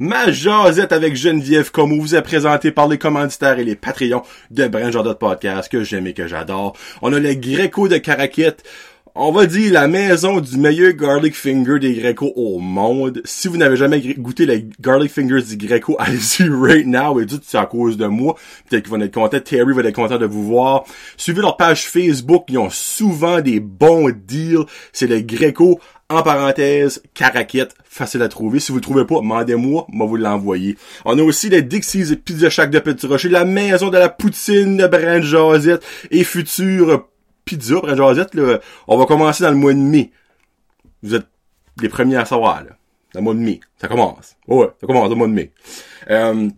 Ma jasette avec Geneviève Como vous est présentée par les commanditaires et les Patreons de Brand Podcast que j'aime et que j'adore. On a le Greco de Caraquette. On va dire la maison du meilleur garlic finger des Greco au monde. Si vous n'avez jamais goûté les garlic fingers du Greco, allez-y right now et dites c'est à cause de moi. Peut-être qu'ils vont être contents. Terry va être content de vous voir. Suivez leur page Facebook. Ils ont souvent des bons deals. C'est le Greco en parenthèse, caraquette, facile à trouver. Si vous le trouvez pas, demandez-moi, moi vous l'envoyer. On a aussi les Dixie's Pizza Shack de Petit Rocher, la maison de la poutine de Brand Josette et future pizza Brand Josette. Là, on va commencer dans le mois de mai. Vous êtes les premiers à savoir, là. Dans le mois de mai. Ça commence. ouais, ça commence le mois de mai. Euh,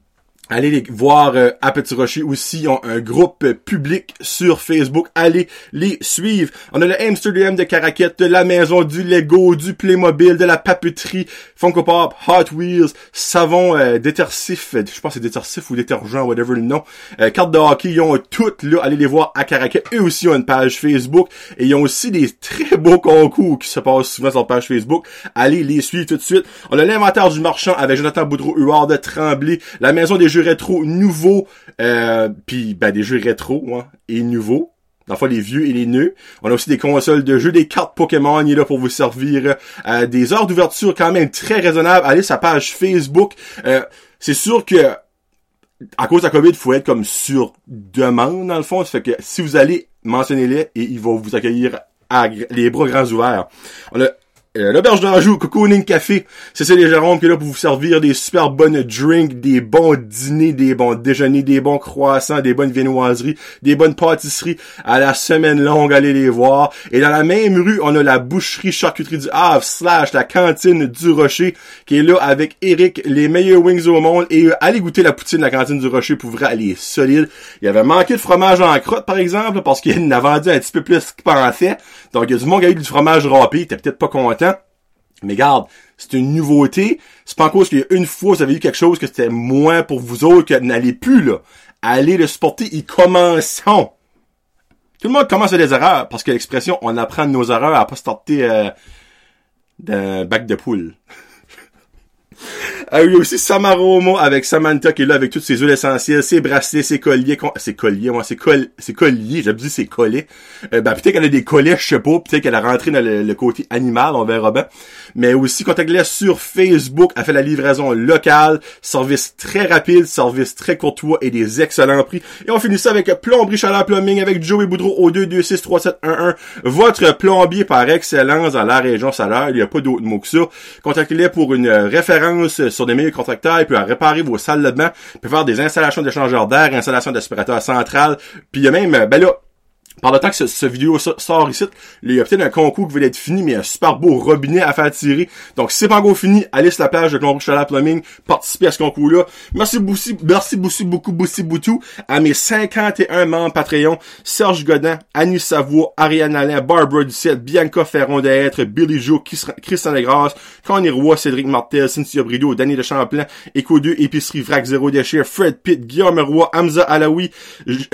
Allez les voir euh, à Petit Rocher aussi. Ils ont un groupe public sur Facebook. Allez les suivre. On a le Amsterdam de Caraquette, de la maison du Lego, du Playmobil, de la papeterie, Funko Pop, Hot Wheels, savon euh, détersif. Je pense c'est détersif ou détergent, whatever le nom. Euh, carte de hockey, ils ont toutes là. Allez les voir à Caraquette. Eux aussi ont une page Facebook. Et ils ont aussi des très beaux concours qui se passent souvent sur leur page Facebook. Allez les suivre tout de suite. On a l'inventaire du marchand avec Jonathan Boudreau-Huard de Tremblay. La maison des rétro nouveaux, euh, puis ben, des jeux rétro hein, et nouveaux. Dans les vieux et les nœuds. On a aussi des consoles de jeux, des cartes Pokémon. Il est là pour vous servir. Euh, des heures d'ouverture quand même très raisonnables. Allez sa page Facebook. Euh, c'est sûr que à cause de la COVID, faut être comme sur demande, dans le fond. Ça fait que si vous allez, mentionnez-les et ils vont vous accueillir à les bras grands ouverts. On a euh, l'auberge d'Anjou, Cocooning Café, c'est les Jérôme qui est là pour vous servir des super bonnes drinks, des bons dîners, des bons déjeuners, des bons croissants, des bonnes viennoiseries, des bonnes pâtisseries à la semaine longue, allez les voir. Et dans la même rue, on a la boucherie charcuterie du Havre slash la cantine du Rocher qui est là avec Eric, les meilleurs wings au monde. Et euh, allez goûter la poutine de la cantine du Rocher pour vrai, elle est solide. Il y avait manqué de fromage en crotte par exemple parce qu'il en a vendu un petit peu plus qu'il pensait. Donc il y a du monde qui a eu du fromage râpé, t'es peut-être pas content. Mais garde, c'est une nouveauté. C'est pas en cause qu'il y a une fois, vous avez eu quelque chose que c'était moins pour vous autres, que n'allez plus, là. Allez le supporter, ils commencent. Tout le monde commence à des erreurs, parce que l'expression, on apprend nos erreurs à pas starter euh, d'un bac de poule. Ah, a aussi Samaromo avec Samantha qui est là avec toutes ses huiles essentielles, ses bracelets, ses colliers, ses colliers, moi, ses, col ses colliers, j'ai dit ses collets. Euh, ben, peut-être qu'elle a des collets, je sais pas, peut-être qu'elle a rentré dans le, côté animal, on verra bien. Mais aussi, contactez-la sur Facebook, elle fait la livraison locale, service très rapide, service très courtois et des excellents prix. Et on finit ça avec Plomberie Chaleur Plumbing avec Joey Boudreau au 2263711. Votre plombier par excellence dans la région salaire, il n'y a pas d'autre mot que ça. Contactez-les pour une référence sur des meilleurs contracteurs, il peut réparer vos salles de bain, il peut faire des installations d'échangeurs d'air, installations d'aspirateur central, puis il y a même, ben là, par le temps que ce, vidéo sort ici, il y a peut-être un concours qui va être fini, mais un super beau robinet à faire tirer. Donc, si c'est pas encore fini, allez sur la page de Colombie Chaleur Plumbing, participez à ce concours-là. Merci beaucoup, merci beaucoup, beaucoup, beaucoup, beaucoup à mes 51 membres Patreon, Serge Godin, Annie Savoie, Ariane Alain, Barbara Ducette, Bianca Ferron d'être, Billy Joe, Christian Legras, Connie Roy, Cédric Martel, Cynthia Brideau, Danny de Champlain, Eco 2, Épicerie Vrac Zéro Déchet, Fred Pitt, Guillaume Roy, Hamza Alaoui,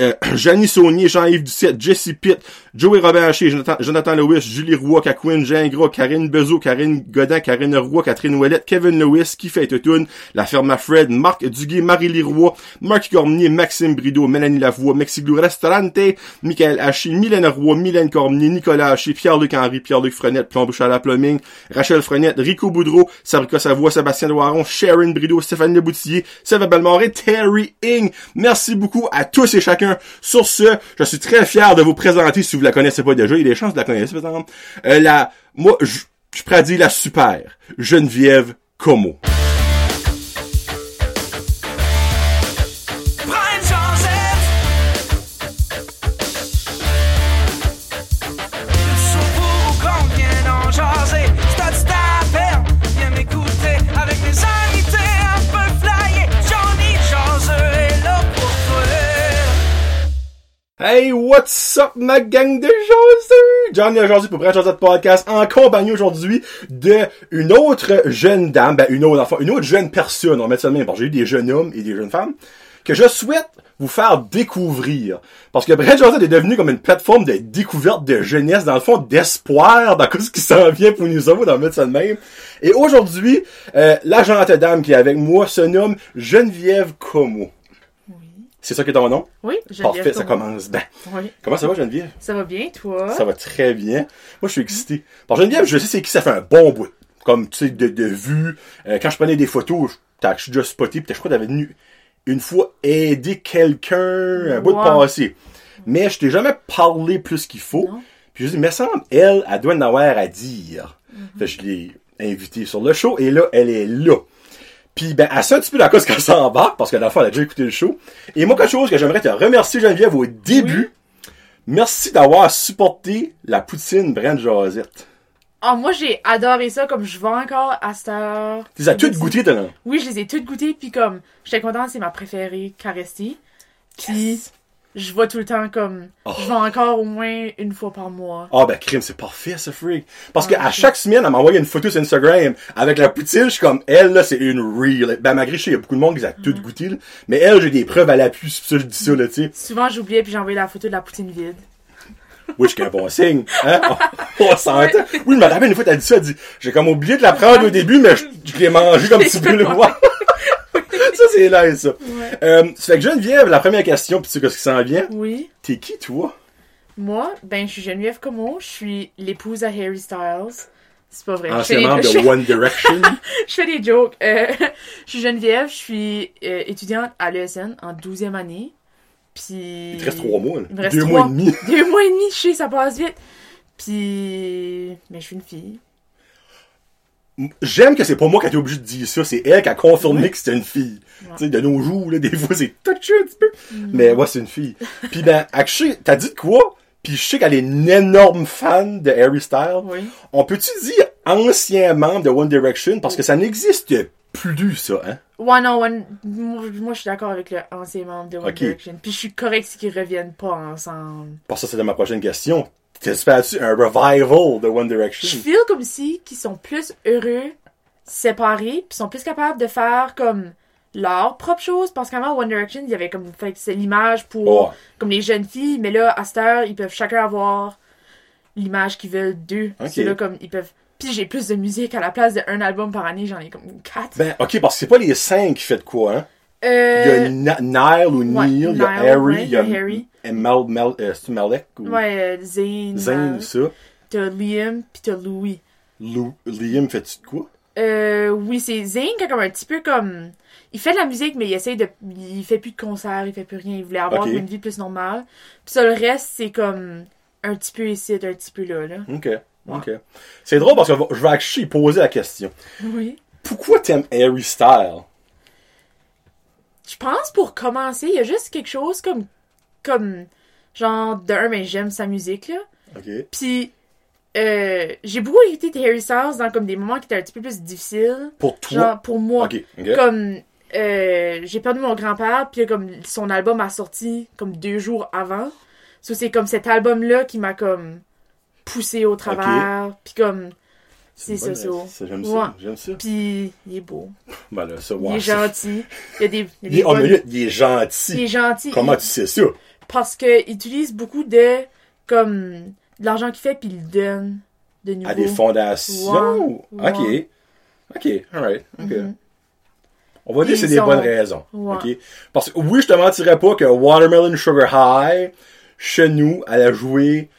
euh, Janie Saunier, Jean-Yves Ducette, Jesse Pitt, Joey Robert Haché, Jonathan, Lewis, Julie Roy, Caquin, Gingras, Karine Bezo, Karine Godin, Karine Roy, Catherine Ouellette, Kevin Lewis, qui fait Tutun, La Ferme Fred, Marc Duguay, Marie-Lie Roy, Marc Cormier, Maxime Brideau, Mélanie Lavoie, Mexiglou Restaurante, Michael Haché, Mylène Roy, Mylène Cormier, Nicolas Haché, Pierre-Luc Henry, Pierre-Luc Frenette, Plombouche à la Plumbing, Rachel Frenette, Rico Boudreau, Sabrica Savoie, Sébastien Loiron, Sharon Brideau, Stéphane Leboutillier, Sylvain Bellemare, Terry Ing. Merci beaucoup à tous et chacun. Sur ce, je suis très fier de vous présenter si vous la connaissez pas déjà, il y a des chances de la connaître, par exemple. Euh, la, moi, je, je prédis la super, Geneviève Como. Hey, what's up, ma gang de jaseux? Johnny aujourd'hui pour Brand de Podcast en compagnie aujourd'hui de une autre jeune dame, ben une autre enfant, une autre jeune personne, on met ça de même, parce j'ai eu des jeunes hommes et des jeunes femmes. que je souhaite vous faire découvrir. Parce que Brent Josette est devenu comme une plateforme de découverte de jeunesse, dans le fond, d'espoir dans ce qui s'en vient pour nous autres, dans mettre ça de même. Et aujourd'hui, euh, la gente dame qui est avec moi se nomme Geneviève Como. C'est ça qui est ton nom? Oui, Geneviève Parfait, ça commence bien. Oui. Comment ça va, Geneviève? Ça va bien, toi? Ça va très bien. Moi, je suis excité. Que Geneviève, je sais c'est qui ça fait un bon bout. Comme, tu sais, de, de vue. Euh, quand je prenais des photos, je suis déjà spoté, pis je crois que t'avais venu une fois aider quelqu'un un bout de passé. Mais je t'ai jamais parlé plus qu'il faut. Non. Puis je dis, mais semble, elle, elle doit en avoir à dire. Fait que je l'ai invitée sur le show, et là, elle est là. Puis ben, elle sait un petit peu la cause qu'elle s'embarque, parce que la fois, elle a déjà écouté le show. Et moi, quelque chose que j'aimerais te remercier, Geneviève, au début. Merci d'avoir supporté la poutine Brent Josette. Ah, moi, j'ai adoré ça, comme je vais encore à cette heure. Tu les as toutes goûtées, t'as Oui, je les ai toutes goûtées, puis comme, j'étais contente, c'est ma préférée, Caresti. Puis, je vois tout le temps comme, Oh. je vais encore au moins une fois par mois. Ah ben crime, c'est parfait ce freak. Parce que Ah, à ok. chaque semaine, elle m'envoyait une photo sur Instagram avec la poutine, je suis comme elle là, c'est une real. Ben malgré sais, il y a beaucoup de monde qui a toutes goûtées, là. mais elle, j'ai des preuves à l'appui, c'est ça que je dis ça là, tu sais. Souvent, j'oubliais, puis j'ai envoyé la photo de la poutine vide. Oui, c'est un bon signe. Hein? On, on s'entend. Oui, je me rappelle une fois, t'as dit ça, elle dit, j'ai comme oublié de la prendre au début, mais je, je l'ai mangé comme tu peux le voir. ça, c'est nice, ça. Ouais. Euh, ça fait que Geneviève, la première question, pis tu sais qu'est-ce qui s'en vient. Oui. T'es qui, toi? Moi, ben, je suis Geneviève Como, je suis l'épouse à Harry Styles. C'est pas vrai. Ancien des- membre je de One Direction. Je fais des jokes. Euh, je suis Geneviève, je suis euh, étudiante à l'ESN en 12e année. Puis. Il te reste trois mois, là. Il me reste Deux trois- mois et demi. Deux mois et demi, je sais, ça passe vite. Puis. Mais je suis une fille. J'aime que c'est pas moi qui a été obligé de dire ça, c'est elle qui a confirmé Ouais. que c'était une fille. Ouais. Tu sais, de nos jours, là, des fois, c'est touché un petit peu. Mm. Mais ouais, c'est une fille. Puis ben, Akshay, t'as dit de quoi? Puis je sais qu'elle est une énorme fan de Harry Styles. Oui. On peut-tu dire ancien membre de One Direction? Parce que ça n'existe plus, ça, hein? Ouais, non, one- moi, moi, je suis d'accord avec le ancien membre de One. Direction. Puis je suis correct si qu'ils reviennent pas ensemble. Pour ça, c'était ma prochaine question. T'espères-tu un revival de One Je Direction? feel comme si qu'ils sont plus heureux séparés, puis sont plus capables de faire comme leur propre chose. Parce qu'avant One Direction, il y avait comme fait c'est l'image pour comme les jeunes filles, mais là à cette heure, ils peuvent chacun avoir l'image qu'ils veulent d'eux. Ok. C'est là comme ils peuvent. Puis j'ai plus de musique à la place d'un album par année, j'en ai comme quatre. Ben, ok, parce que c'est pas les cinq qui fait de quoi, hein? Il y a Euh, Nile ou ouais, Neil, il y a Nile, Harry, il y a Harry. et Mal, euh, Malek ou ouais, euh, Zayn, Zayn, euh, ça. t'as Liam, puis t'as Louis. Lou- Liam fait-tu de quoi? Euh, oui, c'est Zayn qui a comme un petit peu comme. Il fait de la musique, mais il essaye de. Il fait plus de concerts, il fait plus rien. Il voulait avoir une vie plus normale. Puis ça, le reste, c'est comme. Un petit peu ici, un petit peu là, là. Ok, ok. C'est drôle parce que je vais actually poser la question. Oui. Pourquoi t'aimes Harry Styles? Je pense pour commencer, il y a juste quelque chose comme. Comme. Genre, d'un, mais j'aime sa musique, là. Ok. Puis. Euh, j'ai beaucoup écouté de Harry Styles dans comme des moments qui étaient un petit peu plus difficiles. Pour toi? Genre, pour moi. Comme euh, j'ai perdu mon grand-père puis comme son album a sorti comme deux jours avant so, c'est comme cet album là qui m'a comme poussé au travers puis comme c'est ça ça J'aime Ouais. ça, j'aime ça. puis il est beau Ben là, ça, il ouais, est gentil il y a des, il y a Il des est, bonnes- minute, il est il gentil. est gentil Comment Il- tu sais ça? parce que il utilise beaucoup de comme de l'argent qu'il fait puis il le donne de nouveau À des fondations? Ok. Ok, alright, ok. Mhm. On va dire que c'est des sont- bonnes raisons. Ok? Parce que oui, je te mentirais pas que Watermelon Sugar High, chez nous, elle a joué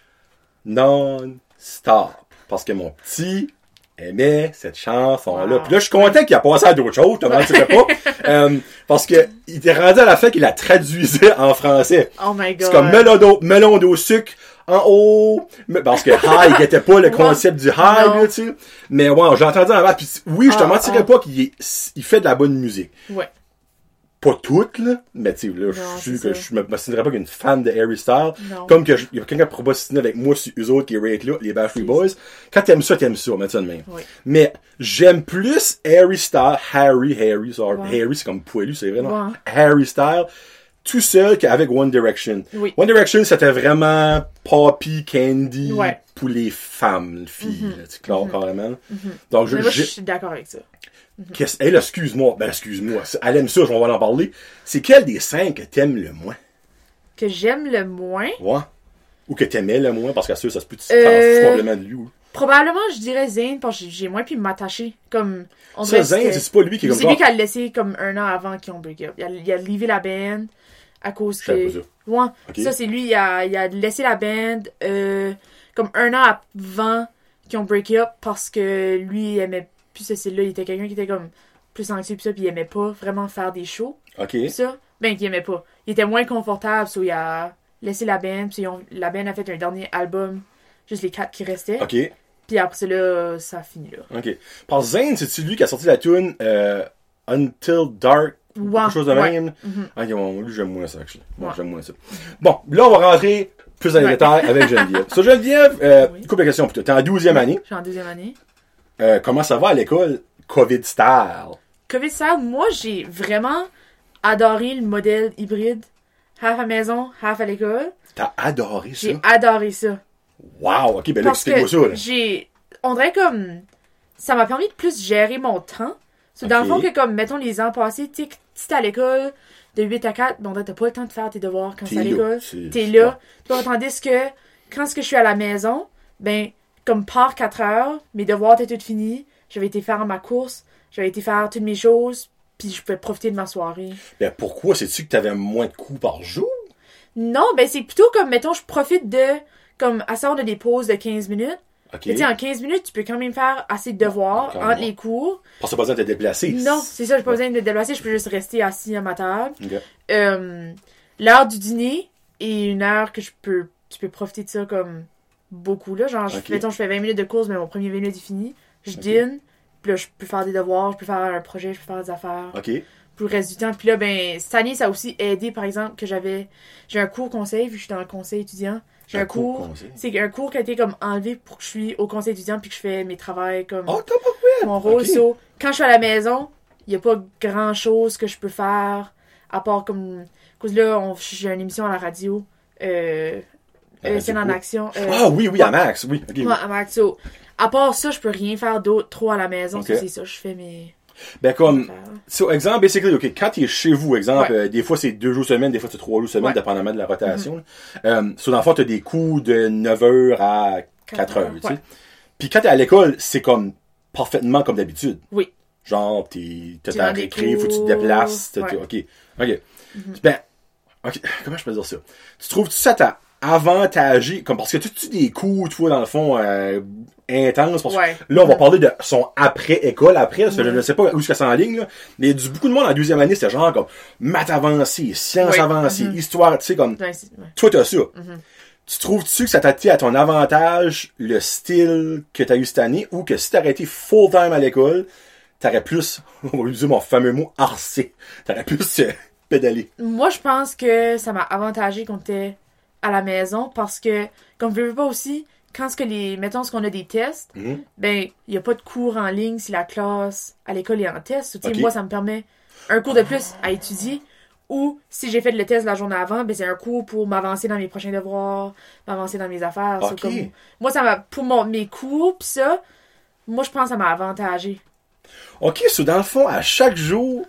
non-stop. Parce que mon petit aimait cette chanson-là. Wow. Puis là, je suis content qu'il a passé à d'autres choses, je te mentirais pas. Euh, parce que il était rendu à la fin qu'il la traduisait en français. oh my god C'est comme melon d'eau, melon d'eau sucre en haut. Parce que high, il était pas le concept du high, là, tu sais. Mais ouais, j'ai entendu en bas. Puis oui, je te Ah, mentirais ah. pas qu'il il fait de la bonne musique. ouais Pas toute, là. Mais tu sais, là, je que je me considérais pas qu'une fan de Harry Styles. Comme que il y a quelqu'un qui pas signer avec moi sur eux autres qui rate là, les Backstreet Boys. Quand t'aimes ça, t'aimes ça, on met ça de même. Oui. Mais j'aime plus Harry Styles, Harry, Harry, sorry, Ouais. Harry c'est comme poilu, c'est vrai, non? Ouais. Harry Styles, tout seul qu'avec One Direction. Oui. One Direction, c'était vraiment Poppy, Candy Ouais. Pour les femmes, les filles, là, tu clair- carrément. Donc, je, mais moi je j'ai- suis d'accord avec ça Qu'est-ce- Elle, excuse-moi. Ben, excuse-moi. Elle aime ça, on va en parler. C'est quel des cinq que t'aimes le moins? Que j'aime le moins? Ouais. Ou que t'aimais le moins, parce qu'à ça, ça se peut que tu Euh, complètement de lui. ou- Probablement, je dirais Zane, parce que j'ai- moins pu m'attacher. Comme, on Ça, Zane, c'est pas lui qui est comme C'est lui qui a laissé comme un an avant qu'ils ont break up. Il a, il a levé la band à cause Je que. ça. Ouais, Ok. ça c'est lui, il a, il a laissé la band euh, comme un an avant qu'ils ont break up parce que lui il aimait plus ce style-là. Il était quelqu'un qui était comme plus anxieux pis ça, pis il aimait pas vraiment faire des shows. Ok. Pis ça, ben qu'il aimait pas. Il était moins confortable, so il a laissé la band, puis ont- la band a fait un dernier album, juste les quatre qui restaient. Ok. Puis après ça, là, ça a fini là. Ok. Par Zane, c'est-tu lui qui a sorti la tune euh, Until Dark Ouais, quelque chose de ouais. même? Ok, bon, lui, j'aime moins ça, actually. Bon, Ouais. j'aime moins ça. Bon, là, on va rentrer plus dans les Ouais. détails avec Geneviève. Sur Geneviève, euh, Oui. couple de questions plutôt. T'es en 12e année. Je suis en deuxième année. Euh, comment ça va à l'école? COVID style. COVID style, moi, j'ai vraiment adoré le modèle hybride. Half à la maison, half à l'école. T'as adoré ça? J'ai adoré ça. Wow, ok, ben là, explique-moi ça, là. j'ai... On dirait comme... Ça m'a permis de plus gérer mon temps. C'est dans le fond que, comme, mettons, les ans passés, tu si t'es à l'école de 8 à 4, bon, t'as pas le temps de faire tes devoirs quand T'es à l'école. T'es là. Tandis que, quand ce que je suis à la maison, ben, comme par 4 heures, mes devoirs étaient tous finis, j'avais été faire ma course, j'avais été faire toutes mes choses, puis je pouvais profiter de ma soirée. Ben pourquoi? C'est-tu que t'avais moins de coups par jour? Non, ben c'est plutôt comme, mettons, je profite de, comme, à sort de des pauses de 15 minutes. Ok. Mais tu en 15 minutes, tu peux quand même faire assez de devoirs entre les cours. Parce que pas besoin de te déplacer. Non, c'est ça, j'ai pas besoin de me déplacer, je peux juste rester assis à ma table. Euh, L'heure du dîner est une heure que je peux, tu peux profiter de ça comme beaucoup, là. Genre, je- mettons, je fais 20 minutes de course, mais mon premier 20 minutes est fini. Je Ok. dîne, puis là, je peux faire des devoirs, je peux faire un projet, je peux faire des affaires. Ok. pour le reste du temps. Puis là, ben, cette année, ça a aussi aidé, par exemple, que j'avais. J'ai un cours conseil, vu que je suis dans le conseil étudiant. J'ai un, cours. C'est un cours qui a été comme enlevé pour que je suis au conseil étudiant puis que je fais mes travaux comme Oh, t'as pas mon rôle. ok. So, quand je suis à la maison, il n'y a pas grand chose que je peux faire à part comme. Cause là, on- j'ai une émission à la radio. Euh, euh, scène en action. euh, Ah oui, oui, à Max, oui. Ouais, à Max. So, à part ça, je peux rien faire d'autre trop à la maison. So, c'est ça, je fais mes. Ben comme, so, exemple, basically, ok, quand tu es chez vous, exemple, Ouais. euh, des fois c'est deux jours semaine, des fois c'est trois jours semaine, Ouais. Dépendamment de la rotation. là. Euh, so, dans le fond, t'as des coups de 9h à 4h, heures, tu sais. Puis quand t'es à l'école, c'est comme parfaitement comme d'habitude. Oui. Genre, t'es, dans des récré, faut que tu te déplaces, ouais. ok. Ok. Ben, ok, comment je peux dire ça? Tu trouves-tu ça t'a avantagé, comme parce que tu tu des coups, tu vois, dans le fond, euh, intenses, parce que Ouais. là, on va parler de son après-école, après, parce que je ne sais pas où est-ce que c'est en ligne, là, mais du beaucoup de monde en deuxième année, c'était genre comme maths avancées, sciences Oui. avancées, Mhm. histoire, tu sais, comme, Ouais, toi, t'as ça. Mhm. Tu trouves-tu que ça t'a été à ton avantage le style que t'as eu cette année ou que si t'aurais été full-time à l'école, t'aurais plus, on va utiliser mon fameux mot, harcé. T'aurais plus euh, pédalé? Moi, je pense que ça m'a avantagé qu'on était à la maison parce que, comme je veux pas aussi, quand ce que les, mettons, ce qu'on a des tests, Mhm. ben, il y a pas de cours en ligne si la classe à l'école est en test. Tu sais, Ok. moi, ça me permet un cours de plus à étudier. Ou si j'ai fait le test la journée avant, ben c'est un cours pour m'avancer dans mes prochains devoirs, m'avancer dans mes affaires. So, Ok. comme- moi, ça m'a pour mon, mes cours pis ça, moi je pense que ça m'a avantagé. OK, so dans le fond, à chaque jour,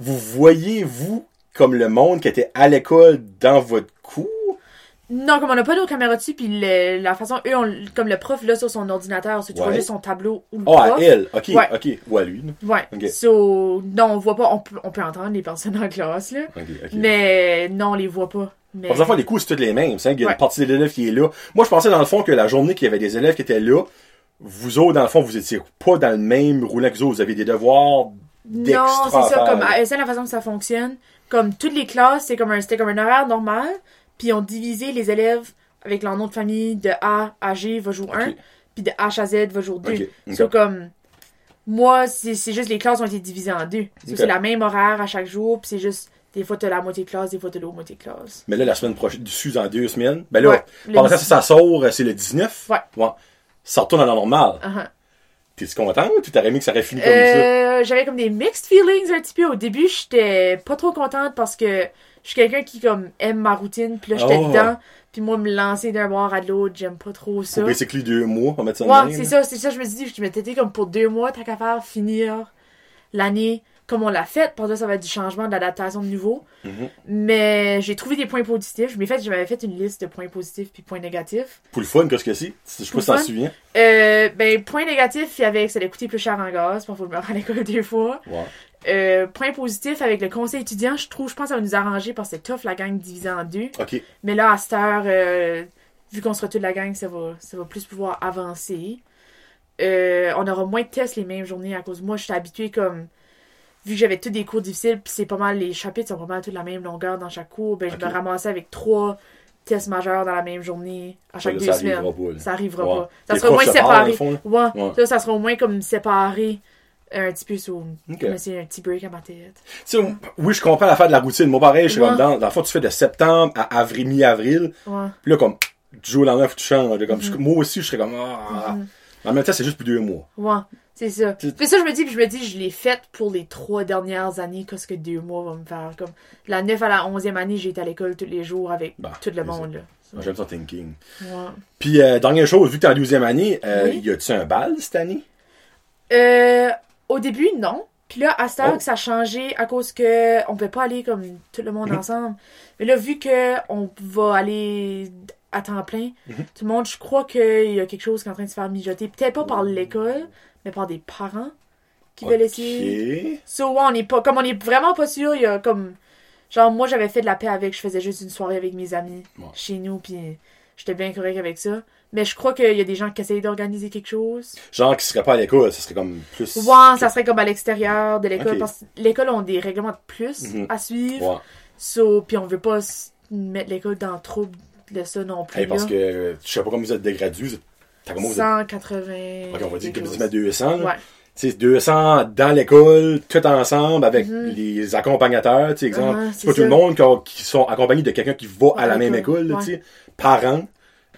vous voyez, vous, comme le monde qui était à l'école dans votre cours? Non, comme on n'a pas nos caméras dessus, puis le- la façon, eux, on- comme le prof là sur son ordinateur, vois Ouais. juste son tableau ou le Oh, à prof. elle. OK, Ouais. OK. Ou à lui. là. Ouais. Ok. So, non, on voit pas, on peut, on peut entendre les personnes en classe, là. OK, OK. Mais non, on les voit pas. Mais... Les cours, c'est tous les mêmes. C'est, il y a une partie des élèves qui est là. Moi, je pensais, dans le fond, que la journée qu'il y avait des élèves qui étaient là, vous autres, dans le fond, vous étiez pas dans le même roulant que vous autres. Vous avez des devoirs d'extra Non, c'est ça, comme, ESN, la façon que ça fonctionne, comme toutes les classes, c'est comme un, c'était comme un horaire normal, puis on divisé les élèves avec leur nom de famille de A à G va jour 1, Ok. puis de H à Z va jour 2. Ok, ok. So, comme, moi, c'est juste les classes ont été divisées en deux. So. C'est la même horaire à chaque jour, puis c'est juste, des fois t'as la moitié de classe, des fois t'as l'autre moitié de classe. Mais là, la semaine prochaine, dessus, dans deux semaines. Ben là, Ouais, pendant que 19. ça sort, euh, c'est le 19. Ouais. Ouais. Ça retourne à la normale. Uh-huh. T'es-tu content ou tu t'aurais aimé que ça aurait fini comme ça? Euh, j'avais comme des mixed feelings un petit peu. Au début, j'étais pas trop contente parce que je suis quelqu'un qui comme aime ma routine, puis là j'étais Oh. dedans, puis moi me lancer d'un bord à l'autre, j'aime pas trop ça. Pour basically deux mois, on va mettre ça Ouais, c'est là. ça, c'est ça, je me suis dit, je m'étais dit comme pour deux mois, t'as qu'à faire finir l'année comme on l'a fait. Pour ça, ça va être du changement, de l'adaptation de nouveau. Mhm. Mais j'ai trouvé des points positifs. Je fait, j'avais fait une liste de points positifs puis points négatifs. Pour le fun, qu'est-ce que c'est? Je sais pas si t'en souviens. Euh, ben, point négatif, il y avait que ça allait coûter plus cher en gaz, pour faut le mettre à l'école deux fois. Euh, point positif, avec le conseil étudiant, je trouve, je pense que ça va nous arranger parce que c'est tough la gang divisée en deux. Mais là, à cette heure, euh, vu qu'on sera toute la gang, ça va, ça va plus pouvoir avancer. Euh, on aura moins de tests les mêmes journées à cause. Moi, je suis habituée comme. Vu que j'avais tous des cours difficiles, puis c'est pas mal, les chapitres sont pas mal tous de la même longueur dans chaque cours, ben je me ramassais avec trois tests majeurs dans la même journée, à chaque Ça, deux ça semaines. arrivera pas. Ça arrivera Ouais. pas. Ça Les sera au moins séparé. Ouais. Ouais. Là, ça sera au moins comme séparé un petit peu sur. Ok. Comme c'est un petit break à ma tête. Tu sais, oui, je comprends l'affaire de la routine. Moi, pareil, je suis Ouais. comme dans, dans le fond, tu fais de septembre à avril, mi-avril. Ouais. Puis là, comme, du jour au lendemain, faut que tu changes. Comme, Mm-hmm. je- moi aussi, je serais comme, ah. En même temps, c'est juste pour deux mois. Ouais, c'est ça. Tu- C'est ça, je me dis, puis je me dis, je l'ai faite pour les trois dernières années, qu'est-ce que deux mois va me faire? Comme, de la 9 à la 11e année, j'ai été à l'école tous les jours avec Bah, tout le monde, là. J'aime ça thinking. Ouais. Puis, euh, dernière chose, vu que t'es en douzième année, euh, Oui. y a-tu un bal cette année? Euh, au début, non. Puis là, à cette heure Oh. que ça a changé à cause que on peut pas aller comme tout le monde Mhm. ensemble. Mais là, vu que on va aller à temps plein, Mhm. tout le monde, je crois qu'il y a quelque chose qui est en train de se faire mijoter. Peut-être pas par l'école, mais par des parents qui veulent essayer. So, ouais, on est pas, comme on est vraiment pas sûr, il y a comme, genre, moi, j'avais fait de la paix avec, je faisais juste une soirée avec mes amis Ouais. chez nous, puis j'étais bien correct avec ça. Mais je crois qu'il y a des gens qui essayent d'organiser quelque chose. Genre qui serait pas à l'école, ça serait comme plus. Ouais, ça serait comme à l'extérieur de l'école, parce que l'école ont des règlements de plus Mhm. à suivre. Ouais. So, puis on veut pas mettre l'école dans le trouble de ça non plus. Hey, parce là. que, je sais pas comment vous êtes dégradus. vous êtes- T'as comment vous êtes? 180. Ok, on va dire que vous mettez 200. là. Ouais. Tu sais, 200 dans l'école, tout ensemble, avec Mhm. les accompagnateurs, tu exemple. Ah, c'est c'est pas tout le monde qui, sont accompagnés de quelqu'un qui va à la même école, là, ouais. tu sais. Parents.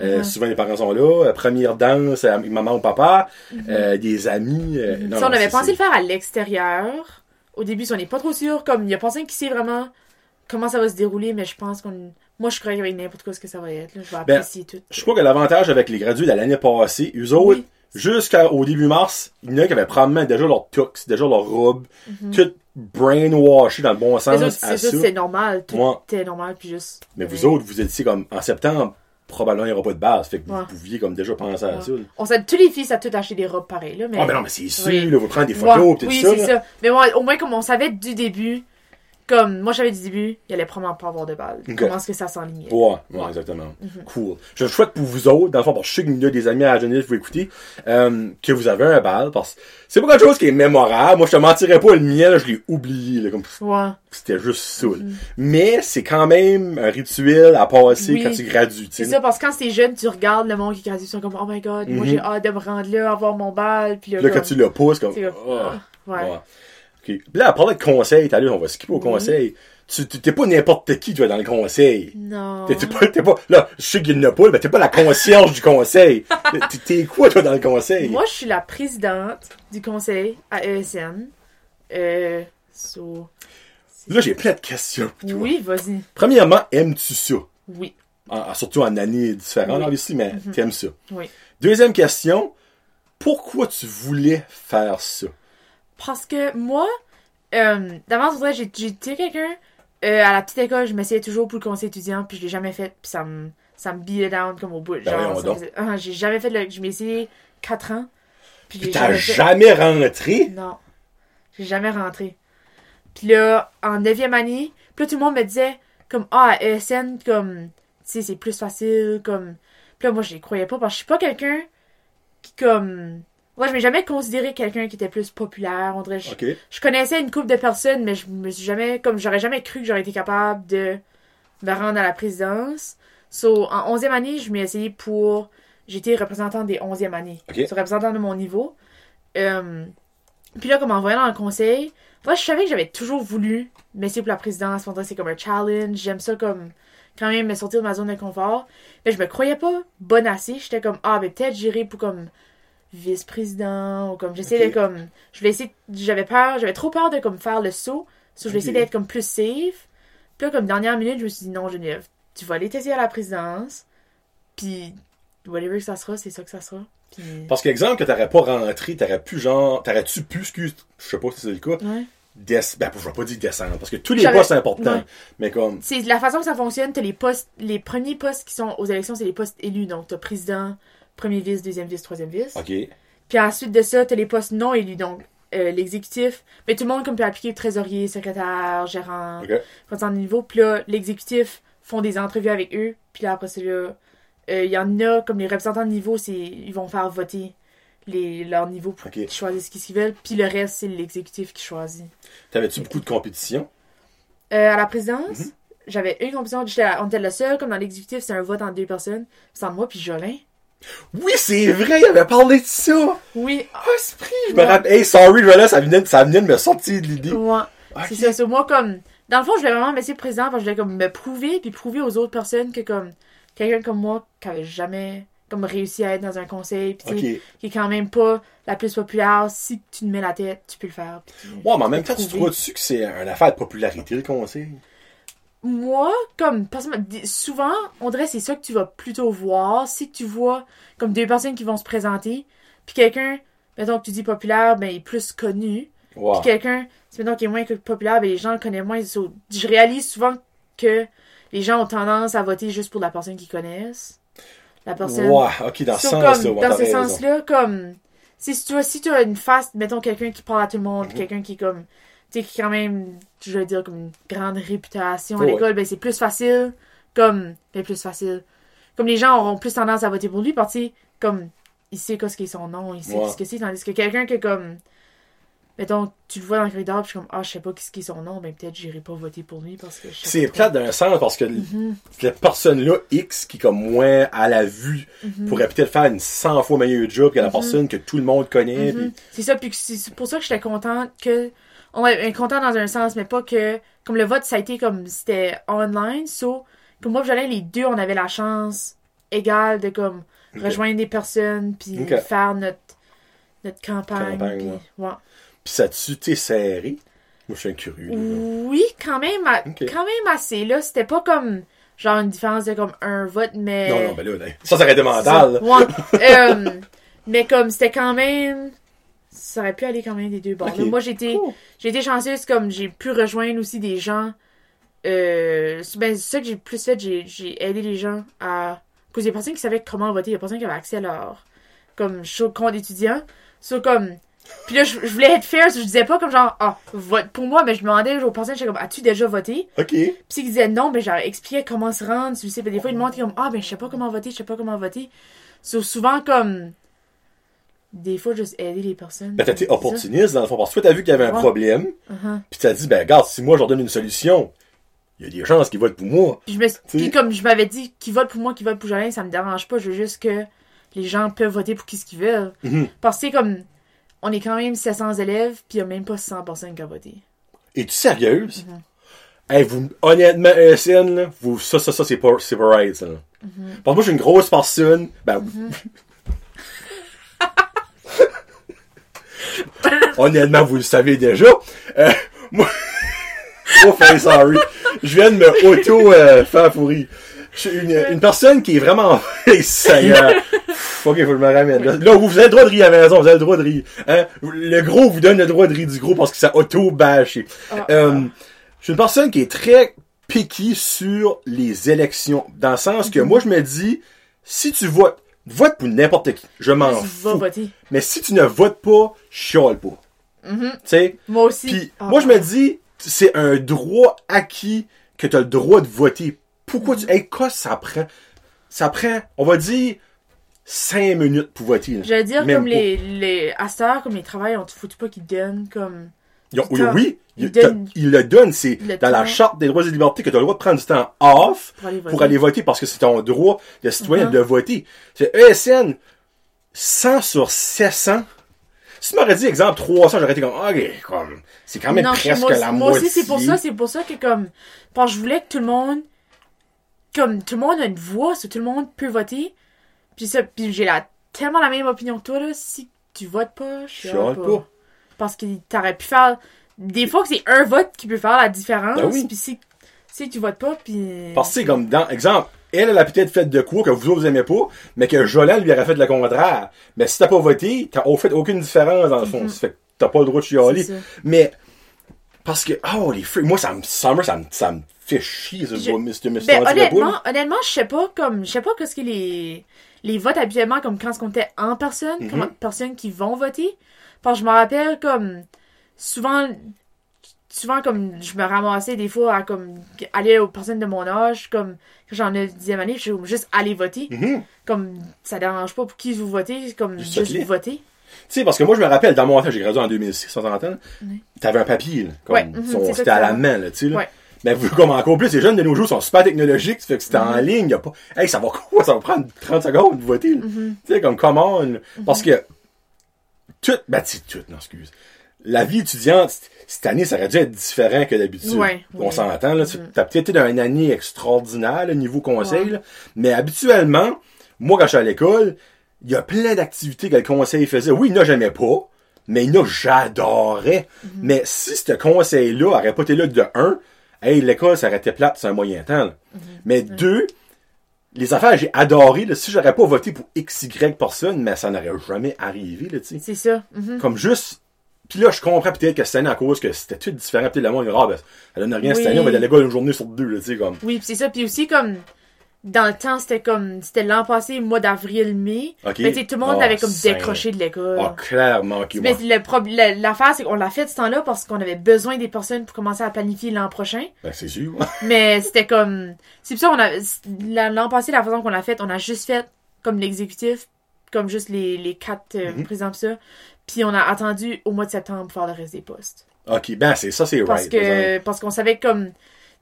Euh, Mhm. Souvent, les parents sont là. Euh, première danse, euh, maman ou papa. euh, des amis. non, Mhm. Si on avait pensé le faire à l'extérieur, au début, si on n'est pas trop sûr, comme il y a personne qui sait vraiment comment ça va se dérouler, mais je pense qu'on. Moi, je crois qu'avec n'importe quoi ce que ça va être. là. Je vais Ben, apprécier tout. Je crois que l'avantage avec les gradués de l'année passée, eux autres, Oui. Jusqu'au début mars, il y en a qui avaient probablement déjà leur tux, déjà leur robe, tout brainwashé dans le bon Mhm. Sens c'est normal. Tout Ouais. normal, puis juste. Mais vous autres, vous étiez comme en septembre, probablement il n'y aura pas de base. Fait que Ouais. vous pouviez comme déjà penser à ça. là. On sait, tous les filles, ça a tout acheté des robes pareilles, là. Mais... Ah, mais non, mais c'est sûr, Oui. là, vous prenez des photos tout oui, ça. c'est ça. Mais moi, au moins, comme on savait du début, comme moi, je savais du début, il allait probablement pas avoir de balles. Comment est-ce que ça s'enlignait? Ouais, ouais, Ouais. Mhm. exactement. Cool. Je souhaite pour vous autres, dans le fond, parce que je sais y a des amis à la jeunesse, vous écoutez, euh, que vous avez un bal, parce que c'est pas quelque chose qui est mémorable. Moi, je te mentirais pas, le mien, là, je l'ai oublié, là, comme Ouais. c'était juste ça. là. Mais c'est quand même un rituel à passer Mhm. Oui. quand tu gradues, tu C'est ça, parce que quand t'es jeune, tu regardes le monde qui gradue, ils sont comme, oh my god, moi Mhm. j'ai hâte de me rendre là, avoir mon bal, puis là, quand tu le pousses, comme, c'est ah. ah, ouais. Ouais. Là, parler de conseils, t'as on va skipper au Oui. conseil. Tu, t'es pas n'importe qui, toi, dans le conseil. Non. T'es, pas, t'es pas, là, je sais qu'il y en a pas, mais t'es pas la concierge du conseil. T'es, quoi, toi, dans le conseil? Moi, je suis la présidente du conseil à ESN. Euh, so... Là, j'ai plein de questions toi. Oui, vas-y. Premièrement, aimes-tu ça? Oui. En- surtout en années différentes, Oui. là, ici, mais t'aimes ça. Oui. Deuxième question, pourquoi tu voulais faire ça? Parce que moi, euh, d'avance, j'ai été quelqu'un, euh, à la petite école, je m'essayais toujours pour le conseil étudiant, puis je l'ai jamais fait, puis ça me, ça me beat down comme au bout. Ben faisait- ah, j'ai jamais fait le, je m'ai essayé 4 ans, puis Puis t'as jamais fait- jamais rentré? Non. J'ai jamais rentré. Puis là, en neuvième année, puis là, tout le monde me disait, comme, ah, à ESN, comme, tu sais, c'est plus facile, comme... Puis là, moi, je les croyais pas, parce que je suis pas quelqu'un qui, comme... Moi, je m'ai jamais considéré quelqu'un qui était plus populaire, on dirait. Je, connaissais une couple de personnes, mais je me suis jamais, comme, j'aurais jamais cru que j'aurais été capable de me rendre à la présidence. So, en onzième année, je m'ai essayé pour... J'étais représentant des onzième années. OK. So, représentant de mon niveau. Euh, puis là, comme en voyant dans le conseil, moi, je savais que j'avais toujours voulu m'essayer pour la présidence. C'est comme un challenge. J'aime ça comme quand même me sortir de ma zone de confort. Mais je me croyais pas bonne assez. J'étais comme, ah, ben peut-être j'irai pour comme vice-président ou comme j'essayais de comme je voulais essayer j'avais peur j'avais trop peur de comme faire le saut so, je voulais essayer d'être comme plus safe puis là comme dernière minute je me suis dit non Geneviève tu vas aller t'essayer à la présidence puis whatever que ça sera c'est ça que ça sera Puis... Parce qu'exemple que t'aurais pas rentré, t'aurais pu genre, t'aurais-tu pu, excuse, je sais pas si c'est le cas, Ouais. des, ben, je vais pas dire descendre, parce que tous les postes sont importants. Ouais. Mais comme, C'est la façon que ça fonctionne, t'as les postes, les premiers postes qui sont aux élections, c'est les postes élus. Donc, t'as président, premier vice, deuxième vice, troisième vice. ok, Puis ensuite de ça, t'as les postes non élus. Donc, euh, l'exécutif, mais tout le monde comme peut appliquer trésorier, secrétaire, gérant, ok, président de niveau. Puis là, l'exécutif font des entrevues avec eux. Puis là, après ça, là, euh, il y en a, comme les représentants de niveau, c'est ils vont faire voter les, leur niveau pour ok. qu'ils choisissent ce qu'ils veulent. Puis le reste, c'est l'exécutif qui choisit. T'avais-tu beaucoup de compétition? Euh, à la présidence, Mhm. j'avais une compétition. j'étais la- on était le seul, comme dans l'exécutif, c'est un vote en deux personnes. C'est moi puis Jolin. Oui, c'est vrai, il avait parlé de ça! Oui, Ah, esprit, je me rappelle. Hey, sorry, voilà, ça venait, de- ça venait de me sortir de l'idée. ouais. C'est ça, c'est moi comme. Dans le fond, je voulais vraiment me laisser président parce que je voulais comme me prouver puis prouver aux autres personnes que comme quelqu'un comme moi qui avait jamais comme réussi à être dans un conseil puis qui est quand même pas la plus populaire, si tu te mets la tête, tu peux le faire. Ouais, mais en même temps, tu trouves-tu que c'est une affaire de popularité, le conseil? Moi, comme souvent, on dirait que c'est ça que tu vas plutôt voir. Si tu vois comme deux personnes qui vont se présenter, puis quelqu'un, mettons que tu dis populaire, ben il est plus connu. Ouais. Puis quelqu'un, c'est mettons qui est moins populaire, ben les gens le connaissent moins. Je réalise souvent que les gens ont tendance à voter juste pour la personne qu'ils connaissent. La personne. Ouais, ok, dans ce So, sens-là, comme, ouais, dans ce sens-là, comme si tu as, si tu as une face, mettons quelqu'un qui parle à tout le monde, Mhm. quelqu'un qui est comme tu sais qui quand même, je veux dire comme une grande réputation à Ouais. l'école, ben c'est plus facile comme ben plus facile. Comme les gens auront plus tendance à voter pour lui parce que comme il sait qu'est-ce qui est son nom, il sait Ouais. ce que c'est tandis que quelqu'un qui est comme mettons tu le vois dans le corridor, puis je suis comme ah, je sais pas qu'est-ce qui est son nom, ben peut-être j'irai pas voter pour lui parce que C'est plate d'un sens parce que Mhm, cette personne-là, X, qui comme moins à la vue, mhm. pourrait peut-être faire une 100 fois meilleur job que la Mhm. personne que tout le monde connaît. Mhm. C'est ça, puis c'est pour ça que j'étais contente que. On est content dans un sens, mais pas que. Comme le vote, ça a été comme. C'était online, so. Comme moi, Jolin, les deux, on avait la chance égale de comme. Rejoindre des personnes, puis Ok. faire notre. notre campagne. Campagne, puis- ouais. ouais. Puis ça tu t'es serré? Moi, je suis un curieux. Oui, quand même, quand même assez, là. C'était pas comme. Genre une différence de comme un vote, mais. Non, non, ben là, là, ça, ça aurait été mental. Ouais. Euh, mais comme c'était quand même. Ça aurait pu aller quand même des deux bords. Ok. là. Moi, j'ai été, Cool. chanceuse, comme j'ai pu rejoindre aussi des gens. Euh, ben, c'est ça que j'ai plus fait. J'ai, j'ai aidé les gens à. Parce qu'il y a personne qui savait comment voter. Il y a personne qui avait accès à leur. Comme, show compte étudiant. So, comme. Puis là, je, je voulais être fair, so je disais pas comme genre, ah, vote pour moi, mais je demandais aux personnes, j'étais comme, as-tu déjà voté? Ok. Puis s'ils disaient non, ben j'aurais expliqué comment se rendre. Tu sais, ben, des fois, ils me montrent comme Ah, ben je sais pas comment voter, je sais pas comment voter. So, souvent, comme. Des fois, juste aider les personnes. Ben, t'as été opportuniste, dans le fond, parce que toi, t'as vu qu'il y avait un Ouais. problème, Uh-huh. puis t'as dit, ben, regarde, si moi, je leur donne une solution, il y a des chances qu'ils votent pour moi. Puis, je me... sais. Puis comme je m'avais dit, qui vote pour moi, qui vote pour Jolin, ça me dérange pas. Je veux juste que les gens peuvent voter pour qui ce qu'ils veulent. Mhm. Parce que, comme. On est quand même 700 élèves, puis il y a même pas 100 personnes qui ont voté. Es-tu sérieuse? Mhm. Hey, vous, honnêtement, ESN, là, vous, ça, ça, ça, c'est pas, c'est pas right, ça. Mhm. Parce que moi, je suis une grosse personne. Ben, honnêtement, vous le savez déjà. Euh, moi, oh, sorry. Je viens de me auto, euh, faire pourrir. Je suis une, une personne qui est vraiment, est. Ok, faut que je me ramène. Là, Là, vous, avez le droit de rire à la maison, vous avez le droit de rire. Hein? Le gros vous donne le droit de rire du gros parce que ça auto-bâche. Ah, Euh, je suis une personne qui est très picky sur les élections. Dans le sens Mhm. que moi, je me dis, si tu votes, vote pour n'importe qui. Je m'en fous. voter. Mais si tu ne votes pas, chiale pas. Tu sais? Moi aussi. Puis, Ah. moi, je me dis, c'est un droit acquis que tu as le droit de voter. Pourquoi tu. Hey, quoi ça prend? Ça prend, on va dire, 5 minutes pour voter. là. Je veux dire, Même comme les, les. À cette heure, comme les travails, on te fout pas qu'ils donnent comme. Ils ont- Du oui, ils le donnent. C'est dans la charte des droits et libertés que tu as le droit de prendre du temps off Pour aller voter. pour aller voter parce que c'est ton droit de citoyen Mhm. de voter. C'est ESN, 100 sur 700. Si tu m'aurais dit, exemple, 300, j'aurais été comme, ok, comme, c'est quand même Non, presque moi, la moi moitié. aussi, c'est pour ça, c'est pour ça que comme. Parce que je voulais que tout le monde. Comme tout le monde a une voix, tout le monde peut voter. Puis ça, puis j'ai la, tellement la même opinion que toi, là. Si tu votes pas, je Chiale pas. Parce que t'aurais pu faire. Des fois que c'est un vote qui peut faire la différence. Ben oui. Puis si, si tu votes pas, puis. Parce que, c'est comme, dans, exemple, elle, elle a peut-être fait de quoi que vous autres vous aimez pas, mais que Jolan lui aurait fait le contraire. Mais si t'as pas voté, t'as au fait aucune différence dans le fond. Ça fait que t'as pas le droit de chialer. Mais, parce que, oh, les freaks, moi, ça me, Summer, ça me, ça me fait chier, ce Je- Mr. Mr. Ben, honnêtement, honnêtement, je sais pas comme je sais pas qu'est-ce que les les votes habituellement comme quand on était en personne, Mhm. comme personnes qui vont voter. Parce que je me rappelle comme souvent souvent comme je me ramassais des fois à comme aller aux personnes de mon âge comme quand j'en ai dixième année, je suis juste aller voter. Mhm. Comme ça dérange pas pour qui vous votez, comme Juste juste voter. vous voter. Tu sais, parce que moi, je me rappelle, dans mon temps, j'ai gradué en 2006, on s'entend? Oui. T'avais un papier, là. Comme, Ouais, mhm, c'était à la main, là, tu sais. Ouais. Mais vous, comme encore plus, les jeunes de nos jours sont super technologiques, ça fait que c'était en Mhm. ligne, y a pas, hey, ça va quoi? Ça va prendre 30 secondes de voter, là. Mhm. Tu sais, comme, là. Parce que, tout, ben, c'est tout, non, excuse. La vie étudiante, cette année, ça aurait dû être différent que d'habitude. Ouais, On ouais. s'entend, là. Tu. T'as peut-être été dans une année extraordinaire, là, niveau conseil, Ouais. là. Mais habituellement, moi, quand je suis à l'école, il y a plein d'activités que le conseil faisait. Oui, il n'a jamais pas, mais il n'a j'adorais. Mhm. Mais si ce conseil-là aurait pas été là de un, hey, l'école, ça aurait été plate, c'est un moyen temps, là. Mhm. Mais deux, les affaires, j'ai adoré, là. Si j'aurais pas voté pour X, Y personne, mais ça n'aurait jamais arrivé. C'est ça. Mhm. Comme juste. Puis là, je comprends peut-être que cette année, à cause que c'était tout différent, peut-être le monde, ah, ben, ça donne rien cette Oui. année, on va aller une journée sur deux, là, tu sais, comme. Oui, pis c'est ça. Puis aussi, comme, dans le temps, c'était comme, c'était l'an passé, mois d'avril, mai. Ok. Mais tout le monde Ah, avait comme décroché de l'école. Ah, clairement, ok, Mais ouais. le prob- le- l'affaire, c'est qu'on l'a fait ce temps-là parce qu'on avait besoin des personnes pour commencer à planifier l'an prochain. Ben, c'est sûr. Mais c'était comme, c'est pour ça qu'on a, la- l'an passé, la façon qu'on l'a fait, on a juste fait comme l'exécutif, comme juste les, les quatre euh, Mhm. présidents pis ça. Puis on a attendu au mois de septembre pour faire le reste des postes. ok, ben, c'est ça, c'est right. que parce qu'on savait comme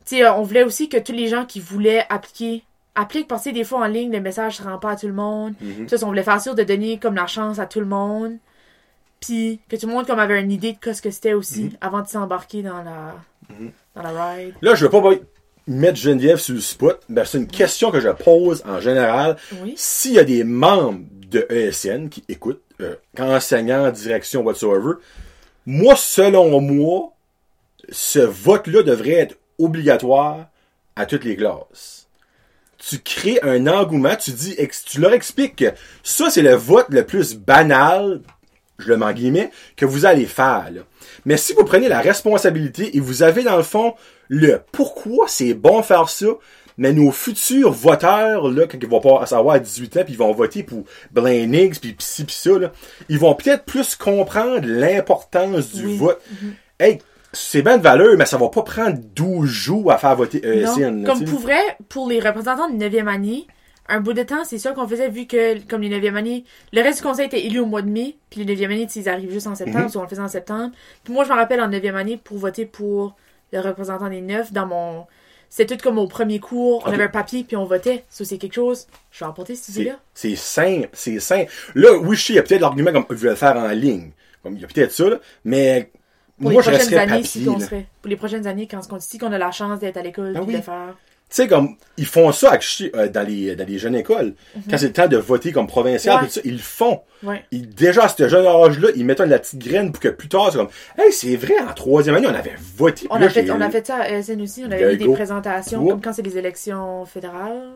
tu sais on voulait aussi que tous les gens qui voulaient appliquer appliquent parce que des fois en ligne le message ne rend pas à tout le monde. Mhm. Puis ça, on voulait faire sûr de donner comme la chance à tout le monde. Puis que tout le monde comme avait une idée de ce que c'était aussi Mhm. avant de s'embarquer dans la dans la ride. Là, je veux pas mettre Geneviève sur le spot, ben, c'est une question que je pose en général. Oui. S'il y a des membres de ESN qui écoutent, euh, enseignants, direction, whatsoever, moi, selon moi, ce vote-là devrait être obligatoire à toutes les classes. Tu crées un engouement, tu dis, tu leur expliques que ça, c'est le vote le plus banal, je le mets en guillemets, que vous allez faire. là. Mais si vous prenez la responsabilité et vous avez dans le fond le pourquoi c'est bon faire ça, mais nos futurs voteurs, là, quand ils vont pas savoir 18 ans, puis ils vont voter pour Blaine Higgs, puis ci, puis ça, là, ils vont peut-être plus comprendre l'importance du Oui. vote. Hey, c'est bien de valeur, mais ça va pas prendre 12 jours à faire voter ESN. Là, comme pour vrai, pour les représentants de 9e année, un bout de temps, c'est ça qu'on faisait vu que, comme les 9e années, le reste du conseil était élu au mois de mai, puis les 9e années, tu sais, ils arrivent juste en septembre, soit on le faisait en septembre. Puis moi, je me rappelle en 9e année, pour voter pour le représentant des 9, dans mon... C'était tout comme au premier cours, on avait un papier, puis on votait. Ça, c'est quelque chose. Je vais emporter cette C'est idée-là. c'est simple, c'est simple. Là, oui, je sais, il y a peut-être l'argument comme ils veulent le faire en ligne. Comme il y a peut-être ça, là, mais Pour moi, les prochaines années, si on là. serait. Pour les prochaines années, quand on dit qu'on a la chance d'être à l'école, puis oui. de le faire. Tu sais, comme, ils font ça euh, dans, les, dans les jeunes écoles. Quand c'est le temps de voter comme provincial, Mhm. Ouais. tout ça, ils le font. Ouais. Ils, déjà, à ce jeune âge-là, ils mettent de la petite graine pour que plus tard, c'est comme, hey, c'est vrai, en troisième année, on avait voté. On là, a, fait, on a fait ça à ESN aussi. On avait eu des présentations, Ouais. comme quand c'est les élections fédérales,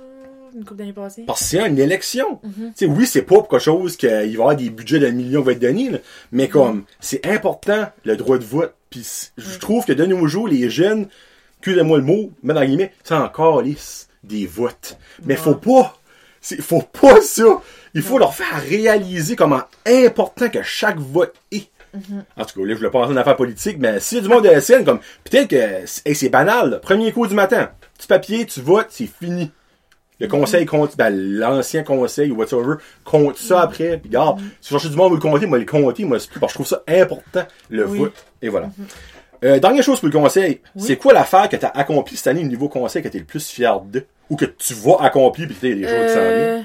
une couple d'années passées. Parce que c'est une élection. Tu sais, oui, c'est pas pour quelque chose qu'il va y avoir des budgets d'un million qui va être donnés, là, mais comme, c'est important, le droit de vote. Puis je trouve que de nos jours, les jeunes, excusez-moi le mot, mais dans guillemets, c'est encore lisse des votes. Mais Ouais. faut pas, faut pas ça. Il faut leur faire réaliser comment important que chaque vote est. Mhm. En tout cas, là, je voulais pas rentrer en affaires politiques, mais s'il y a du monde de la scène, comme, peut-être que, c'est- hey, c'est banal, là. premier coup du matin, petit papier, tu votes, c'est fini. Le conseil compte, ben, l'ancien conseil ou whatever, compte ça après, puis regarde, si je cherche du monde pour le compter, moi, le compter, moi, c'est plus, parce que je trouve ça important, le Oui. vote. Et voilà. Euh, dernière chose pour le conseil, Oui. c'est quoi l'affaire que tu as accompli cette année au niveau conseil que tu es le plus fier de? Ou que tu vas accomplir, puis tu des choses qui s'en? Euh,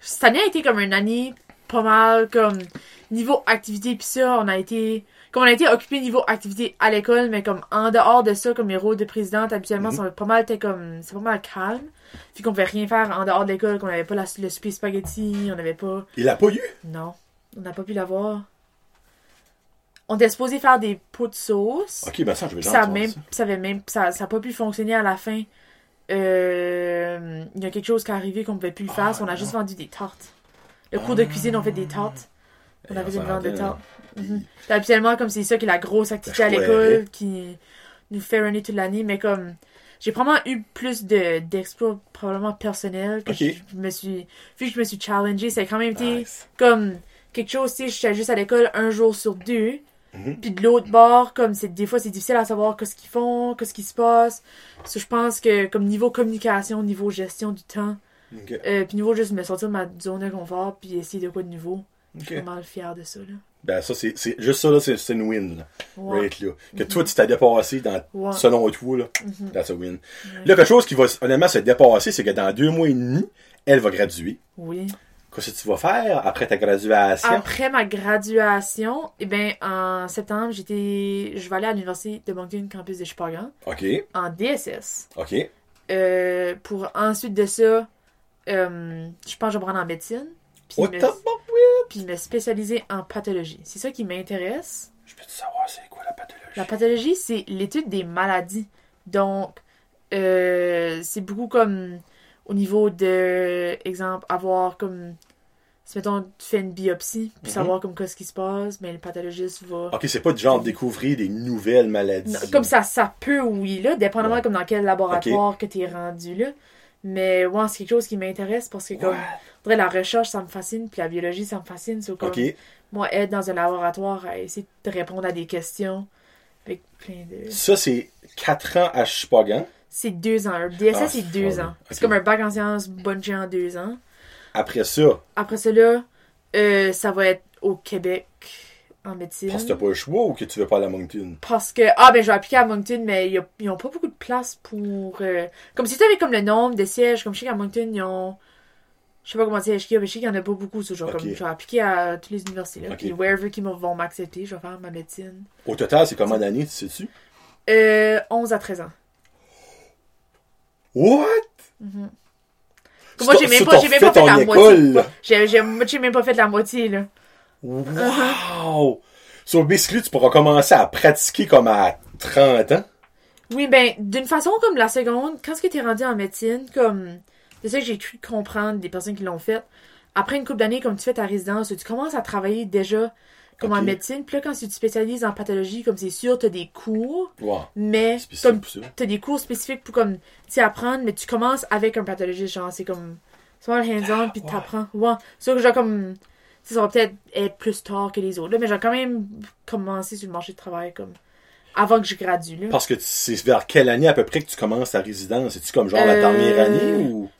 cette année a été comme une année pas mal comme niveau activité puis ça on a été comme on a été occupé niveau activité à l'école mais comme en dehors de ça comme les rôles de présidente habituellement sont pas mal comme c'est pas mal calme puis qu'on pouvait rien faire en dehors de l'école qu'on avait pas la, le souper spaghetti on avait pas Il l'a pas eu? non on n'a pas pu l'avoir on était supposé faire des pots de sauce Ok, ben ça, je vais ça, même, ça. ça avait même ça, ça a pas pu fonctionner à la fin euh, il y a quelque chose qui est arrivé qu'on pouvait plus le faire, Ah, on a non. juste vendu des tartes. Le cours de cuisine, on fait des tartes. On avait une vente de. Puis Habituellement, comme c'est ça qui est la grosse activité à l'école qui nous fait runner toute l'année, mais comme j'ai probablement eu plus de d'exploits probablement personnels que je me suis vu que je me suis challengée, c'est quand même été Nice. comme quelque chose, sais, j'étais juste à l'école un jour sur deux. Mhm. Puis de l'autre bord, comme c'est des fois c'est difficile à savoir qu'est-ce qu'ils font, qu'est-ce qui se passe. So, je pense que comme niveau communication, niveau gestion du temps, Ok. euh, puis niveau juste me sortir de ma zone de confort, puis essayer de quoi de nouveau. Je suis Ok. vraiment fière de ça là. Ben, ça, c'est, c'est, juste ça, là, c'est, c'est une win, là. Ouais. Right, là. Que toi, tu t'as dépassé dans, Ouais. selon toi, là. Mhm. That's a win. Là, quelque chose qui va, honnêtement, se dépasser, c'est que dans deux mois et demi, elle va graduer. Oui. Qu'est-ce que tu vas faire après ta graduation? Après ma graduation, eh ben en septembre, j'étais je vais aller à l'université de Moncton campus de Chupagan OK. en DSS. OK. Euh, pour ensuite de ça, euh, je pense que je vais me rendre en médecine. Puis, What me, the fuck, oui? puis me spécialiser en pathologie. C'est ça qui m'intéresse. Je peux te savoir c'est quoi la pathologie? La pathologie, c'est l'étude des maladies. Donc, euh, c'est beaucoup comme au niveau de, exemple, avoir comme, si mettons, tu fais une biopsie, puis Mhm. savoir comme qu'est-ce qui se passe, mais le pathologiste va... OK, c'est pas du genre découvrir des nouvelles maladies. Non, Comme ça, ça peut, oui, là, dépendamment comme dans quel laboratoire que tu es rendu, là. Mais, ouais, c'est quelque chose qui m'intéresse parce que, comme, faudrait la recherche, ça me fascine, puis la biologie, ça me fascine. c'est comme, moi, être dans un laboratoire à essayer de répondre à des questions avec plein de... Ça, c'est 4 ans à Chupagan. C'est deux ans. Un DSS, Ah, c'est deux ah, ans. ok. C'est comme un bac en sciences bungee en deux ans. Après ça, Après cela, euh, ça va être au Québec en médecine. parce que t'as pas le choix ou que tu veux pas aller à Moncton? Parce que, ah ben je vais appliquer à Moncton, mais y a- ils ont pas beaucoup de place pour... euh, Comme si tu avais comme le nombre de sièges, comme je sais qu'à Moncton, ils ont... Je sais pas comment sièges qu'il y a, mais je sais qu'il y en a pas beaucoup. so, genre, comme, je vais appliquer à toutes les universités. Là. Puis wherever qui vont m'accepter, je vais faire ma médecine. Au total, c'est combien d'années, tu sais-tu? Euh, 11 à 13 ans. What? Moi, j'ai même pas, même fait pas fait la moitié. j'ai même pas fait la moitié, là. Wow! So, basically, tu pourras commencer à pratiquer comme à 30 ans. Oui, ben, d'une façon comme la seconde, quand ce que t'es rendu en médecine, comme, c'est ça que j'ai cru comprendre des personnes qui l'ont fait. Après une couple d'années, comme tu fais ta résidence, tu commences à travailler déjà comme en médecine. Puis là, quand tu te spécialises en pathologie, comme c'est sûr, t'as des cours, Wow. mais comme t'as des cours spécifiques pour comme, tu apprendre, mais tu commences avec un pathologiste, genre, c'est comme, un hands-on, puis ouais. t'apprends. Ouais. C'est sûr que genre comme, ça va peut-être être plus tard que les autres, là, mais j'ai quand même commencé sur le marché de travail, comme, avant que je gradue, là. Parce que c'est vers quelle année à peu près que tu commences ta résidence? C'est-tu comme genre la Euh, dernière année ou?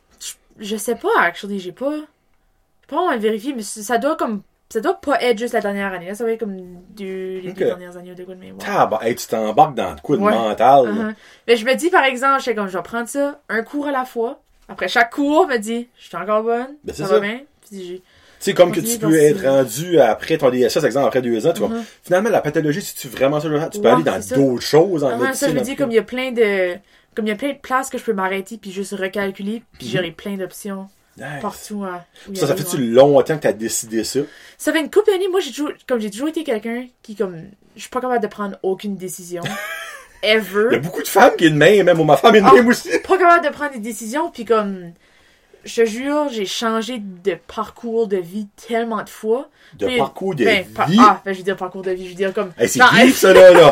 Je sais pas, actually, j'ai pas. J'ai pas vraiment vérifié, mais ça doit comme. Ça doit pas être juste la dernière année. Là, ça va être comme deux, les deux dernières années ou de quoi de mémoire. Ah, bah, hey, tu t'embarques dans quoi de Ouais. mental. Uh-huh. Mais je me dis, par exemple, je sais comme je vais prendre ça, un cours à la fois. Après chaque cours, je me dis, je suis encore bonne. Ben, ça, ça. va bien. Puis sais, comme que tu peux être rendu après ton DSS, exemple, après deux ans, tu vas, Mhm. finalement, la pathologie, si tu vraiment ça, tu peux aller dans d'autres choses en Ah, médecine. ça, je dis, après. comme il y a plein de. Comme il y a plein de places que je peux m'arrêter puis juste recalculer, puis Mhm. j'aurai plein d'options Nice. partout. y Ça, ça fait-tu longtemps que t'as décidé ça? Ça fait une couple d'années, moi j'ai toujours comme j'ai toujours été quelqu'un qui comme je suis pas capable de prendre aucune décision Il y a ever. beaucoup de femmes qui est de même, même ma femme est de Ah. même aussi. Pas capable de prendre des décisions puis comme je jure, j'ai changé de parcours de vie tellement de fois. De Puis- parcours de ben, par- vie? ah, ben, je veux dire parcours de vie, je veux dire comme Hey, c'est deep, ça, là, là?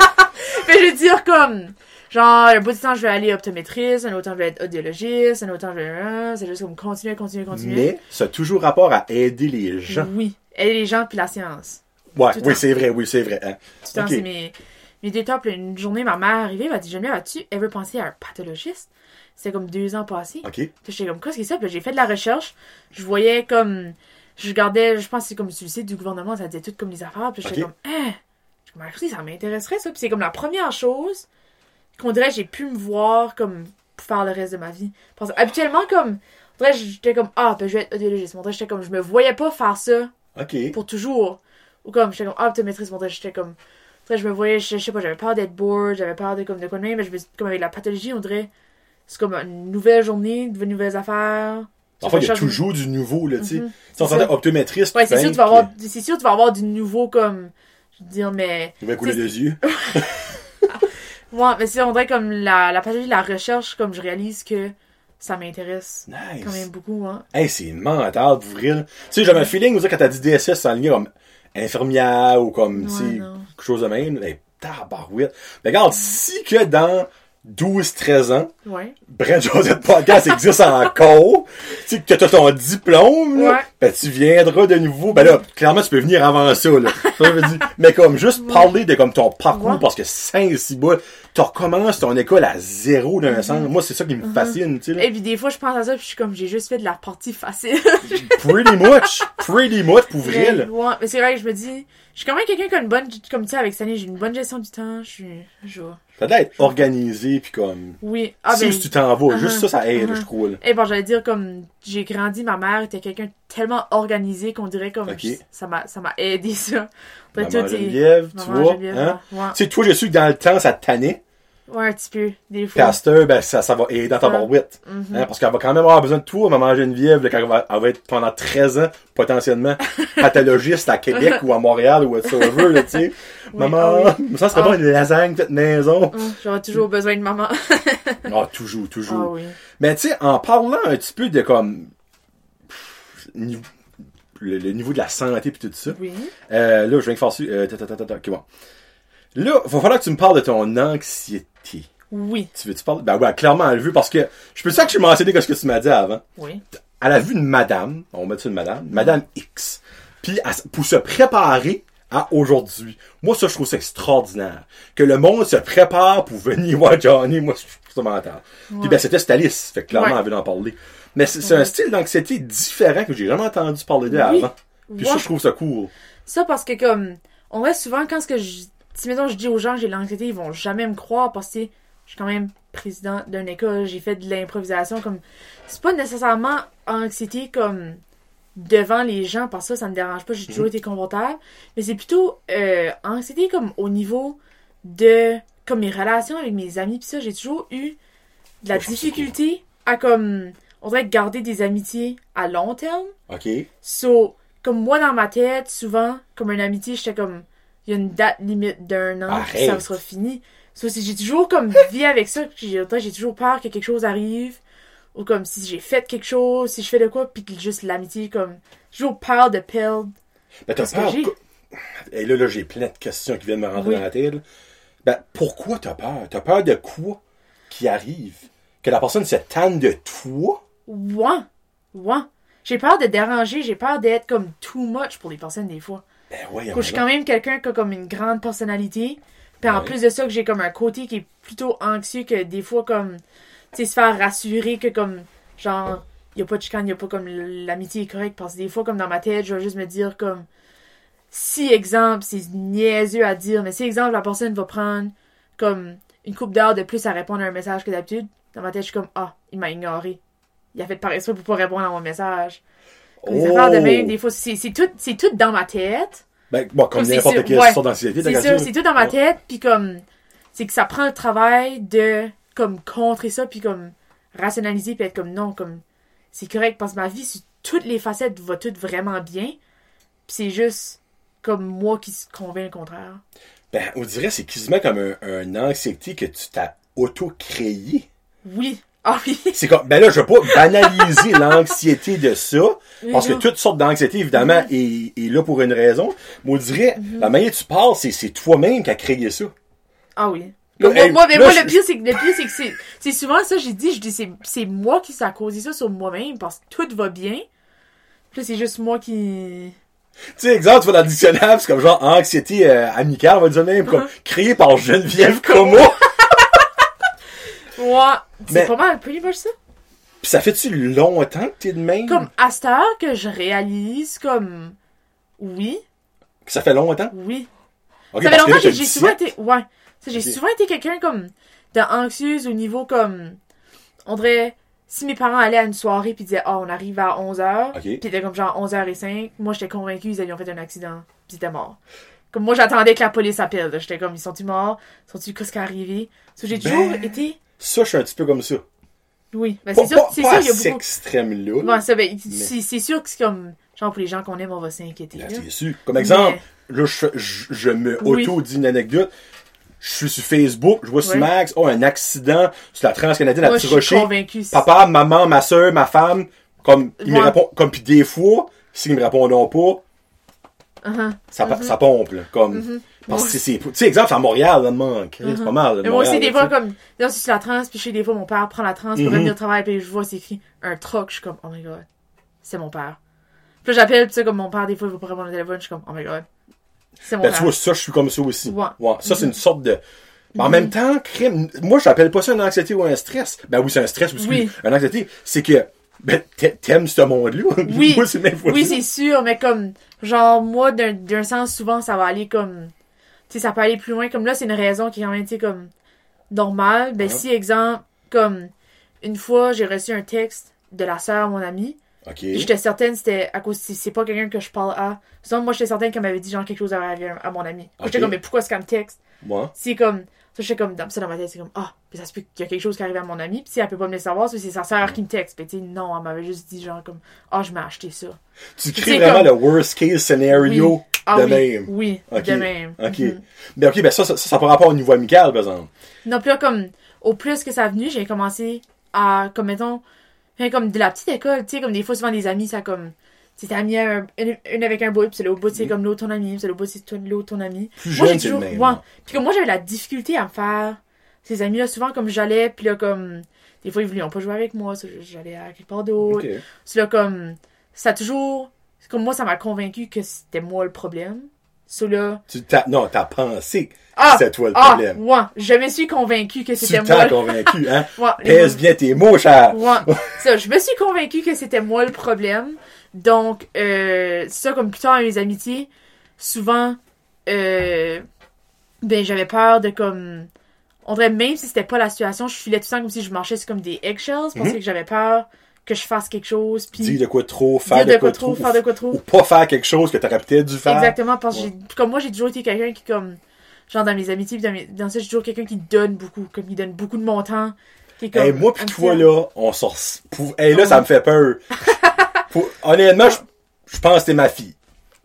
Mais je veux dire comme genre un bout de temps je vais aller optométriste, un autre temps je vais être audiologiste, un autre temps je vais euh, c'est juste comme continuer, continuer, continuer. Mais ça a toujours rapport à aider les gens. Oui, aider les gens puis la science. Ouais, Tout oui, temps. c'est vrai, oui, c'est vrai. hein. Tout le temps, Ok. c'est mes, mes. Une journée, ma mère est arrivée, elle m'a dit Geneviève, as-tu ever pensé à un pathologiste? C'était comme deux ans passés. OK. J'étais comme, qu'est-ce que c'est ça? Puis j'ai fait de la recherche. Je voyais comme. Je regardais, je pense que c'est comme sur le site du gouvernement, ça disait tout comme les affaires. Puis j'étais Ok. comme, hein? Je Ah, ça m'intéresserait ça. Puis c'est comme la première chose qu'on dirait j'ai pu me voir comme pour faire le reste de ma vie. Parce que habituellement, comme. On dirait, j'étais comme, ah, ben je vais être audiologiste. On dirait, j'étais comme, je me voyais pas faire ça OK. pour toujours. Ou comme, j'étais comme, ah, optométriste, mon j'étais comme, tu je me voyais, je, je sais pas, j'avais peur d'être bored, j'avais peur de, comme, de mais je me, comme avec la pathologie, on dirait, c'est comme une nouvelle journée, de nouvelles affaires. Enfin, il y a toujours du nouveau, là, tu sais. Mhm. Si on s'entend ça. optométriste, Ouais, c'est ben, sûr, tu vas avoir, c'est sûr, tu vas avoir du nouveau, comme, je veux dire, mais, Il va couler des yeux. ouais, mais c'est, on dirait comme la, la pathologie, la recherche, comme je réalise que ça m'intéresse Nice. quand même beaucoup, hein. Hey, c'est mental, pour vrai. Tu sais, j'avais un feeling, quand t'as dit DSS, en ligne comme infirmière ou comme, tu sais, quelque chose de même. Mais tabarouette. Mais regarde, si que dans 12-13 ans, Ouais. Brent Joseph Podcast existe encore, tu sais, que t'as ton diplôme, là, Ouais. Ben tu viendras de nouveau. Ben là, clairement, tu peux venir avant ça, là. Ça, je veux dire. Mais comme, juste parler de comme ton parcours, Ouais. parce que 5 6 bouts, tu recommences ton école à zéro Mm-hmm. d'un sens. Moi, c'est ça qui me fascine, tu sais. Et puis des fois, je pense à ça, puis je suis comme, j'ai juste fait de la partie facile. Pretty much. Pretty much, pour vrai, là. Ouais, mais c'est vrai que je me dis, je suis quand même quelqu'un qui a une bonne, comme tu sais, avec cette année, j'ai une bonne gestion du temps, je suis, je vois. Ça doit être organisé, puis comme... Oui. Ah, si ben, tu t'en vas, juste uh-huh, ça, ça aide, uh-huh. je trouve, là. Et bon, j'allais dire comme j'ai grandi, ma mère était quelqu'un tellement organisé qu'on dirait comme ça m'a ça m'a aidé ça. Après, Maman tout est- Geneviève, tu Maman vois, Geneviève, hein? ouais. Tu sais, toi, je suis que dans le temps, ça te tannait? Ouais, un petit peu des fois. Ben, ça, ça va aider dans ta barbiette. Mhm. Hein, parce qu'elle va quand même avoir besoin de toi, maman Geneviève, là, quand elle va, elle va être pendant 13 ans, potentiellement, pathologiste à Québec ou à Montréal ou whatsoever, là, tu sais. Oui, Maman, ah ça serait Ah. pas une lasagne faite maison. Hum, J'aurais toujours besoin de maman. Ah, toujours, toujours. ah oui. Mais tu sais, en parlant un petit peu de comme le, le niveau de la santé puis tout ça, Oui. euh, là, je viens de faire euh, ta, ta, ta, ta, ta, ok, bon. Là, va falloir que tu me parles de ton anxiété. Oui. Tu veux-tu parler? Ben ouais, clairement, elle le veut parce que je peux ça que je suis mentionné que ce que tu m'as dit avant. Oui. Elle a vu une madame, on va mettre ça une madame, madame X. Puis elle- pour se préparer à aujourd'hui. Moi, ça, je trouve ça extraordinaire. Que le monde se prépare pour venir voir Johnny, moi, je trouve ça mental. Puis Ouais. ben, c'était Stalis, fait que clairement, Ouais. elle veut en parler. Mais c'est un style d'anxiété différent que j'ai jamais entendu parler de Oui. avant. Puis ça, je trouve ça cool. Ça parce que comme on reste souvent quand ce que je si mettons je dis aux gens que j'ai de l'anxiété, ils vont jamais me croire parce que je suis quand même président d'une école, j'ai fait de l'improvisation comme c'est pas nécessairement anxiété comme devant les gens parce que ça ça me dérange pas, j'ai toujours Mhm. été confortable, mais c'est plutôt euh, anxiété comme au niveau de comme mes relations avec mes amis puis ça, j'ai toujours eu de la difficulté à comme on dirait garder des amitiés à long terme. OK? So, comme moi dans ma tête, souvent, comme une amitié, j'étais comme, il y a une date limite d'un an, puis ça sera fini. So, si j'ai toujours comme vie avec ça, j'ai toujours peur que quelque chose arrive, ou comme si j'ai fait quelque chose, si je fais de quoi, puis que juste l'amitié, comme, j'ai toujours peur de perdre. Ben, t'as peur. Et là, là, j'ai plein de questions qui viennent me rentrer Oui. dans la tête. Ben, pourquoi t'as peur? T'as peur de quoi qui arrive? Que la personne se tanne de toi? Ouais, ouais. J'ai peur de déranger, j'ai peur d'être comme too much pour les personnes des fois. Ben, ouais, Je suis quand même quelqu'un qui a comme une grande personnalité. Puis en Ouais. plus de ça, que j'ai comme un côté qui est plutôt anxieux que des fois comme, tu sais, se faire rassurer que comme, genre, y a pas de chicane, y a pas comme l'amitié est correcte. Parce que des fois, comme dans ma tête, je vais juste me dire comme, si exemple, c'est niaiseux à dire, mais si exemple, la personne va prendre comme une coupe d'heure de plus à répondre à un message que d'habitude, dans ma tête, je suis comme, ah, il m'a ignoré. Il a fait par exprès pour pas répondre à mon message. Les Oh! affaires de même, des fois, c'est tout, tout dans ma tête. Ben, bon, comme n'importe quelle ouais. d'anxiété, t'as C'est dire. c'est tout dans ma tête, puis comme, c'est que ça prend le travail de, comme, contrer ça, puis comme, rationaliser, puis être comme, non, comme, c'est correct, parce que ma vie, sur toutes les facettes, va tout vraiment bien, puis c'est juste, comme, moi qui se convainc le contraire. Ben, on dirait c'est quasiment comme un, un anxiété que tu t'as auto-créé. Oui. Ah oui. C'est comme, ben là, je veux pas banaliser l'anxiété de ça, parce que toutes sortes d'anxiété, évidemment, est, est là pour une raison. Mais on dirait, la manière dont tu parles, c'est, toi-même qui a créé ça. Ah oui. Là, moi, hey, moi, mais là, moi, je- le pire, c'est que, le pire, c'est que c'est, souvent ça, j'ai dit, je dis, c'est, moi qui s'est causé ça sur moi-même, parce que tout va bien. Puis là, c'est juste moi qui, Tu sais, exemple, tu vas dans le dictionnaire, c'est comme genre anxiété euh, amicale, on va dire même, comme Uh-huh. créé par Geneviève Como. ouais, c'est Mais- pas mal, pretty much ça. Puis ça fait-tu longtemps que t'es de même? Comme à cette heure que je réalise comme oui, Que ça fait longtemps? oui. Ça fait longtemps que j'ai 17. souvent été ouais, j'ai souvent été quelqu'un comme de anxieuse au niveau comme on dirait si mes parents allaient à une soirée puis disaient "Ah, on arrive à 11h." Ok. Puis c'était comme genre 11h05, moi j'étais convaincue ils avaient fait un accident, puis ils étaient morts. Comme moi j'attendais que la police appelle, j'étais comme ils sont-ils morts, sont-ils qu'est-ce qui est arrivé? So, j'ai toujours Ben, été Ça, je suis un petit peu comme ça. oui, ben, Pas, c'est sûr, c'est sûr il y a beaucoup extrême-là. Bon, ça, ben, c'est c'est sûr que c'est comme genre pour les gens qu'on aime, on va s'inquiéter. Là, là. c'est sûr. Comme exemple, là, je, je, je me Oui. auto-dis une anecdote. je suis sur Facebook, je vois sur Ouais. Max, oh, un accident sur la Transcanadienne à Moi, je suis convaincue. c'est- Papa, maman, ma soeur, ma femme, comme, il me Ouais. répond, comme pis des fois, s'ils me répondent pas, Uh-huh. ça, pa- ça pompe, là, comme, parce que c'est, c'est- tu sais, exemple, à Montréal, là, manque, c'est pas mal, là, Mais moi aussi, des là, fois, tu sais. comme, là, je suis sur la trans, puis je sais, des fois, mon père prend la trans pour Mhm. revenir au travail, puis je vois, c'est écrit un truck, je suis comme, oh my god, c'est mon père. Puis là, j'appelle, puis ça, comme mon père, des fois, il va pas répondre au téléphone, je suis comme, oh my god, c'est mon Ben, tu père. vois, ça, je suis comme ça aussi. Ouais. Ça, c'est une sorte de. Mais en même temps, crime, moi, j'appelle pas ça une anxiété ou un stress. Ben oui, c'est un stress aussi. Oui. Un anxiété, c'est que, ben, t'a- t'aimes ce monde-là. Oui. c'est Oui, c'est sûr, mais comme, genre, moi, d'un, d'un sens, souvent, ça va aller comme, tu sais, ça peut aller plus loin. Comme là, c'est une raison qui est quand même, tu sais, comme, normale. Ben, Ouais. si, exemple, comme, une fois, j'ai reçu un texte de la sœur à mon ami, Ok. Puis j'étais certaine c'était à cause c'est- c'est pas quelqu'un que je parle à. Sinon moi j'étais certaine qu'elle m'avait dit genre quelque chose à, à mon ami. J'étais comme mais pourquoi est-ce qu'elle me texte? Moi. C'est comme ça j'étais comme dans ça dans ma tête c'est comme ah puis ça se peut qu'il y a quelque chose qui arrive à mon ami puis si elle peut pas me le savoir c'est c'est sa sœur qui me texte. Puis tu sais non elle m'avait juste dit genre comme ah je m'ai acheté ça. Tu crées vraiment comme- le worst case scenario Oui. Ah de oui. même. Oui de même. Ok. Mhm. Ben, ok, ben, ça, ça, ça, par rapport au niveau amical, par exemple. Non puis là comme au plus que ça a venu j'ai commencé à comme mettons comme de la petite école tu sais comme des fois souvent des amis ça comme tu sais, t'as mis un, une, une avec un bout, puis c'est l'autre bout, c'est comme l'autre ton ami, puis c'est l'autre bout, c'est l'autre ton ami. Plus Moi, j'ai c'est toujours. même. Ouais. hein. Puis comme moi, j'avais la difficulté à me faire ces amis-là. Souvent, comme j'allais, puis là, comme. Des fois, ils voulaient pas jouer avec moi, j'allais à quelque part d'autre. C'est là, comme. Ça a toujours. Comme moi, ça m'a convaincu que c'était moi le problème. Ça, là. Tu t'as, non, t'as pensé que Ah! c'était toi le Ah! problème. Ouais! Je me suis convaincu que Tu c'était moi. t'as le- convaincu, hein? Ouais, Pèse bien tes mots, cher. Ouais. ça, je me suis convaincue que c'était moi le problème. Donc, euh, ça, comme plus tard dans mes amitiés, souvent, euh, ben, j'avais peur de comme. On dirait même si c'était pas la situation, je filais tout le temps comme si je marchais sur comme des eggshells parce Mhm. que j'avais peur que je fasse quelque chose. Puis Dire de quoi trop, faire de, quoi trop, faire de quoi trop. ou pas faire quelque chose que t'aurais peut-être dû faire. Exactement, parce que Ouais. comme moi, j'ai toujours été quelqu'un qui, comme, genre dans mes amitiés, puis dans, mes- dans ça, j'ai toujours quelqu'un qui donne beaucoup, comme, qui donne beaucoup de mon temps. Qui comme Hey, moi pis un toi, là, on sort... Hey, là, Ouais. ça me fait peur. Honnêtement, je, je pense que t'es ma fille.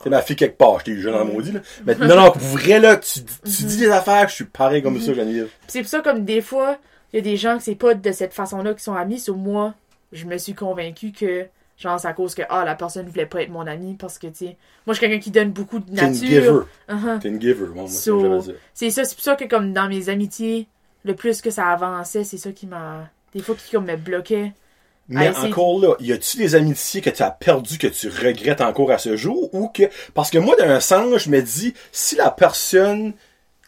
T'es ma fille quelque part. Je t'ai jeune en maudit, là. Mais non, non, pour vrai, là, tu, tu dis des affaires, je suis pareil comme ça, Geneviève. Puis c'est pour ça, comme des fois, il y a des gens que c'est pas de cette façon-là qui sont amis. Sur moi, je me suis convaincue que, genre, c'est à cause que, ah, la personne voulait pas être mon ami parce que, tu sais, moi, je suis quelqu'un qui donne beaucoup de T'es une nature. giver. Uh-huh. T'es une giver, moi, moi, c'est So- ce que j'avais dit. C'est ça, c'est pour ça que, comme, dans mes amitiés, le plus que ça avançait, c'est ça qui m'a. Des fois, qui, comme, me bloquait. Mais Ah, encore là, y a-tu des amitiés que tu as perdues que tu regrettes encore à ce jour ou que parce que moi d'un sens je me dis si la personne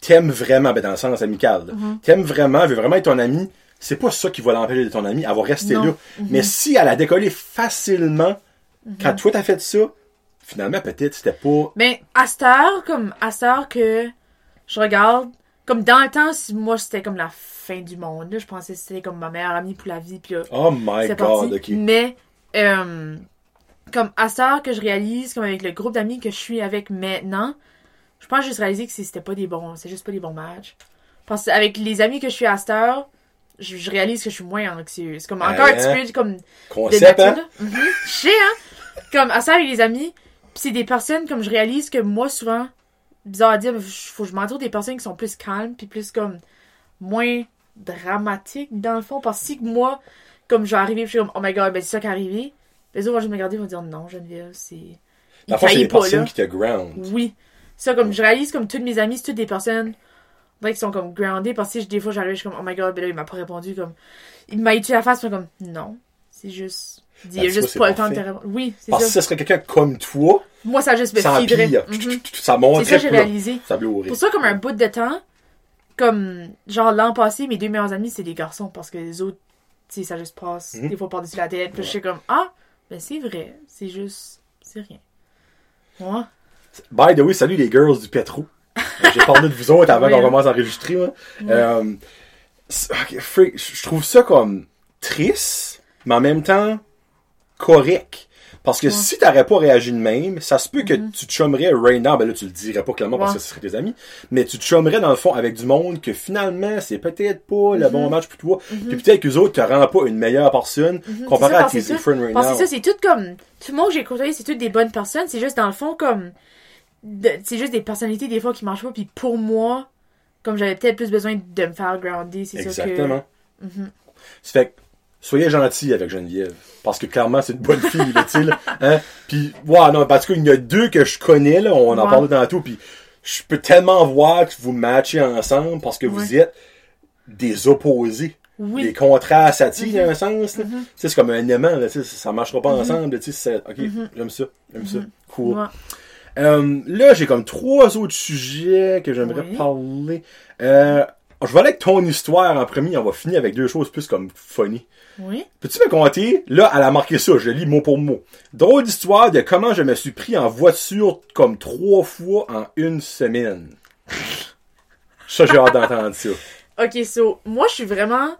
t'aime vraiment ben dans le sens amical Mhm. t'aime vraiment veut vraiment être ton ami c'est pas ça qui va l'empêcher d'être ton ami elle va rester Non. là Mhm. mais si elle a décollé facilement quand toi t'as fait ça finalement peut-être c'était pas Mais à cette heure, comme à cette heure que je regarde, comme dans le temps, si moi c'était comme la fin du monde, là, je pensais que c'était comme ma meilleure amie pour la vie, puis oh my god parti. Mais euh, comme à heure que je réalise, comme avec le groupe d'amis que je suis avec maintenant, je pense juste réaliser que c'était pas des bons, c'est juste pas des bons matchs. Parce qu'avec les amis que je suis à cette heure, je, je réalise que je suis moins anxieuse. Comme encore Hein? un petit peu comme de concept nature, hein? Mhm. Je sais, hein? Comme, à ça, avec les amis, pis c'est des personnes, comme je réalise que moi, souvent, bizarre à dire, mais faut que je m'entoure des personnes qui sont plus calmes, puis plus comme, moins dramatiques, dans le fond. Parce que si moi, comme je vais arriver, je suis comme, oh my god, ben c'est ça qui est arrivé, les autres vont juste me regarder, ils vont dire, non, Geneviève, c'est. Il c'est des pas, personnes là. qui te ground Oui. Ça, comme je réalise, comme toutes mes amies, c'est toutes des personnes qu'ils sont comme groundées parce que des fois j'arrive, je suis comme, oh my god, ben là, il m'a pas répondu, comme, il m'a étudié la face, puis comme, non, c'est juste, il Ben, a juste pas le temps de te répondre. Oui, c'est parce que ça. ce serait quelqu'un comme toi Moi, ça juste me ça feederait. Mhm. ça montrait C'est ça que j'ai réalisé. ça. Pour ça, comme un bout de temps, comme, genre l'an passé, mes deux meilleurs amis, c'est des garçons parce que les autres, tu sais, ça juste passe Mhm. des fois par-dessus la tête. Puis je suis comme, ah, ben c'est vrai, c'est juste, c'est rien. Ouais. By the way, salut les girls du Petro. Euh, J'ai parlé de vous autres avant qu'on hein. commence à enregistrer. moi. Euh, je trouve ça comme triste, mais en même temps correct. Parce que Ouais. si t'aurais pas réagi de même, ça se peut que tu te chummerais right now, ben là tu le dirais pas clairement parce que ce serait tes amis, mais tu te chummerais dans le fond avec du monde que finalement c'est peut-être pas le bon match pour toi, puis peut-être que les autres te rendent pas une meilleure personne comparé ça, à tes friends right Parce que now. c'est ça, c'est tout comme. Tout le monde que j'ai côtoyé, c'est toutes des bonnes personnes. C'est juste, dans le fond, comme. C'est juste des personnalités, des fois, qui marchent pas. Puis pour moi, comme j'avais peut-être plus besoin de me faire grounder, c'est ça que... Exactement. Mhm. Ça fait que, soyez gentils avec Geneviève. Parce que clairement, c'est une bonne fille, là, tu sais. Hein? Puis, ouais, non, parce qu'il y en a deux que je connais, là, on en Ouais. parlait tantôt, puis je peux tellement voir que vous matchez ensemble parce que vous êtes des opposés. Oui. Des contrats Mhm. dans un sens, sais, c'est comme un aimant, là, tu sais, ça marchera pas ensemble, tu sais, c'est- ok, j'aime ça, j'aime ça, cool. Ouais. Euh, là, j'ai comme trois autres sujets que j'aimerais Oui. parler. Euh, je vais aller avec ton histoire en premier. On va finir avec deux choses plus comme funny. Oui. Peux-tu me compter? Là, elle a marqué ça. Je lis mot pour mot. Drôle d'histoire de comment je me suis pris en voiture comme trois fois en une semaine. Ça, j'ai hâte d'entendre ça. Ok, so, moi, je suis vraiment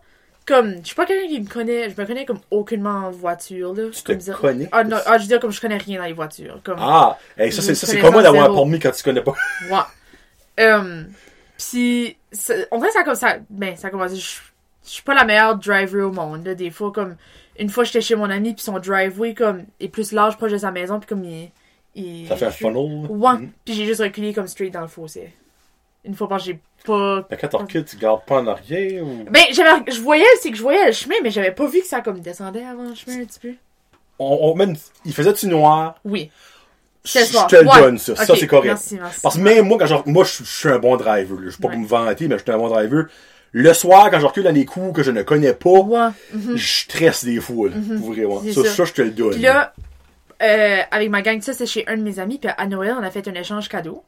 comme. Je suis pas quelqu'un qui me connaît. Je me connais comme aucunement en voiture, là. Tu Comme te dire- connais? Ah, non, ah, je veux dire, comme je connais rien dans les voitures. Comme. Ah! Hey, ça, c'est, ça, c'est comment d'avoir un permis quand tu connais pas? Ouais. Euh, pis, dirait que ça comme ça. Ben, ça commence. Je je suis pas la meilleure driver au monde, là. Des fois, comme. Une fois, j'étais chez mon ami, puis son driveway, comme, est plus large proche de sa maison, puis comme il. il Ça fait un funnel. Ouais. Mhm. Puis j'ai juste reculé comme straight dans le fossé. Une fois, parce que j'ai pas. Mais quand recules, tu gardes pas en arrière ou... Ben, j'avais, je voyais, c'est que je voyais le chemin, mais j'avais pas vu que ça comme descendait avant le chemin un petit peu. On, on, man, il faisait-tu noir? Oui. Je te le Ouais. donne, ça. Ça, c'est correct. Merci, merci. Parce que même moi, quand je, moi, je, je suis un bon driver. Je suis pas Ouais. pour me vanter, mais je suis un bon driver. Le soir, quand je recule dans des coups que je ne connais pas, Ouais. mhm. je stresse des fois, là, pour vraiment. C'est Ça, ça. ça, je te le donne. Puis là, euh, avec ma gang, ça, c'est chez un de mes amis, puis à Noël, on a fait un échange cadeau.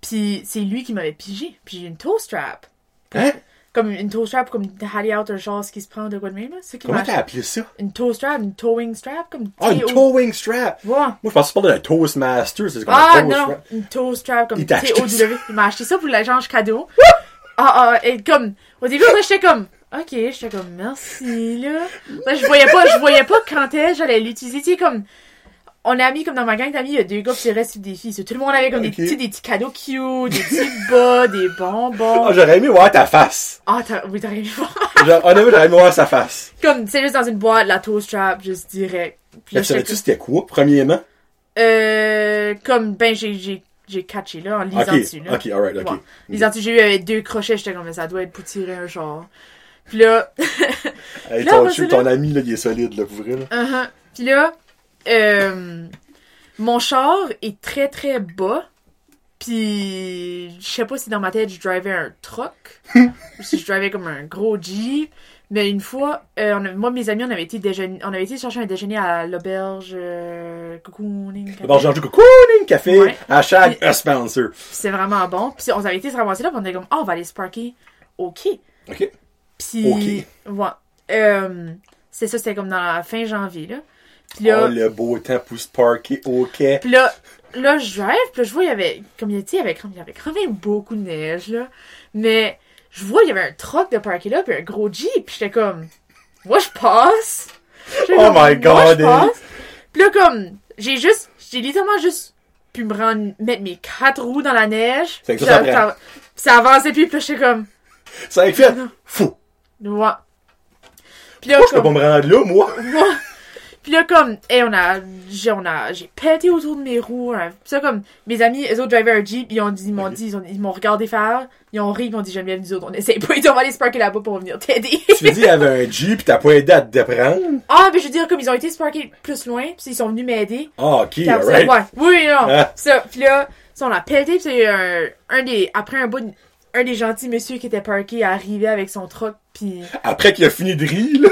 Puis c'est lui qui m'avait pigé. Puis j'ai une toe strap. Hein? Comme une toe strap, comme Hattie Out, un genre ce qui se prend de quoi de même, là. C'est qui Comment t'as appelé ça? Une toe strap, une towing strap, comme Ah, une T-O- towing strap! Ouais. Moi, je pensais parlais d'un Toastmaster, c'est comme Ah un non, strap. une toe strap comme T-O-W. Il m'a acheté ça pour l'échange cadeau. ah, ah, et comme, au début, j'étais comme, ok, j'étais comme, merci, là. Là, je voyais pas, je voyais pas quand j'allais l'utiliser, tu sais, comme, on a mis, comme dans ma gang d'amis, il y a deux gars c'est le reste c'est des filles. Tout le monde avait comme des, petits, des petits cadeaux cute, des petits bas, des bonbons. Ah, j'aurais aimé voir ta face. Ah, t'as, oui, rien vu voir. Honnêtement, j'aurais aimé voir sa face. Comme, c'est juste dans une boîte, la toe strap, juste direct. Puis Là, tu savais-tu c'était quoi, premièrement? comme, euh, comme, ben, j'ai, j'ai, j'ai catché, là, en lisant Ok, dessus, là. ok, alright, ok. Ouais. Les anti j'ai eu avec deux crochets, j'étais comme, mais ça doit être pour tirer un genre. Puis là, Hey, Là, ton, ton là. ami, là, il est solide, là, pour vrai, là. uh-huh. Puis là, euh, mon char est très très bas. Puis, je sais pas si dans ma tête je drivais un truck ou si je drivais comme un gros Jeep. Mais une fois, euh, on a- moi mes amis, on avait été déjeuner, on avait été chercher un déjeuner à l'auberge euh, Cocooning. Bon, genre, du coup, cooling café, Ouais. hashtag Puis- sponsor. C'est vraiment bon. Puis on avait été se ramasser là, puis on était comme, oh, on va aller se parker quai. Ok. Puis, ouais. Euh, c'est ça, c'était comme dans la fin janvier, là. Puis là, Oh, le beau temps pour se parker au quai. puis là, là, je drive, puis là, je vois, il y avait, comme il y a- tu sais, il y avait, il y avait quand même beaucoup de neige, là. Mais, je vois, il y avait un truck de parké là, puis un gros Jeep, puis j'étais comme, moi, je passe. Oh comme, my moi, God, je passe. Puis là, comme, j'ai juste, j'ai littéralement juste pu me rendre, mettre mes quatre roues dans la neige. Que ça, ça ça, ça avançait, puis, puis là, j'étais comme, Ça a fait fou. ouais. Puis là, Pourquoi je peux pas me rendre là, moi? moi. Puis là, comme, hey, on a, j'ai, on a, j'ai pété autour de mes roues. hein. Puis ça, comme, mes amis, eux autres drivaient un Jeep, ils ont dit, ils m'ont dit, ils, ont- ils m'ont regardé faire, ils ont ri, ils m'ont dit, j'aime bien nous autres, on essaie pas, ils disent, on va aller se parker là-bas pour venir t'aider. Tu me dis, il y avait un Jeep, pis t'as pas aidé à te prendre? ah, mais je veux dire, comme, ils ont été se parker plus loin, puis ils sont venus m'aider. Ah, ok, ça, alright. ouais, oui, non. Ah. Ça, puis là, ça, on a pété, puis c'est un, un des, après un bout, de- un des gentils messieurs qui était parké arrivé avec son truck, puis Après qu'il a fini de rire, là.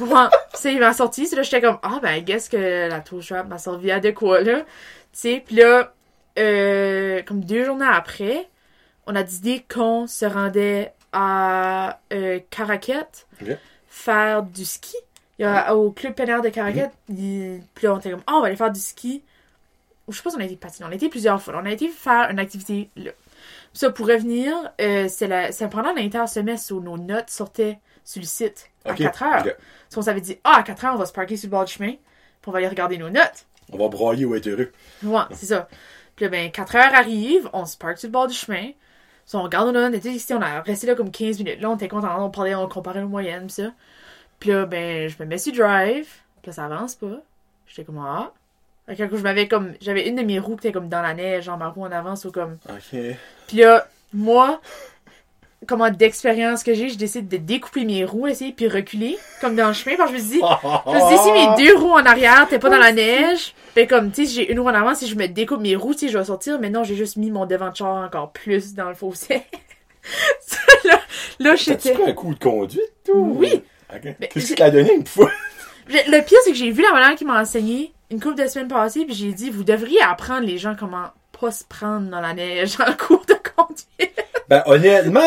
Ouais, c'est il m'a sorti, c'est là j'étais comme ah ben guess que la toe strap m'a servi à de quoi là. Tu sais, puis là euh, comme deux journées après, on a décidé qu'on se rendait à euh, Caraquette Ok. faire du ski. Il y a, au club plein air de Caraquette, il- puis là on était comme ah on va aller faire du ski. Ou je sais pas si on a été patiner, on a été plusieurs fois. On a été faire une activité là. Ça pour revenir, euh, c'est la c'est pendant l'intersemestre où nos notes sortaient sur le site à Ok, 4 heures. So, on s'avait dit, ah, à 4 heures, on va se parker sur le bord du chemin, puis on va aller regarder nos notes. On va broyer ou être heureux. Ouais, c'est ça. Puis là, ben, 4 heures arrivent, on se parque sur le bord du chemin. So, on regarde nos notes, on était ici, on a resté là comme 15 minutes. Là, on était content, on parlait, on comparait nos moyennes, pis ça. Puis là, ben, je me mets sur drive, puis là, ça avance pas. J'étais comme, ah. Fait que quand je m'avais comme, j'avais une de mes roues qui était comme dans la neige, genre ma roue en avance, ou comme, Ok. puis là, moi, comment d'expérience que j'ai, je décide de découper mes roues, essayer, puis reculer, comme dans le chemin, parce que je me suis dit, je me dit, si mes deux roues en arrière, t'es pas dans la neige, ben comme, tu sais, si j'ai une roue en avant, si je me découpe mes roues, tu sais, je vais sortir, mais non, j'ai juste mis mon devant de char encore plus dans le fossé. Là, là, j'étais... un coup de conduite, ou? Oui. Ok. Mais Qu'est-ce que tu l'as donné une fois? Le pire, c'est que j'ai vu la manière qui m'a enseigné une couple de semaines passées, puis j'ai dit, vous devriez apprendre les gens comment pas se prendre dans la neige en cours de conduite. Ben, honnêtement,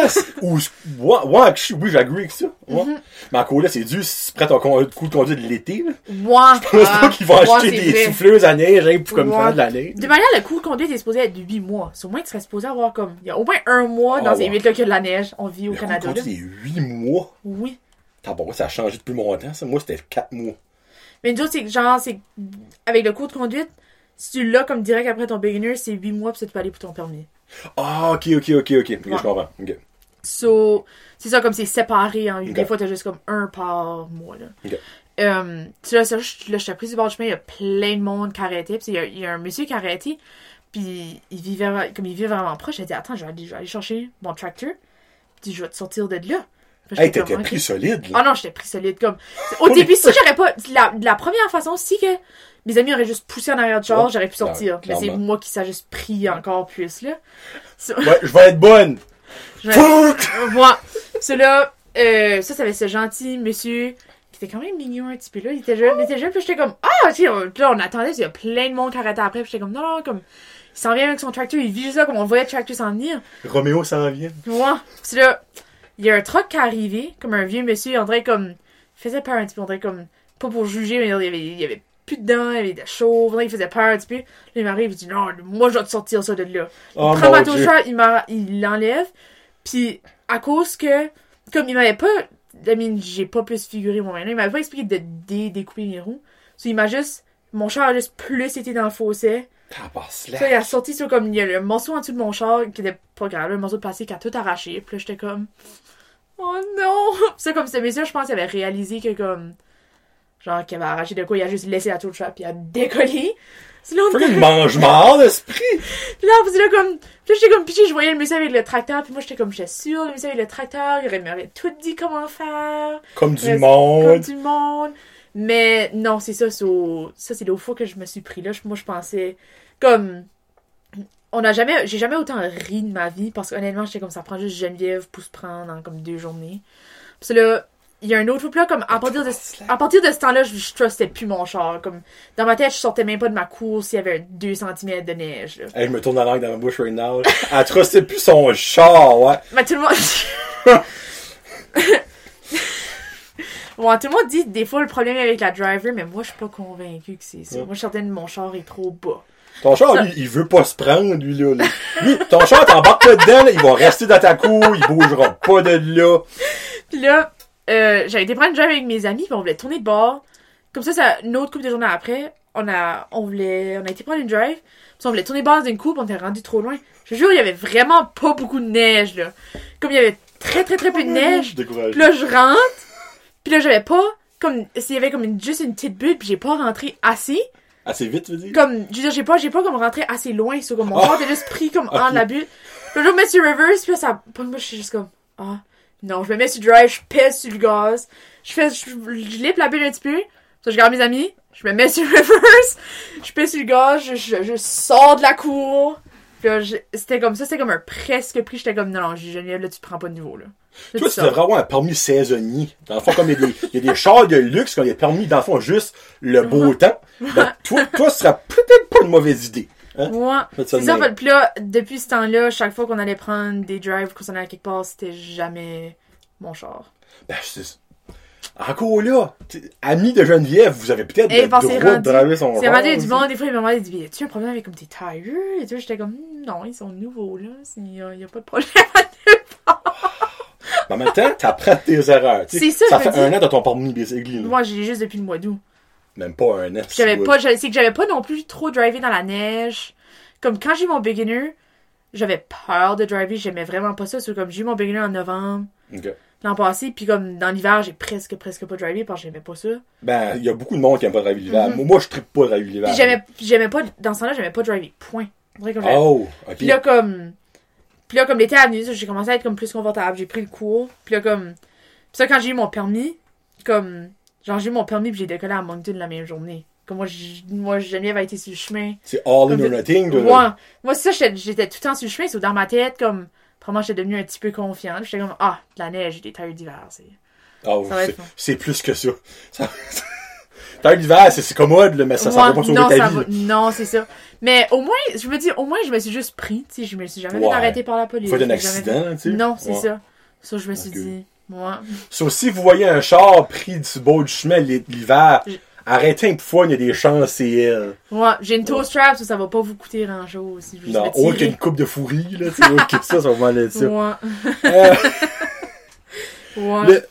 ou, ouais, ouais, oui, j'agree avec ça. Ouais. Mm-hmm. Mais encore là, c'est dur si tu prêtes ton con- coup de conduite de l'été. Moi, Je pense pas qu'ils vont acheter des souffleuses à neige, hein, pour comme Ouais. faire de la neige. De manière, le cours de conduite est supposé être de 8 mois. C'est au moins, tu serais supposé avoir comme. Il y a au moins un mois dans Ah, ces ouais. 8 là qu'il y a de la neige. On vit au Le coup de Canada, c'est 8 mois. Oui. T'as bon, ça a changé depuis longtemps, ça. Moi, c'était 4 mois. Mais nous autres, c'est que, genre, c'est. Avec le cours de conduite, si tu l'as comme direct après ton beginner, c'est 8 mois, puis ça, tu peux aller pour ton permis. Ah, ok, ok, ok, ok. Ok, je comprends. Ok. So, c'est ça, comme c'est séparé en 8. Ok. Des fois, t'as juste comme un par mois, là. Ok. Euh, tu sais, là, ça, je- là, j'étais pris du bord du chemin, il y a plein de monde qui arrêtait. Puis il y, a- il y a un monsieur qui a arrêté, puis il vivait, comme il vivait vraiment proche, j'ai dit, attends, je vais aller, je vais aller chercher mon tracteur, puis je vais te sortir de là. Hey, t'étais pris solide, Ah là. non, j'étais pris solide, comme. Au début, si j'aurais pas. La, la première façon, si que mes amis auraient juste poussé en arrière du char, Ouais, j'aurais pu sortir. clairement. Mais c'est moi qui s'est juste pris encore plus, là. Ouais, je vais être bonne. je- Fuck! Moi, cela, euh, ça, ça avait ce gentil monsieur qui était quand même mignon un petit peu là. Il était jeune, il était jeune, puis j'étais comme, ah, tu puis là, on attendait, il y a plein de monde qui arrêtait après, puis j'étais comme, non, non, comme, il s'en vient avec son tracteur, il vit juste là, comme on voyait le tracteur s'en venir. Roméo s'en vient. Moi, c'est là, il y a un truck qui est arrivé, comme un vieux monsieur, on dirait comme, il faisait peur un petit peu, on dirait comme, pas pour juger, mais il y avait, il y avait plus de dents, il on dirait qu'il faisait peur peu. Là, il m'arrive, il dit, non, moi, je vais te sortir ça de là. Oh, Il prend ma il m'a- il l'enlève, puis à cause que, comme il m'avait pas, I mean, j'ai pas plus figuré moi-même, il m'avait pas expliqué de dé- découper mes roues. So, il m'a juste, mon char a juste plus été dans le fossé. Tabarnak. Ça, il a sorti sur comme, il y a le morceau en dessous de mon char qui était pas grave, le morceau de plastique a tout arraché. Puis là, j'étais comme, oh non! Puis ça, comme ce monsieur, je pense, il avait réalisé que comme, genre, qu'il avait arraché de quoi, il a juste laissé la tour de puis il a décollé. Sinon, on Faut qu'il mange mal, l'esprit. puis là, faisait là comme. Puis là, j'étais comme pitché, je voyais le monsieur avec le tracteur, puis moi, j'étais comme, j'étais sûre, le monsieur avec le tracteur, il aurait- m'aurait tout dit comment faire. Comme du Ouais, Comme monde. du monde. Mais non, c'est ça, c'est au- ça, c'est l'autre fois que je me suis pris là. Je- Moi, je pensais. Comme. On a jamais. J'ai jamais autant ri de ma vie, parce qu'honnêtement, j'étais comme ça prend juste Geneviève pour se prendre en comme deux journées. Puis là, il y a un autre fois là, comme à partir de, à partir de ce temps-là, je, je trustais plus mon char. Comme, dans ma tête, je sortais même pas de ma course s'il y avait 2 cm de neige. Là. Hey, je me tourne la langue dans ma bouche right now. Elle trustait plus son char, ouais. Mais tout le monde. bon, tout le monde dit des fois le problème avec la driver, mais moi je suis pas convaincue que c'est ça. Ouais. Moi je suis certaine que mon char est trop bas. Ton char, Ça- lui, il veut pas se prendre, lui, là. là. Lui, ton char, t'embarques pas dedans, là, il va rester dans ta cour, il bougera pas de là. Puis là, euh, j'avais été prendre une drive avec mes amis, puis on voulait tourner de bord. Comme ça, ça une autre couple de journées après, on a, on voulait, on a été prendre une drive. Puis on voulait tourner de bord d'une coupe, on était rendu trop loin. Je jure, il y avait vraiment pas beaucoup de neige, là. Comme il y avait très très très peu de neige. Puis là, je rentre. Puis là, j'avais pas, comme, s'il y avait comme une, juste une petite bulle, puis j'ai pas rentré assez. Assez vite, tu veux dire? Comme, je veux dire, j'ai pas, j'ai pas comme rentré assez loin, sur comme mon Ah. corps était juste pris comme en la bulle. Puis là, je me reverse, puis là, ça, moi, je suis juste comme, ah, non, je me mets sur drive, je pèse sur le gaz, je fais, je, la un petit peu, ça, je garde mes amis, je me mets sur reverse, je pèse sur le gaz, je, je, je sors de la cour. C'était comme ça, c'était comme un presque prix, j'étais comme, non, non, Geneviève, là, tu prends pas de niveau, là. Là, Toi, tu devrais avoir un permis saisonnier. Dans le fond, comme il y a des, il y a des chars de luxe qui ont des permis, dans le fond, juste le beau temps. Ben, toi, toi, ce sera peut-être pas une mauvaise idée. Hein? Ouais. C'est de ça, même. fait- puis là, depuis ce temps-là, chaque fois qu'on allait prendre des drives, qu'on s'en allait quelque part, c'était jamais mon char. Ben, c'est... Encore là, ami de Geneviève, vous avez peut-être Eh, le droit c'est de driver son C'est char, rendu du monde, des fois, il m'a dit, as-tu un problème avec comme tes tires? Et tout, j'étais comme, Hmm, non, ils sont nouveaux, là. Il n'y a, pas de problème. Mais en même temps, t'apprends tes erreurs. tu sais. C'est ça, Ça je fait un dis. an dans ton permis, là. Moi, j'ai juste depuis le mois d'août. Même pas un an. J'avais pas, c'est que j'avais pas non plus trop drivé dans la neige. Comme quand j'ai eu mon beginner, j'avais peur de driver, j'aimais vraiment pas ça. C'est comme j'ai eu mon beginner en novembre l'an passé, puis comme dans l'hiver, j'ai presque, presque pas drivé parce que j'aimais pas ça. Ben, il y a beaucoup de monde qui aime pas driver l'hiver. Moi, moi, je trippe pas driver l'hiver. Mhm. J'aimais, pas, dans ce temps-là, j'aimais pas driver. Point. Oh. Puis là, comme, Puis là, comme l'été est venu, j'ai commencé à être comme plus confortable. J'ai pris le cours. Puis là, comme. Puis ça, quand j'ai eu mon permis, comme. Genre, j'ai eu mon permis, puis j'ai décollé à Moncton la même journée. Comme moi, moi Geneviève a été sur le chemin. C'est all in or de- nothing, là. Ouais. Moi, c'est ça, j'étais tout le temps sur le chemin. C'est dans ma tête, comme. Probablement, j'étais devenue un petit peu confiante. J'étais comme, ah, de la neige, des tailles d'hiver. c'est- Ah, Ça c'est- plus que ça. ça... T'as l'hiver, c'est commode, mais ça, ça Ouais, va pas sauver non, ta ça vie. va- non, c'est ça. Mais au moins, je me dis, au moins, je me suis juste pris. Tu sais, je me suis jamais fait Ouais. arrêter par la police. Faut d'un jamais accident, fait- tu sais. Non, c'est Ouais. ça. Ça, je me suis dit, moi. Sauf si vous voyez un char pris du bord du chemin l'hiver, arrêtez un peu fois, il y a des chances, c'est elle. Ouais, j'ai une toe strap, ça, ça va pas vous coûter grand chose. Si Non, autre qu'une coupe de fourri, là, autre que ça, ça va m'enlever ça. Ouais. Euh, Ouais. le-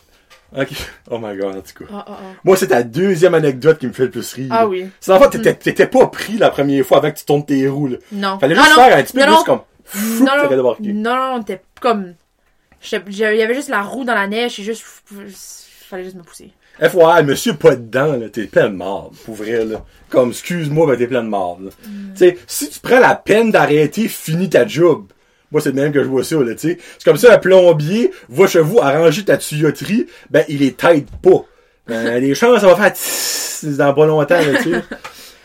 Ok. Oh my god, en tout cas. Ah, ah, ah. Moi, c'est ta deuxième anecdote qui me fait le plus rire. Ah oui. C'est en fait, t'étais- t'étais pas pris la première fois avant que tu tournes tes roues, là. Non. Fallait juste faire un petit peu Non, plus non. comme. Fou, Non, non, non, non, t'es comme. Il y avait juste la roue dans la neige, et juste. Fallait juste me pousser. FYI, monsieur pas dedans, là, t'es plein de marde, pour vrai, là. Comme, excuse-moi, mais t'es plein de marde. Mm. Tu sais, si tu prends la peine d'arrêter, finis ta job. Moi, c'est de même que je vois ça, là, tu sais. C'est comme ça, un plombier va chez vous arranger ta tuyauterie, ben, il est t'aide pas. Ben, les chances, ça va faire tss dans pas longtemps, là, tu sais.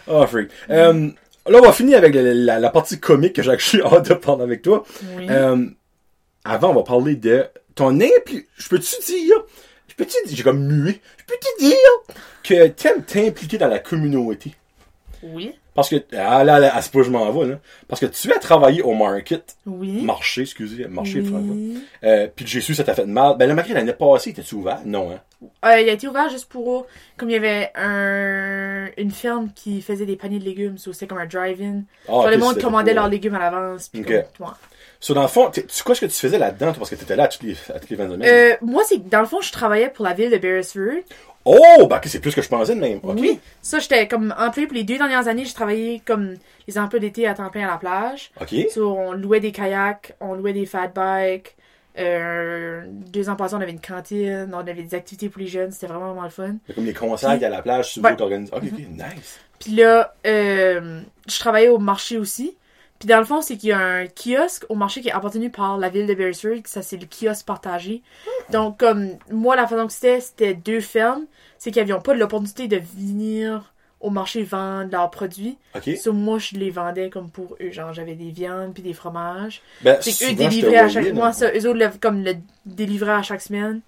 Oh, freak. Euh, là, on va finir avec la, la- la partie comique que j'ai hâte de parler avec toi. Oui. Euh, avant, on va parler de ton impli... Je peux-tu dire... Je peux-tu dire... J'ai comme mué. Je peux-tu dire que t'aimes t'impliquer dans la communauté? Oui. Parce que... Ah là, là, à ce point, je m'en vais, là. Parce que tu as travaillé au market. Oui. Marché, excusez. Marché, franchement. oui. Euh, puis j'ai su que ça t'a fait de mal. Ben, le marché l'année passée, était-tu ouvert? Non, hein? Euh, il a été ouvert juste pour. Comme il y avait un, une ferme qui faisait des paniers de légumes, so c'était comme un drive-in. Ah, le monde commandait leurs légumes à l'avance. puis Ok. comme- ouais. So, dans le fond, tu quoi ce que tu faisais là-dedans, toi, parce que t'étais là à toutes les, à toutes les 20 semaines? Euh, moi, c'est dans le fond, je travaillais pour la ville de Beresford. Oh! Ben, ok, c'est plus que je pensais de même. Oui. Ça, j'étais comme employé pour les deux dernières années. J'ai travaillé comme les emplois d'été à temps plein à la plage. Ok. So, on louait des kayaks, on louait des fat bikes. Euh, deux ans passés, on avait une cantine, on avait des activités pour les jeunes. C'était vraiment, vraiment le fun. Comme les concerts à la plage, tu Ouais. Ok, ok, nice. Puis là, euh, je travaillais au marché aussi. Puis dans le fond, c'est qu'il y a un kiosque au marché qui est appartenu par la ville de Beresford. Ça, c'est le kiosque partagé. Donc, comme moi, la façon que c'était, c'était deux fermes. C'est qu'ils n'avaient pas l'opportunité de venir au marché vendre leurs produits. Ok. So, moi, je les vendais comme pour eux. Genre, j'avais des viandes puis des fromages. Ben, C'est te délivraient à chaque mois. Ça, eux autres, le- comme le délivraient à chaque semaine.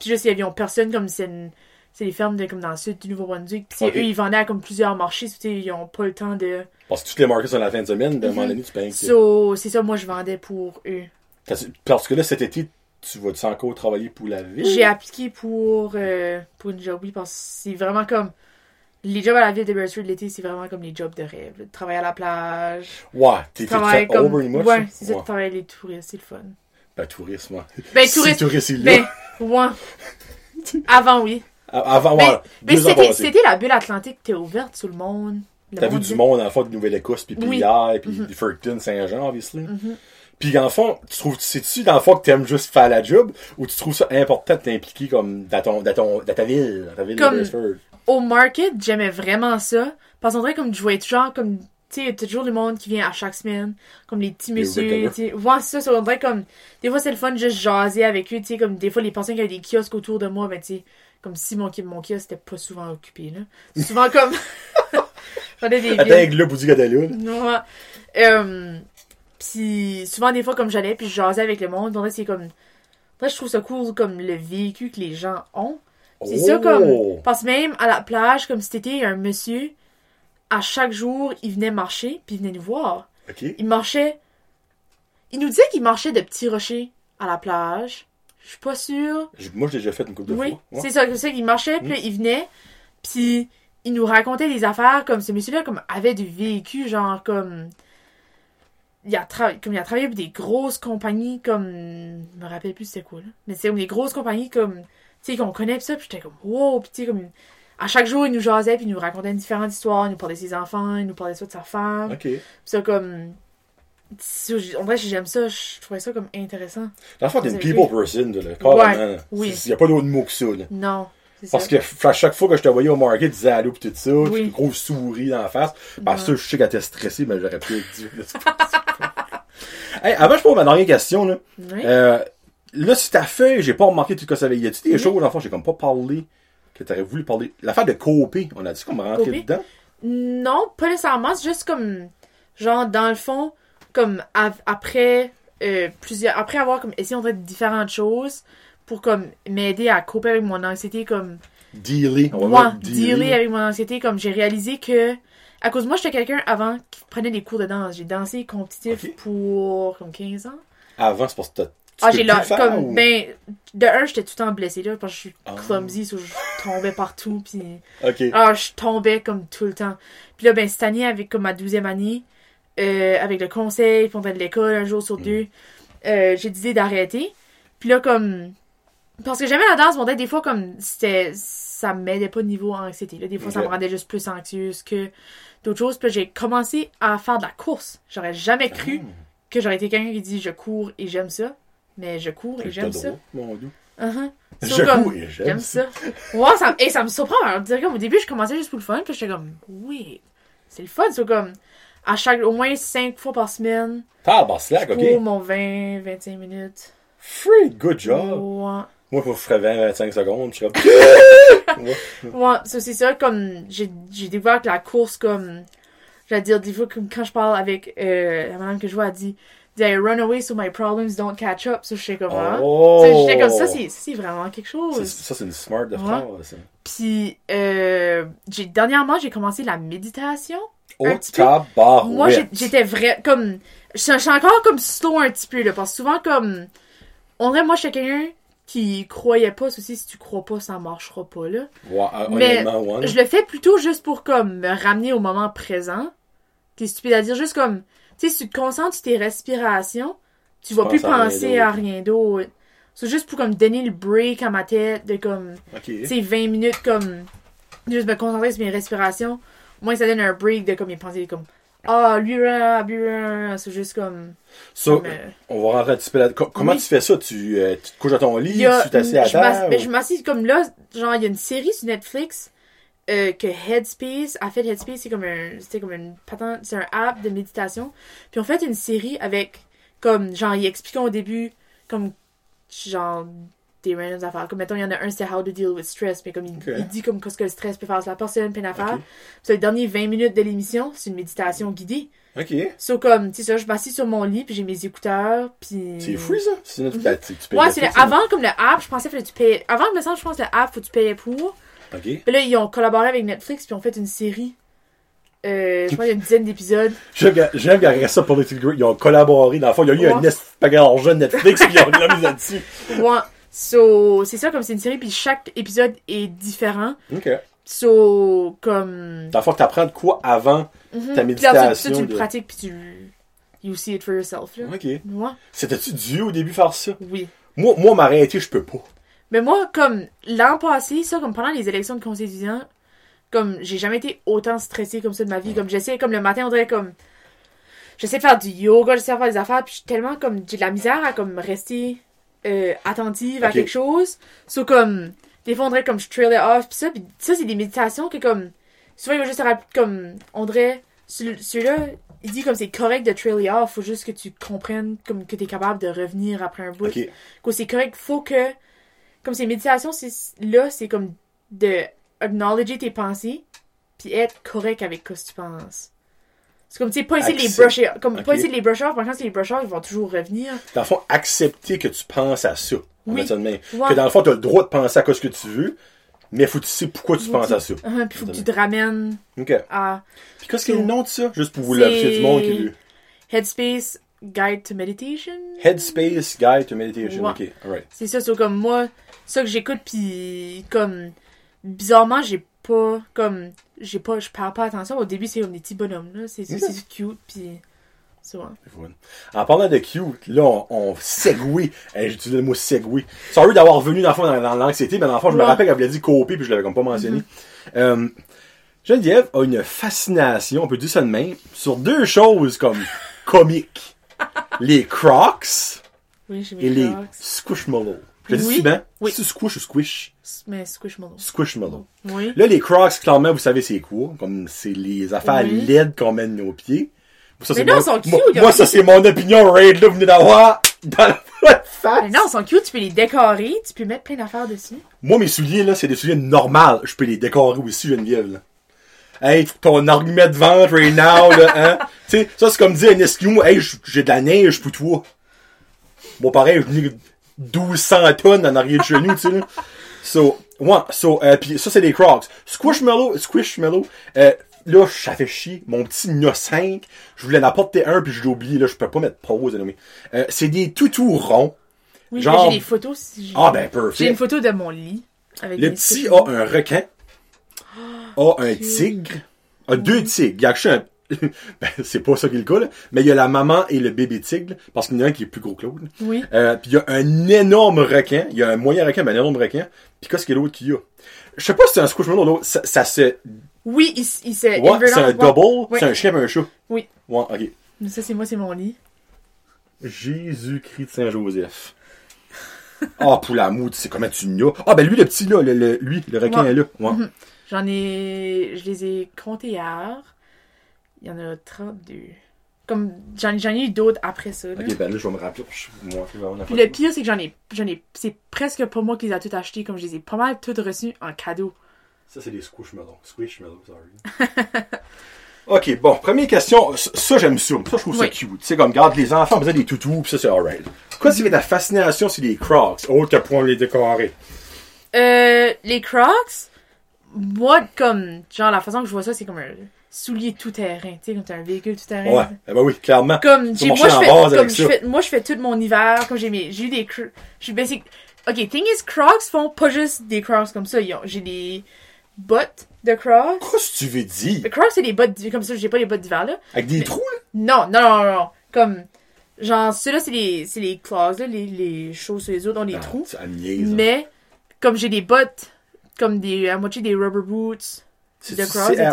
Puis juste, il y avait personne comme c'est une- c'est des fermes de, comme dans le sud du Nouveau-Brunswick. Puis Ok. eux, ils vendaient à comme plusieurs marchés. Ils ont pas le temps de. Parce que toutes les markets sont la fin de semaine, d'un Mhm. moment donné, tu payes. So, c'est ça, moi, je vendais pour eux. Parce que là, cet été, tu vas-tu encore travailler pour la ville? J'ai appliqué pour, euh, pour une job, oui, parce que c'est vraiment comme. Les jobs à la ville de Beresford l'été, c'est vraiment comme les jobs de rêve. là. Travailler à la plage. Ouais, t'es fait comme. much, Ouais, c'est ça, Ouais. avec les touristes, c'est le fun. Ben, tourisme. Ben, Si est là. Ben, ouais. Avant, oui. Avant, Ben, ouais, Mais ans c'était la bulle atlantique, t'es ouverte sur le monde. Le T'as vu du monde, le fond, de Nouvelle-Écosse, puis Oui. Brière, puis Mhm. Fredericton, Saint-Jean, obviously. Mhm. Puis, dans le fond, tu trouves, c'est-tu, dans le fond, que t'aimes juste faire la job, ou tu trouves ça important de t'impliquer, comme, dans ton, dans ton, dans ta ville, dans ta ville Comme- de? Au market, j'aimais vraiment ça. Parce qu'on dirait comme voyais toujours comme. Tu sais, t'as toujours du monde qui vient à chaque semaine. Comme les petits messieurs. Tu sais, c'est ça, ça. On dirait comme. Des fois, c'est le fun juste jaser avec eux. Tu sais, comme des fois, les personnes qui avaient des kiosques autour de moi, ben, tu sais, comme si mon, mon kiosque était pas souvent occupé, là. Souvent comme. J'en ai des Attends, là. Ouais. Euh, puis souvent des fois comme j'allais puis je jasais avec le monde, que c'est comme Moi, je trouve ça cool comme le vécu que les gens ont. C'est ça Oh! comme parce que même à la plage comme cet été, un monsieur à chaque jour, il venait marcher puis il venait nous voir. Il marchait Il nous disait qu'il marchait de petits rochers à la plage. Je suis pas sûre. Moi, j'ai déjà fait une couple de Oui, fois. Ouais. c'est ça, c'est ça, il marchait, puis là, il venait, puis il nous racontait des affaires comme ce monsieur-là, comme avait du vécu, genre comme. Il a, tra- comme il a travaillé pour des grosses compagnies comme. Je me rappelle plus c'était quoi, là. Mais c'est comme des grosses compagnies comme. Tu sais, qu'on connaît, pis ça, puis j'étais comme, wow, pis tu sais, comme. À chaque jour, il nous jasait, puis il nous racontait différentes histoires, il nous parlait de ses enfants, il nous parlait soit de sa femme. Ok. Pis ça, comme. En vrai, j'aime ça, je trouvais ça comme intéressant. Dans le fond, t'es une people person, là, carrément. oui. Il y a pas d'autre mot que ça, là. Non. Parce que à chaque fois que je te voyais au market, tu disais allô pis tout ça, Oui. une grosse souris dans la face. Parce que je sais qu'elle était stressée, mais j'aurais pu être dit. Hey, avant, je pose ma dernière question, là. Oui. Euh, là, sur ta feuille, j'ai pas remarqué tout ce que ça avait. Y a-tu des Oui. choses, dans le fond, j'ai comme pas parlé, que t'aurais voulu parler? L'affaire de coopé, on a dit qu'on va rentrer dedans? Non, pas nécessairement. C'est juste comme, genre, dans le fond, comme av- après euh, plusieurs, après avoir comme essayé en fait différentes choses pour comme m'aider à couper avec mon anxiété, comme Dealer. Moi, dealer avec mon anxiété, comme j'ai réalisé que à cause de moi, j'étais quelqu'un avant qui prenait des cours de danse. J'ai dansé compétitif pour comme 15 ans. Avant, c'est t'as- tu Ah, j'ai là, comme, ou- ben, de un, j'étais tout le temps blessée, là, parce que je suis Ah. clumsy, so je tombais partout, puis ah, je tombais comme tout le temps. Puis là, ben, cette année, avec comme ma douzième année, euh, avec le conseil, puis on fait de l'école un jour sur deux, euh, j'ai décidé d'arrêter. Puis là, comme, parce que j'aimais la danse, mais des fois, comme, c'était, ça m'aidait pas niveau anxiété, là. Des fois, ça me rendait juste plus anxieuse que d'autres choses. Puis j'ai commencé à faire de la course. J'aurais jamais cru Ah. que j'aurais été quelqu'un qui dit je cours et j'aime ça. Mais je cours et j'aime ça. Mon Dieu. Uh-huh. Je So, comme, cours et j'aime ça. Ouais, ça, et ça me surprend. Alors, dire comme au début, je commençais juste pour le fun, puis j'étais comme, oui, c'est le fun. C'est comme, à chaque, au moins 5 fois par semaine, Ah, bah, slack, ok. cours mon 20, 25 minutes. Free, good job. Ouais. Moi, faut que je ferais 20, 25 secondes, je serais. Ouais, ça, c'est ça, comme, j'ai, j'ai découvert que la course, comme, j'allais dire, des fois, comme quand je parle avec, euh, la madame que je vois, elle dit, I run away so my problems don't catch up? Ça, j'étais comme, hein? Oh! J'étais comme, ça, c'est, vraiment quelque chose. Ça, c'est une smart de Ouais. phrase. Puis, euh, j'ai, dernièrement, j'ai commencé la méditation. Oh, Un petit peu. Moi, j'étais vrai, comme, je suis encore comme slow un petit peu, là, parce que souvent, comme, on dirait, moi, je suis quelqu'un qui croyait pas, ceci, si tu crois pas, ça marchera pas, là. Euh, Mais ouais. Je le fais plutôt juste pour, comme, me ramener au moment présent. C'est stupide à dire, juste comme, tu sais, si tu te concentres sur tes respirations, tu vas plus rien penser à rien d'autre. C'est juste pour, comme, donner le break à ma tête, de, comme, Ok. tu sais, 20 minutes, comme, juste me concentrer sur mes respirations. Moi, ça donne un break de, comme, mes pensées, comme, ah, lui, lui, c'est juste comme, So, comme, euh, on va rentrer un petit peu là Co- Comment Oui. tu fais ça? Tu, euh, tu te couches dans ton lit? Il a- tu t'assieds à terre? ben, ou- je m'assieds comme là, genre, il y a une série sur Netflix euh, que Headspace a fait. Headspace, c'est comme un, c'était comme une patente, c'est un app de méditation. Puis on fait une série avec, comme, genre, ils expliquent au début, comme, genre, des random affaires. Comme, mettons, il y en a un, c'est How to Deal with Stress. Mais comme, il, il dit comme, qu'est-ce que le stress peut faire sur la personne, plein d'affaires. Ok. Puis les derniers 20 minutes de l'émission, c'est une méditation guidée. Ok. So, comme, tu sais, ça, je m'assieds sur mon lit, puis j'ai mes écouteurs, puis... C'est free, ça? C'est notre tu payes Ouais, c'est le- avant comme le app, je pensais que tu payais. Avant me semble, je pense que le app faut que tu payais pour. Ok. Puis là ils ont collaboré avec Netflix puis ont fait une série. Euh, je crois qu'il y a une dizaine d'épisodes. J'aime qu'il a ça pour les. Ils ont collaboré. Dans le fond, il y a eu Ouais. un espagnol jeune Netflix puis ils ont mis la mise là-dessus. Ouais. So, c'est ça comme c'est une série puis chaque épisode est différent. Ok. So, comme Dans le fond, t'apprends de quoi avant Mhm. ta Puis tu- méditation? tu, le pratiques puis tu you see it for yourself là. Ok. Ouais. C'était-tu dû au début faire ça? Oui. Moi, moi m'arrêter, je peux pas. Mais moi, comme l'an passé, ça, comme pendant les élections de conseil étudiant, comme j'ai jamais été autant stressée comme ça de ma vie. Comme j'essaie, comme le matin, on dirait comme. J'essaie de faire du yoga, j'essaie de faire des affaires, puis je suis tellement comme. J'ai de la misère à comme rester euh, attentive à quelque chose. So, comme. Des fois, on dirait comme je trail it off, puis ça, puis ça, c'est des méditations que comme. Souvent, il va juste rappeler comme. On dirait. celui- Celui-là, il dit comme c'est correct de trail it off, faut juste que tu comprennes comme que t'es capable de revenir après un bout Ok. que c'est correct, faut que comme ces méditations c'est là, c'est comme de acknowledger tes pensées puis être correct avec ce que tu penses. C'est comme tu sais pas essayer de les brusher comme Ok. pas essayer de les brush off, c'est les brush off, ils vont toujours revenir. Dans le fond, accepter que tu penses à ça. Oui. ça. Ouais. Que dans le fond, t'as le droit de penser à quoi ce que tu veux, mais faut que tu sais pourquoi tu Faut penses à ça. Uh-huh, puis faut que tu te ramènes Ok. à Puis qu'est-ce qu'il y a le nom de ça? Juste pour vous le du monde qui Headspace Guide to Meditation. Headspace Guide to Meditation. Ouais. Ok, alright. C'est ça, c'est comme moi, ça que j'écoute, puis comme bizarrement, j'ai pas comme j'ai pas, je parle pas attention. Au début, c'est comme des petits bonhommes là, c'est c'est cute, puis c'est vrai. En parlant de cute, là, on, on. Hey, J'ai utilisé le mot segue. Sorry d'avoir venu dans dans, dans l'anxiété, mais dans le fond, je me rappelle qu'elle avait dit copier, puis je l'avais comme pas mentionné. Euh, Geneviève a une fascination, on peut dire ça de même, sur deux choses comme comiques. les Crocs Oui, et les. Squishmallows. Je dis Oui. souvent, Oui. c'est squish ou squish? Mais Squishmallow. Squishmallow. Oui. Là, les Crocs, clairement, vous savez c'est quoi? Comme c'est les affaires Oui. laides qu'on de nos pieds. Ça, Mais non, mon- ils sont cute, Moi, moi, ça, c'est mon opinion, Raid, là, vous venez d'avoir dans la face. Mais non, ils sont cute, tu peux les décorer, tu peux mettre plein d'affaires dessus. Moi, mes souliers, là, c'est des souliers normaux. Je peux les décorer aussi, Geneviève, là. Hey, ton argument de vente right now, là, hein? tu sais, ça, c'est comme dire à un Eskimo, hey, j'ai de la neige pour toi. Bon, pareil, je 1200 tonnes en arrière de chez nous, tu sais, là. So, ouais, so, euh, pis ça, c'est des Crocs. Squishmallow, Squishmallow, euh, là, ça fait chier. Mon petit No 5, je voulais en apporter un, puis je l'ai oublié, là, je peux pas mettre pause, mais, euh, c'est des toutous ronds. Oui, Genre- j'ai des photos. Si Ah, ben, J'ai une perfect. photo de mon lit. Avec Le petit a un requin, a un tigre, a deux tigres. Il y a un... ben, c'est pas ça qui est le cas, là. Mais il y a la maman et le bébé tigre, parce qu'il y en a un qui est plus gros que l'autre. Oui. Euh, puis il y a un énorme requin. Il y a un moyen requin, mais un énorme requin. Puis qu'est-ce qu'il y a l'autre qu'il y a? Je sais pas si c'est un squishmallow ou l'autre. Ça, ça se... Oui, il, se. Ouais, c'est un double. Oui. C'est un chien et un chat. Oui. Ouais, ok. Ça, c'est moi, c'est mon lit. Jésus-Christ de Saint-Joseph. Ah, pour la c'est comment tu n'as. Ah, ben lui, le petit, là, le, le- lui, le requin Ouais. est là. Ouais. J'en ai. Je les ai comptés hier. Il y en a 32. Comme. J'en j'en ai eu d'autres après ça. là. Ok, ben là, je vais me rappeler. Moi, Puis le pire, c'est que j'en ai. J'en ai. C'est presque pas moi qui les a toutes achetées. Comme je les ai pas mal toutes reçues en cadeau. Ça, c'est des squishmallows. Squishmallows, sorry. ok, bon, première question. Ça, ça, j'aime ça. Ça, je trouve ça Oui. cute. Tu sais, comme, regarde, les enfants faisaient des toutous, pis ça, c'est alright. Quoi, c'est ta fascination sur les crocs, autre que pour les décorer? Euh. Les Crocs. Moi, comme. Genre, la façon que je vois ça, c'est comme un soulier tout terrain. Tu sais, comme t'as un véhicule tout terrain. Ouais, eh ben oui, clairement. Comme, j'ai, moi, je fais, comme je moi, je fais tout mon hiver, comme j'ai mes, j'ai eu des, je suis basic. Ok, thing is, Crocs font pas juste des Crocs comme ça, ils ont- j'ai des bottes de Crocs. Qu'est-ce que tu veux dire? Les Crocs, c'est des bottes, comme ça, j'ai pas les bottes d'hiver, là. Avec des trous, là? Non, non, non, non, non. Comme, genre, ceux-là, c'est les, c'est les claws, là, les, les choses sur les autres ont des Ah, trous. Niaise. hein. Mais, comme j'ai des bottes, comme des, à moitié des rubber boots, C'est Crocs, hein?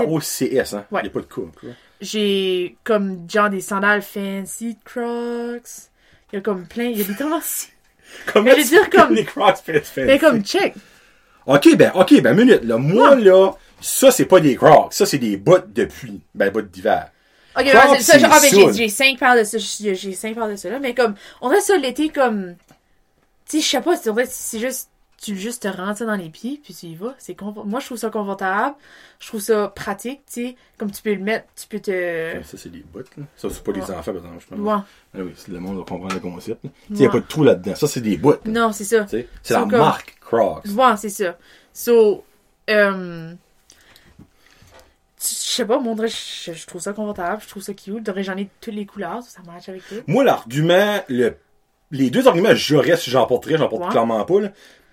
Ouais. Il y a pas de coup. j'ai, comme, genre des sandales fancy Crocs. Il y a comme plein, il y a des tendances. Comment Mais je veux dire, comme- Les crocs fait. Mais comme, check. Ok, ben, ok, ben, minute, là. Moi, là, ça, c'est pas des crocs. Ça, c'est des bottes de pluie. Ben, bottes d'hiver. Ok, c'est ça, ah, ben, j'ai, j'ai cinq paires de ça, j'ai cinq paires de ça, là, mais comme, on a ça l'été comme, tu sais, je sais pas, c'est juste, tu juste te rentres ça dans les pieds, puis tu y vas, c'est moi, je trouve ça confortable, je trouve ça pratique, tu sais, comme tu peux le mettre, tu peux te, Ça, c'est des bottes, là. Ça, c'est pas des Ouais. enfants, par exemple, je pense. ouais, Ah oui, le monde va comprendre le concept. là. Tu sais, y a Ouais. pas de trou là-dedans. Ça, c'est des bottes. là. non, c'est ça, C'est la comme- marque Crocs. ouais, c'est ça, so, euh, je sais pas, moi, on dirait, je, je trouve ça confortable, je trouve ça cute, j'en ai toutes les couleurs, ça match avec tout. Moi, l'argument, le... les deux arguments j'aurais si j'en porterais, j'en porte Ouais. clairement pas, là.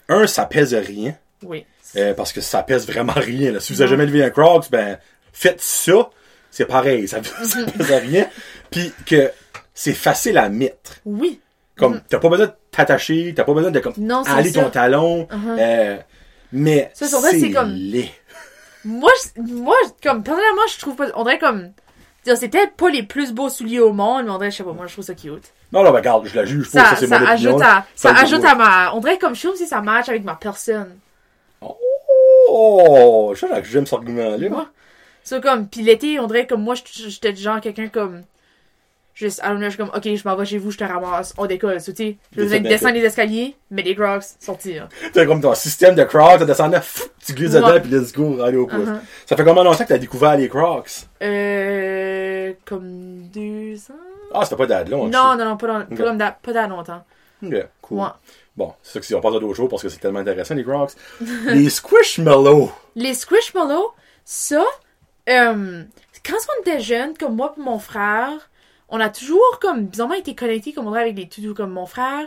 Un, ça pèse rien. Oui. euh, parce que ça pèse vraiment rien, là. Si vous avez jamais levé un Crocs, ben, faites ça. C'est pareil. Ça, ça Mhm. pèse rien. Puis que c'est facile à mettre. Oui. Comme, t'as pas besoin de t'attacher, t'as pas besoin de, comme, Mhm. Non, aller ça. ton talon. Uh-huh. euh, mais c'est c'est comme- laid. Moi, je- moi, comme, personnellement, je trouve pas, on dirait comme, c'est peut-être pas les plus beaux souliers au monde, mais on dirait, je sais pas, moi, je trouve ça cute. Non, là, ben, regarde, je la juge pas, Ça, ça, c'est mon opinion. ajoute à, ça Ça, ajoute à ma, on dirait comme, je trouve si ça match avec ma personne. Oh, je sais que j'aime cet argument-là. C'est comme, pis l'été, on dirait comme, moi, je- j'étais du genre quelqu'un comme, juste, know, je suis comme, ok, je m'en vais chez vous, je te ramasse, on décolle, tu sais, de fait descendre les escaliers, mais les crocs, sortir. T'as comme ton système de Crocs, t'as descendu, tu glisses Ouais. dedans, puis let's go, allez au pouce. Uh-huh. Ça fait combien de longtemps que t'as découvert les Crocs? Euh, comme deux ans? Ah, c'était pas d'ad long. Non, non, non, pas dans, pas pas dans longtemps. Ok, cool. Ouais. Bon, c'est ça que si on passe à d'autres choses parce que c'est tellement intéressant, les Crocs. les Squishmallows. Les Squishmallows, ça, euh, quand on était jeunes, comme moi et mon frère, on a toujours comme bizarrement été connectés comme on dirait avec les toutous comme mon frère.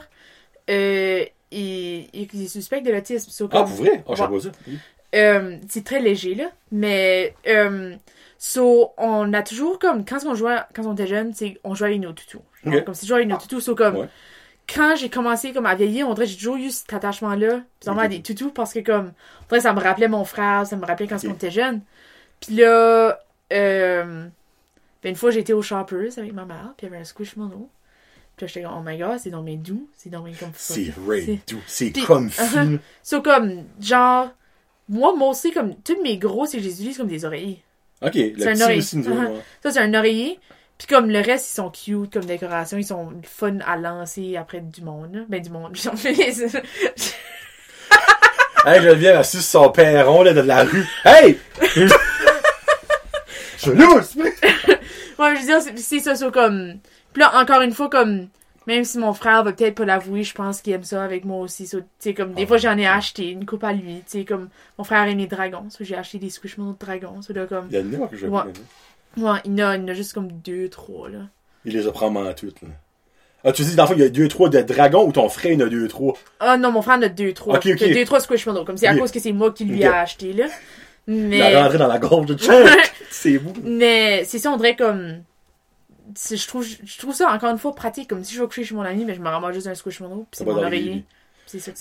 Euh, il, il est suspect de l'autisme. so Ah, pour vrai? Ouais. ça. Euh, c'est très léger là, mais euh, so, on a toujours comme quand on jouait quand on était jeune, c'est on jouait avec nos. Genre, Ok. Comme si je jouais avec nos toutous, so comme Ouais. quand j'ai commencé comme à vieillir, on dirait que j'ai toujours eu cet attachement là, bizarrement à Ok. des toutous parce que comme on dirait que ça me rappelait mon frère, ça me rappelait quand on était jeune. Puis là euh, ben une fois j'étais au Shoppers avec ma mère, puis il y avait un Squishmallow. Puis là j'étais comme oh my god, c'est dans mes doux, c'est dans mes comme C'est C'est- tout. C'est comfy. Uh-huh. So, comme, genre, moi, moi aussi, comme, tous mes gros, c'est que je les utilise comme des oreillers. Ok, le C'est un petit oreiller. aussi, nous Uh-huh. autres, ouais. Ça, c'est un oreiller. Puis comme le reste, ils sont cute comme décoration, ils sont fun à lancer après du monde. là. Ben du monde. J'en fais les- Hey, Geneviève assise sur son perron, là, de la rue. Hey! Je lousse! Ouais, je veux dire, c'est- c'est ça, c'est comme. Puis là, encore une fois, comme. Même si mon frère va peut-être pas l'avouer, je pense qu'il aime ça avec moi aussi. So, comme des Ah. fois, j'en ai acheté une coupe à lui. Comme mon frère aime les dragons. So, j'ai acheté des Squishmallows de dragons. So, là, comme. Il y a une que je Ouais. connais. Ouais, il y en a, il y en a juste comme deux, trois, là. Il les a probablement toutes, là. Ah, tu dis, dans le fond, il y a deux, trois de dragons ou ton frère, il en a deux, trois? Ah non, mon frère en a deux, trois. Ok, ok. Il y a deux, trois Squishmallows. Comme c'est à cause que c'est moi qui lui Ok. a acheté, là. Il Mais. a rentré dans la gorge de Chuck! C'est vous. Mais c'est ça, on dirait comme. Je trouve, je trouve ça encore une fois pratique. Comme si je vais coucher chez mon ami, mais je me ramasse juste un Squishmallow. Puis c'est mon oreiller.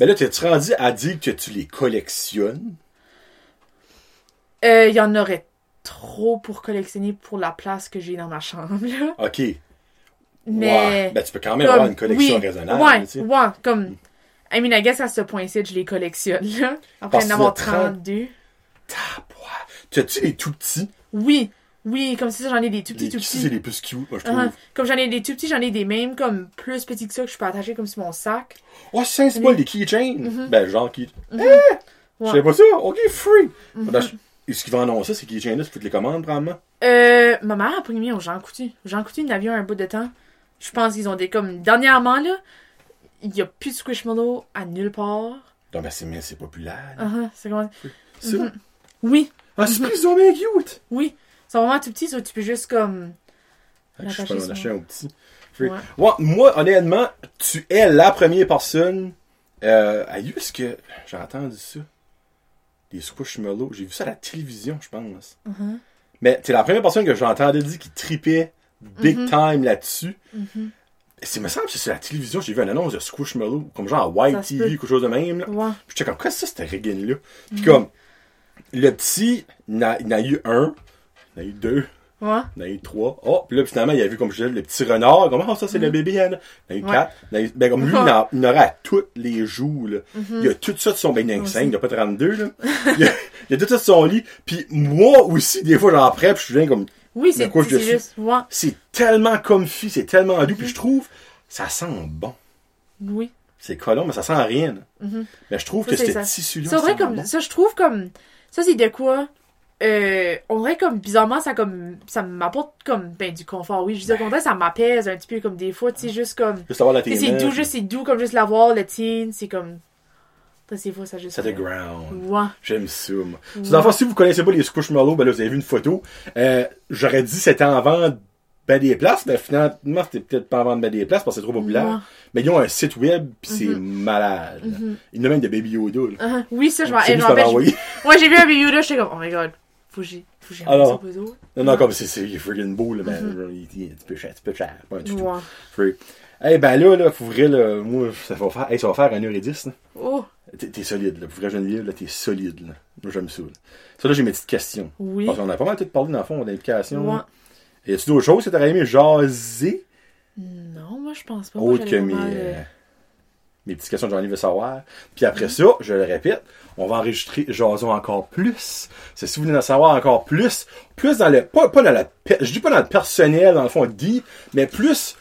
Mais là, t'es-tu rendu à dire que tu les collectionnes? Euh, Il y en aurait trop pour collectionner pour la place que j'ai dans ma chambre, là. Ok. Mais. Ouais. Ben, tu peux quand même comme- avoir une collection oui, raisonnable, Ouais, tu sais. ouais, comme. I mean, I guess à ce point-ci, je les collectionne, là. Après d'en avoir le trente- 32. Taboire. Tu as-tu les tout petits? Oui, oui, comme ça, j'en ai des tout petits, Les tout petits, c'est les plus cute, moi, je trouve. Uh-huh. Comme j'en ai des tout petits, j'en ai des mêmes comme plus petits que ça que je peux attacher comme sur mon sac. Oh, c'est c'est pas les keychains. Mm-hmm. Ben, genre, key... Eh! Je savais pas ça. Ok, free. Ach- Et ce qu'ils vont annoncer, c'est keychains-là, tu peux te les commander, probablement? Euh, ma mère a pris mis au Jean Coutu. Jean Coutu, il un bout de temps. Je pense qu'ils ont des comme dernièrement là, il y a plus de Squishmallow à nulle part. Non, ben, c'est, mais c'est populaire. Uh-huh, c'est comment- Ça? Oui, Ah, c'est plus, cute. oui. Sont vraiment tout petits, so tu peux juste comme. Ah, Je suis pas acheter un petit. Free. Ouais. Ouais, moi, honnêtement, tu es la première personne. Euh, à ce que j'ai entendu ça? Des squishmallows. J'ai vu ça à la télévision, je pense. Uh-huh. Mais t'es la première personne que j'ai entendu dire qui tripait big Mm-hmm. time là-dessus. Et c'est me semble que c'est sur la télévision, j'ai vu une annonce de Squishmallow, comme genre Ça White TV, peut. quelque chose de même. Là. Ouais. Puis j'étais comme, quoi c'est ça, cette regain-là? Mm-hmm. Puis comme, le petit, il en a, il en a eu un, il en a eu deux, Ouais. il en a eu trois. Oh, puis là, finalement, il a vu, comme je disais, le petit renard. Comme, oh, ça, c'est le bébé, Anne. Il en a eu Mm-hmm. Ouais. quatre. Il en a eu- ben, comme lui, il en, il en aurait à tous les jours, là. Mm-hmm. Il a tout ça de son, ben, il en a Aussi. 5, il a pas 32, là. il, a, il a tout ça de son lit. Puis moi aussi, des fois, j'en prête, puis je viens comme, Oui, c'est juste. Ouais. c'est tellement comfy, c'est tellement Mm-hmm. doux, puis je trouve, ça sent bon. Oui. C'est collant, mais ça sent rien. là. Mais je trouve Mm-hmm. Ça, que c'est ce tissu-là, C'est vrai comme bon. ça je trouve comme ça c'est de quoi euh, on dirait comme bizarrement ça comme ça m'apporte comme ben du confort oui je dis au contraire ça m'apaise un petit peu comme des fois tu sais juste comme Juste avoir la c'est doux juste c'est doux comme juste l'avoir le teen c'est comme ça c'est fois ça juste Ça te ground. ouais J'aime ça, moi. Ouais. Si vous connaissez pas les Squishmallows, ben là, vous avez vu une photo. Euh, j'aurais dit c'était en vente ben des places, mais finalement, c'était peut-être pas en vente ben des places parce que c'est trop populaire. Ouais. Mais ils ont un site web, pis c'est Mm-hmm. malade. Il y en a même de Baby Yoda. Uh-huh. oui ça je m'en lui m'en rappelle ouais j'ai vu un vidéo là j'étais comme oh my god faut que j'ai faut Alors. ça pour eux autres. Non, non, comme c'est, friggin' beau, là, mais il, il est un petit peu cher, un petit peu cher. Pas un tout. Mm-hmm. ouais Free. Eh ben là, là, pour vrai, là, moi, ça va faire, hey, ça va faire 1h10, là. oh T'es, solide, là. Pour vrai, Geneviève, là, t'es solide, là. Moi, j'aime ça, là. Ça, là, j'ai mes petites questions. oui Parce qu'on a pas mal tout parlé, dans le fond, d'implication. ouais Y a-tu d'autres choses que t'aurais aimé jaser? non moi je pense pas Moi, Autre que mes, euh, mes petites questions que Johnny veut savoir. Puis après ça, je le répète, on va enregistrer Jason encore plus. C'est si vous voulez en savoir encore plus, plus dans le, pas, pas dans la, je dis pas dans le personnel, dans le fond, dit, mais plus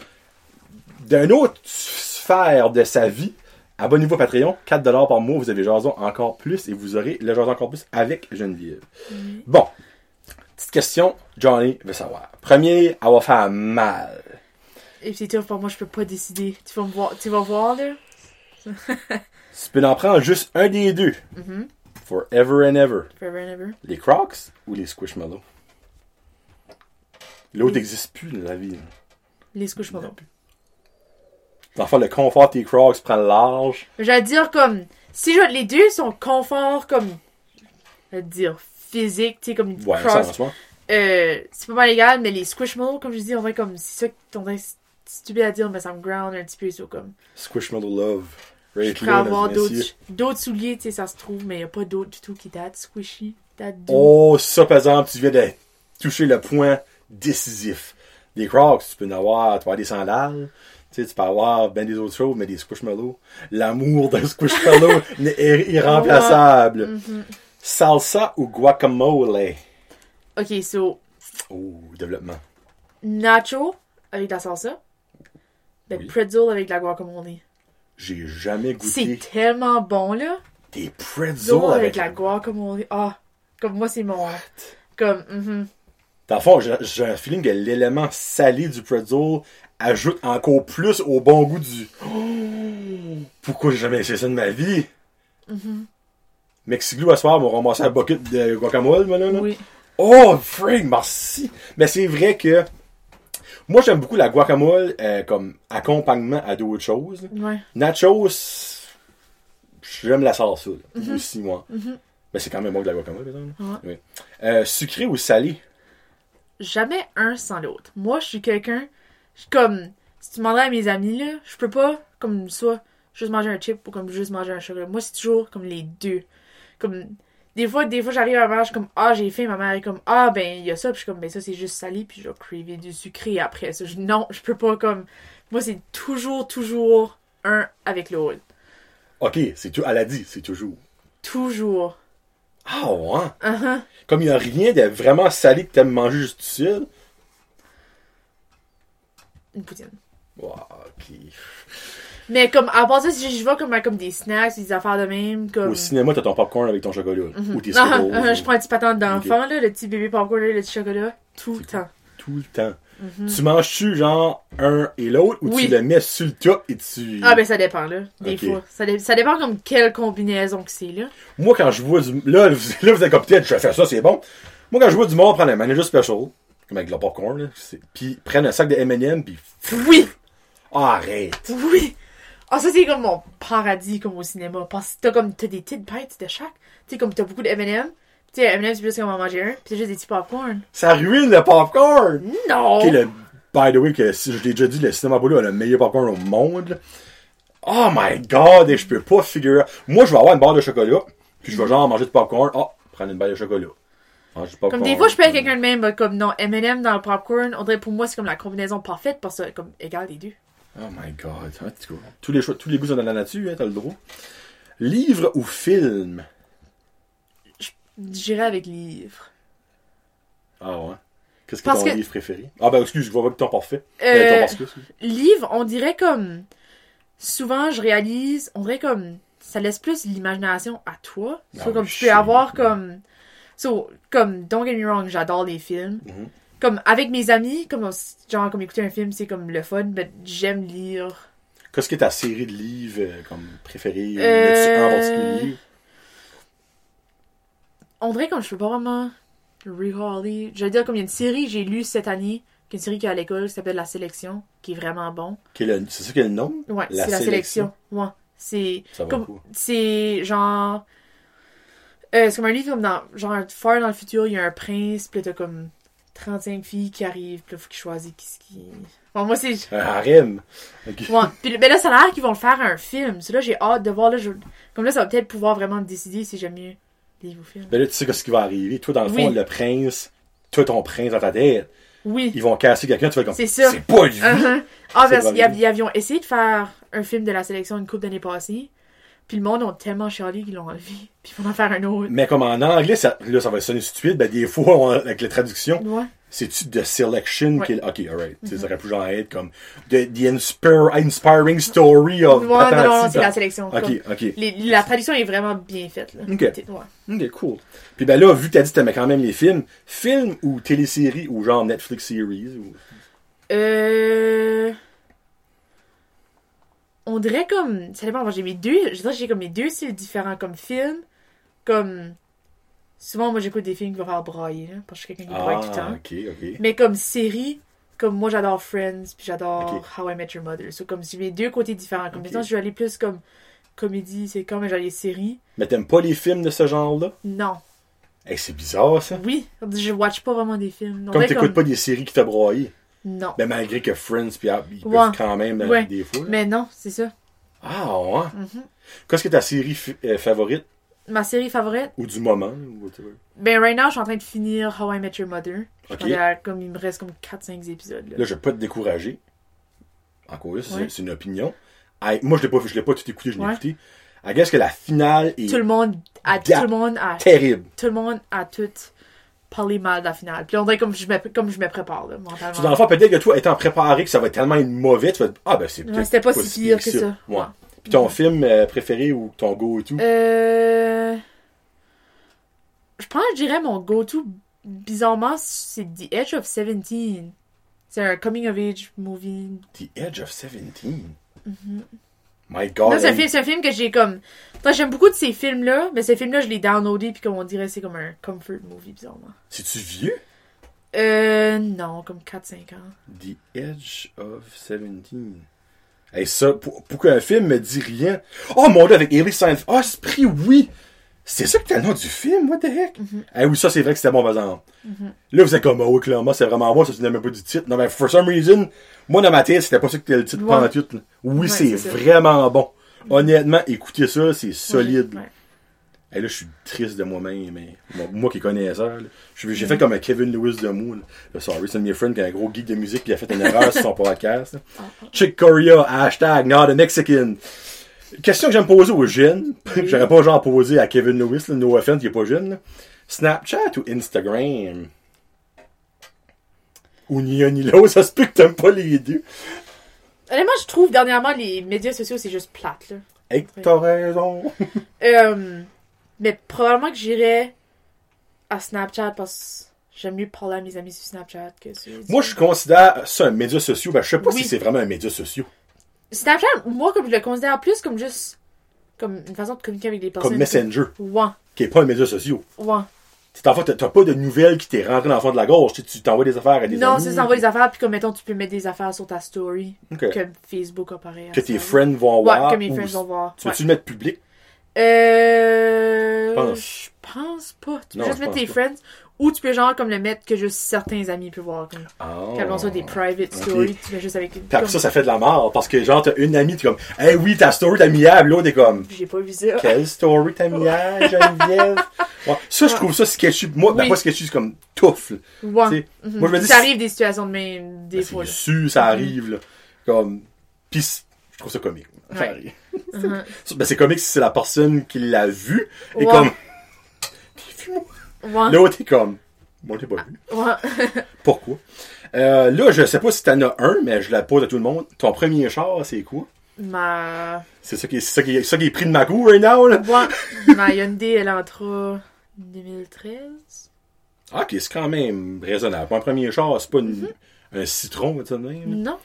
d'une autre sphère de sa vie. Abonnez-vous à Patreon, 4$ par mois, vous avez Jason encore plus et vous aurez le Jason encore plus avec Geneviève. Bon. Petite question, Johnny veut savoir. Premier, elle va faire mal. Et c'est tough pour moi, je peux pas décider. Tu vas me voir, tu vas voir là. Tu peux en prendre juste un des deux. Mhm. Forever and ever. Forever and ever. Les Crocs ou les Squishmallows? L'autre n'existe plus dans la vie. là. Les Squishmallows. Enfin, le confort de tes Crocs prend large. J'allais dire comme si je, les deux sont confort comme je vais dire physique, tu sais comme Ouais, ça, soi. Euh, c'est pas mal égal, mais les Squishmallows comme je dis, on dirait comme c'est ça qu'on dirait stupide à dire, mais ça me ground un petit peu ça comme. Squishmallow Love. Je Rate pourrais avoir mesdames, d'autres souliers, tu sais ça se trouve, mais y a pas d'autres du tout qui datent squishy, doux. Oh, ça, par exemple, tu viens de toucher le point décisif. Les Crocs, tu peux en avoir, tu peux avoir des sandales. Tu sais, tu peux avoir ben des autres choses, mais des Squishmallows. L'amour d'un Squishmallow est irremplaçable. Mhm. Salsa ou guacamole? Ok, so Oh, développement. nacho avec la salsa. Ben, Oui. pretzel avec la guacamole. J'ai jamais C'est goûté tellement bon, là. des Pretzel pretzels avec, avec... la guacamole. Ah, comme moi, c'est mon... Comme, mhm. Dans le fond, j'ai un feeling que l'élément salé du pretzel ajoute encore plus au bon goût du... Oh, pourquoi j'ai jamais essayé ça de ma vie? Mm-hmm. Mexiglou, à ce soir, m'a ramassé un bucket de guacamole, moi, là. là. Oui. Oh, Frank, merci. Mais c'est vrai que moi, j'aime beaucoup la guacamole euh, comme accompagnement à d'autres choses. Ouais. Nachos, j'aime la salsa là, Mm-hmm. aussi, moi. Mais c'est quand même bon de la guacamole, par exemple. Ouais. Oui. Euh, sucré ou salé? Jamais un sans l'autre. Moi, je suis quelqu'un... Comme, si tu demanderais à mes amis, là, je peux pas, comme, soit juste manger un chip ou comme juste manger un chocolat. Moi, c'est toujours comme les deux. Comme... Des fois, des fois j'arrive à manger, je suis comme ah j'ai faim, ma mère est comme ah ben il y a ça, puis je suis comme ben ça c'est juste salé, puis je vais craver du sucré après ça. Je- non, je peux pas comme moi c'est toujours toujours un avec l'autre, Ok, c'est tout. Elle a dit, c'est toujours. toujours. Ah ouais. Uh-huh. Comme il n'y a rien de vraiment salé que t'aimes manger juste seul. Une poutine. Wow, ok. Mais comme à part ça, si je vais comme à comme des snacks, des affaires de même, comme Au cinéma, t'as ton popcorn avec ton chocolat. Ou tes Ah, Skittles. ah, ou- je prends un petit patente d'enfant là, le petit bébé popcorn, là, le petit chocolat, tout le temps. Tout le temps. Tu manges-tu genre un et l'autre ou. Oui. tu le mets sur le top et tu. Ah ben ça dépend là, des fois. Ça, dé- ça dépend comme quelle combinaison que c'est là. Moi, quand je vois du. Là, vous- là vous êtes comme peut-être, je vais faire ça, c'est bon. Moi, quand je vois du monde prendre un manager special, comme avec le popcorn, là, puis prennent un sac de M&M, puis. Oui, Ah, arrête! oui. Ah ça c'est comme mon paradis comme au cinéma parce que t'as comme t'as des petites bites de chaque. Tu sais comme t'as beaucoup de M&M. Tu sais M&M c'est plus qu'on va en manger un, puis c'est juste des petits popcorn. Ça ruine le popcorn! Non. Ok, le. By the way, que si je l'ai déjà dit, le cinéma Boulot a le meilleur popcorn au monde. Oh my god, et je peux pas figurer. Moi, je vais avoir une barre de chocolat, puis je vais genre manger du popcorn. Ah, prendre une barre de chocolat. Manger du popcorn. Comme des fois je peux être quelqu'un de même comme non M&M dans le popcorn, on dirait pour moi c'est comme la combinaison parfaite parce que comme égal les deux. Oh my god. vois. Tous les, choix- tous les goûts sont dans la nature, hein, t'as le droit. Livre ou film? J'irais avec livre. Ah ouais? Qu'est-ce que ton que- livre préféré? Ah ben excuse, je vois pas que ton parfait. Euh, Euh, ton livre, on dirait comme. Souvent, je réalise, on dirait comme. Ça laisse plus l'imagination à toi. Ah comme tu peux avoir comme. So, comme, don't get me wrong, j'adore les films. Mhm. Comme, avec mes amis, comme, genre, comme écouter un film, c'est comme le fun, mais j'aime lire. Qu'est-ce que ta série de livres euh, comme préférée? Euh, En particulier? On dirait comme je peux pas vraiment recaller. Je veux dire, comme il y a une série que j'ai lue cette année, qui est une série qui est à l'école, qui s'appelle La Sélection, qui est vraiment bon. C'est ça quel est le nom? Ouais, La c'est La Sélection. Sélection. Ouais. C'est. Comme, c'est genre. Euh, c'est comme un livre comme dans. Genre, far dans le futur, il y a un prince, puis t'as comme 35 filles qui arrivent, puis là, faut qu'ils choisissent qui ce qui. Bon, moi, c'est. Un harem. Ouais. Puis ben là, ça a l'air qu'ils vont le faire un film. C'est là, j'ai hâte de voir. Là, je- Comme là, ça va peut-être pouvoir vraiment me décider si j'aime mieux livre ou film. Ben là, tu sais ce qui va arriver. Toi, dans le fond, le prince, toi, ton prince dans ta tête, Oui. ils vont casser quelqu'un, tu vas comme. C'est ça. C'est pas lui! Uh-huh. Ah, parce qu'ils avions essayé de faire un film de la sélection une couple d'années passées. Puis le monde ont tellement chialé qu'ils l'ont enlevé. Puis ils vont en faire un autre. Mais comme en anglais, ça, là, ça va sonner stupide, ben des fois, on- avec la traduction, Ouais. c'est-tu de selection Ouais. qui est- Ok, alright. Sais, Ça aurait pu genre être comme the, the inspire- inspiring story of Ouais, non, non, patati c'est la pat- sélection. Ok, Comme- ok. les- la traduction est vraiment bien faite. Là. Ok. Ouais. Ok, cool. Puis ben là, vu que t'as dit que t'aimais quand même les films, films ou téléséries ou genre Netflix series ou... Euh... On dirait comme... Ça dépend, moi j'ai mes deux... Je dirais que j'ai comme mes deux styles différents comme film. Comme... Souvent, moi j'écoute des films qui vont faire brailler, là, parce que je suis quelqu'un qui braille tout le Ah, temps. ok, ok. Mais comme série, comme moi j'adore Friends, puis j'adore. How I Met Your Mother. So, comme j'ai mes deux côtés différents. Comme maintenant, je vais aller plus comme comédie, c'est comme j'ai les séries. Mais t'aimes pas les films de ce genre-là? Non. Hey, c'est bizarre, ça. Oui, je watch pas vraiment des films. Comme t'écoutes pas des séries qui te broyent. Non. Ben malgré que Friends ah, ils peuvent Ouais. quand même euh, Ouais. des fois. là. Mais non, c'est ça. Ah ouais. Mhm. Qu'est-ce que ta série euh, favorite? Ma série favorite, ou du moment ou whatever? Ben, right now, je suis en train de finir How I Met Your Mother. Comme, il me reste comme 4-5 épisodes. Là. Là, je vais pas te décourager. Encore là, c'est Ouais. c'est une opinion. Moi, je l'ai pas, je l'ai pas tout écouté, je l'ai Ouais. écouté. I guess que la finale est Tout le monde a, tout le monde a, terrible. tout le monde a tout parler mal de la finale. Puis on dirait comme je me, comme je me prépare, là, mentalement. Tu, dans le fond, peut-être que toi, étant préparé que ça va être tellement mauvais, tu vas te ah, ben, c'est peut-être c'était pas si pire que ça. Ouais. Ouais. Puis ton film euh, préféré ou ton go et tout? Euh... Je pense que je dirais mon go-to, bizarrement, c'est The Edge of 17. C'est un coming of age movie. The Edge of 17. My God. Non, c'est un, film, c'est un film que j'ai comme. J'aime beaucoup de ces films-là, mais ces films-là, je les downloadés, puis comme on dirait, c'est comme un comfort movie, bizarrement. C'est-tu vieux? Euh, non, comme 4-5 ans. The Edge of 17. Hey, ça, pour, pour qu'un film me dit rien. Oh mon dieu, avec Ellie Seinfeld. Ah, prix, oui! C'est ça que t'as le nom du film, what the heck? Eh oui, ça, c'est vrai que c'était bon, par exemple. Là, vous êtes comme, oh, clairement, c'est vraiment bon, ça, tu même pas du titre. Non, mais for some reason, moi, dans ma tête, c'était pas ça que c'était le titre Ouais. pendant tout. là. Oui, Ouais, c'est ça. vraiment bon. Honnêtement, écoutez ça, c'est solide. Ouais. Et là, je suis triste de moi-même, mais moi, moi qui connais ça, j'ai fait comme un Kevin Lewis de moi. Là, sorry, c'est mes friends qui est un gros geek de musique qui a fait une erreur sur son podcast. là. Chick Corea, hashtag not a Mexican. Question que j'aime poser aux jeunes. J'aurais pas genre posé à Kevin Lewis, là, no offense, il est pas jeune. là. Snapchat ou Instagram? Ou ni un ni l'autre, ça se peut que t'aimes pas les deux. Honnêtement, je trouve dernièrement les médias sociaux, c'est juste plate, là. Hey, t'as raison. Euh, mais probablement que j'irais à Snapchat parce que j'aime mieux parler à mes amis sur Snapchat que sur. Moi, je considère ça un média social. Ben, je sais pas Oui. si c'est vraiment un média social. Snapchat, moi, comme je le considère plus comme juste. comme une façon de communiquer avec des personnes. Comme Messenger, Ouais, qui est pas un média social. ouais. C'est en fait, t'as- pas de nouvelles qui t'est rentré dans le fond de la gorge. Tu t'envoies des affaires à des Non, amis. c'est ça, envoie des affaires, puis comme mettons, tu peux mettre des affaires sur ta story. Ok. Que Facebook apparaît. Que tes friends vont Ouais, voir. que mes friends vont voir. Tu Ouais. veux-tu le mettre public? Euh. Pense. Je pense pas. Tu peux Non, juste mettre tes friends, ou tu peux genre comme le mettre que juste certains amis peuvent voir. Comme, quand on soit des private stories, tu mets juste avec. Après comme- ça, ça fait de la mort. Parce que genre, t'as une amie, t'es comme, hey oui, ta story, t'as puis l'autre est comme, J'ai pas vu ça. quelle story t'as mis à, Geneviève? Ouais. Ça, je trouve ça sketchy. Moi, ben, Oui. sketchy, c'est comme là. Ouais. Tu Mhm. Moi, je me dis, ça arrive des situations de même, des Ben, fois. C'est là. sûr, ça arrive, là. Comme, pis je trouve ça comique. Ça Ouais. arrive. Mhm. Ben, c'est comique si c'est la personne qui l'a vu. Et comme? Ouais. L'autre est comme, moi, je l'ai pas vu. Ouais. Pourquoi? Euh, là, je sais pas si t'en as un, mais je la pose à tout le monde. Ton premier char, c'est quoi? Ma. C'est ça qui est, ça qui est, ça qui est pris de ma cour right now, là? Ouais. Ma Hyundai, elle entra 2013. Ah, ok, c'est quand même raisonnable. Mon premier char, c'est pas une- un citron, tu sais, de même. Non.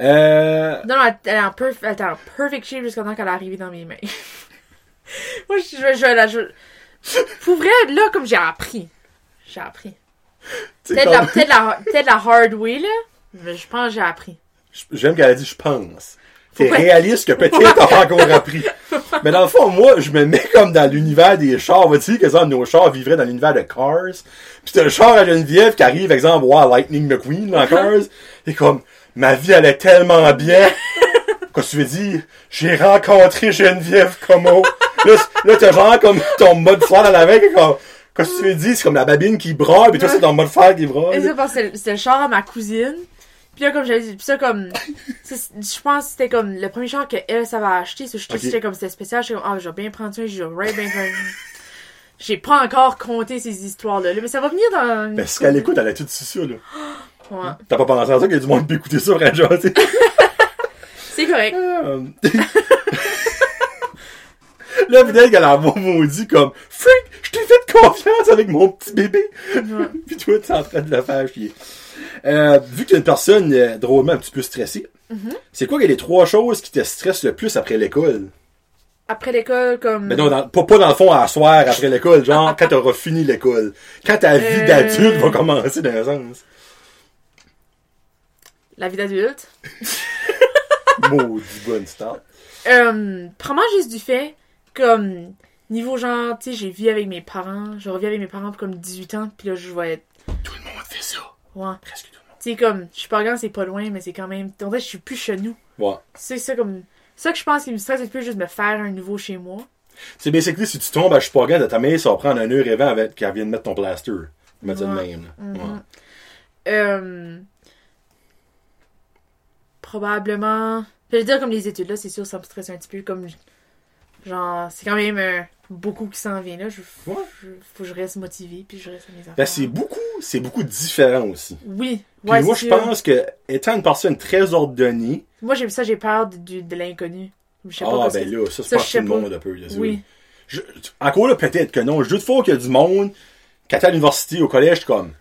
Euh, Non, non, elle, est en perf- elle était en perfect shape jusqu'à temps qu'elle est arrivée dans mes mains. Moi, je, je, je, la- je- Pour vrai, là, comme j'ai appris. J'ai appris. Peut-être la, peut-être la, peut-être la hard way, là. Mais je pense que j'ai appris. J'aime qu'elle a dit je pense. T'es réaliste que peut-être t'as pas encore appris. Mais dans le fond, moi, je me mets comme dans l'univers des chars. Va dire que exemple, nos chars vivraient dans l'univers de Cars? Puis t'as le char à Geneviève qui arrive, exemple, voir Lightning McQueen dans Cars. Et comme, ma vie allait tellement bien. Qu'est-ce que tu veux dire? J'ai rencontré Geneviève Como. Là, là t'as genre comme ton mode fer dans la main. Comme, que tu veux dire? C'est comme la babine qui braille, puis toi, c'est ton mode fer qui Et braille. ça, parce que c'est- le char à ma cousine. Puis là, comme j'avais dit, puis ça, comme. Je pense que c'était comme le premier char qu'elle, ça va acheter. So, j'étais Ok. j'étais comme c'était spécial. J'étais comme, ah, je vais bien prendre ça, je vais bien prendre. J'ai pas encore compté ces histoires-là, là, mais ça va venir dans. Ben, si couple- qu'elle écoute, elle a tout ça, là. Ouais. T'as pas pensé à ça qu'il y a du monde qui peut écouter ça, vrai, genre, tu sais. C'est correct. Euh, Là, peut-être qu'elle a maudit comme Freak, je t'ai fait confiance avec mon petit bébé. Ouais. Puis toi, t'es en train de le faire chier. Euh, vu que t'es une personne euh, drôlement un petit peu stressée, Mm-hmm. c'est quoi les trois choses qui te stressent le plus après l'école? Après l'école, comme. Mais non, dans- pas, pas dans le fond à soir après l'école, genre quand t'auras fini l'école. Quand ta vie Euh. d'adulte va commencer dans un sens. La vie d'adulte. Maudit bonne start. Euh, probablement juste du fait, comme. Niveau genre, tu sais, j'ai vécu avec mes parents. Je reviens avec mes parents pour comme 18 ans, puis là, je vais être. Tout le monde fait ça. Ouais. Presque tout le Tu sais, comme, je suis pas grande, c'est pas loin, mais c'est quand même. En fait, je suis plus chez nous. monde. Ouais. C'est ça comme. Ça que je pense qui me stresse, c'est plus juste me faire un nouveau chez moi. C'est basically si tu tombes à Chupagan de ta mère, ça va prendre un heure avant avec qu'elle vienne mettre ton plaster. Mettre Ouais. même. là. Mhm. Ouais. Euh. Probablement. Je veux dire, comme les études là, c'est sûr, ça me stresse un petit peu. Comme. Genre, c'est quand même euh, beaucoup qui s'en vient là. Je, Ouais. je- faut que je reste motivé puis je reste à mes affaires. Ben, c'est beaucoup, c'est beaucoup différent aussi. Oui. Puis Ouais, moi, je sûr. pense que, étant une personne très ordonnée, Moi, j'ai ça, j'ai peur de, l'inconnu. Je ah, ben que- là, ça, c'est pas je tout le monde un peu, là, Oui. Je, encore là, peut-être que non. Juste fois qu'il y a du monde, quand t'es à l'université, au collège, je comme,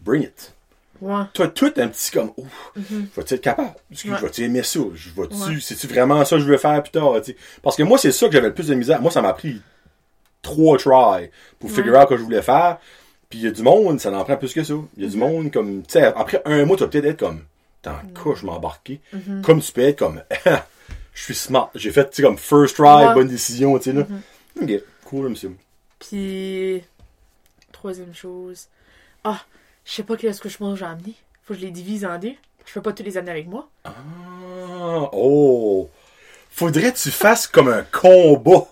bring it. Ouais. Toi, tout un petit comme, ouf, Mhm. vas-tu être capable? Ouais. je vais-tu aimer ça? Je vais-tu, Ouais. c'est-tu vraiment ça que je veux faire plus tard? tu sais? Parce que moi, c'est ça que j'avais le plus de misère. Moi, ça m'a pris trois tries pour figure out ce que je voulais faire. Puis il y a du monde, ça en prend plus que ça. Il y a Mhm. du monde comme, tu sais, après un mois, tu vas peut-être être comme, dans le cas, je m'embarquer. Mhm. Comme tu peux être comme, je suis smart. J'ai fait, tu sais, comme first try, bonne décision, tu sais, là. Mhm. Ok, cool, monsieur. Puis, troisième chose. Ah, je sais pas quel squishmallow j'ai amené. Faut que je les divise en deux. Je peux pas tous les amener avec moi. Ah, oh. Faudrait que tu fasses comme un combat.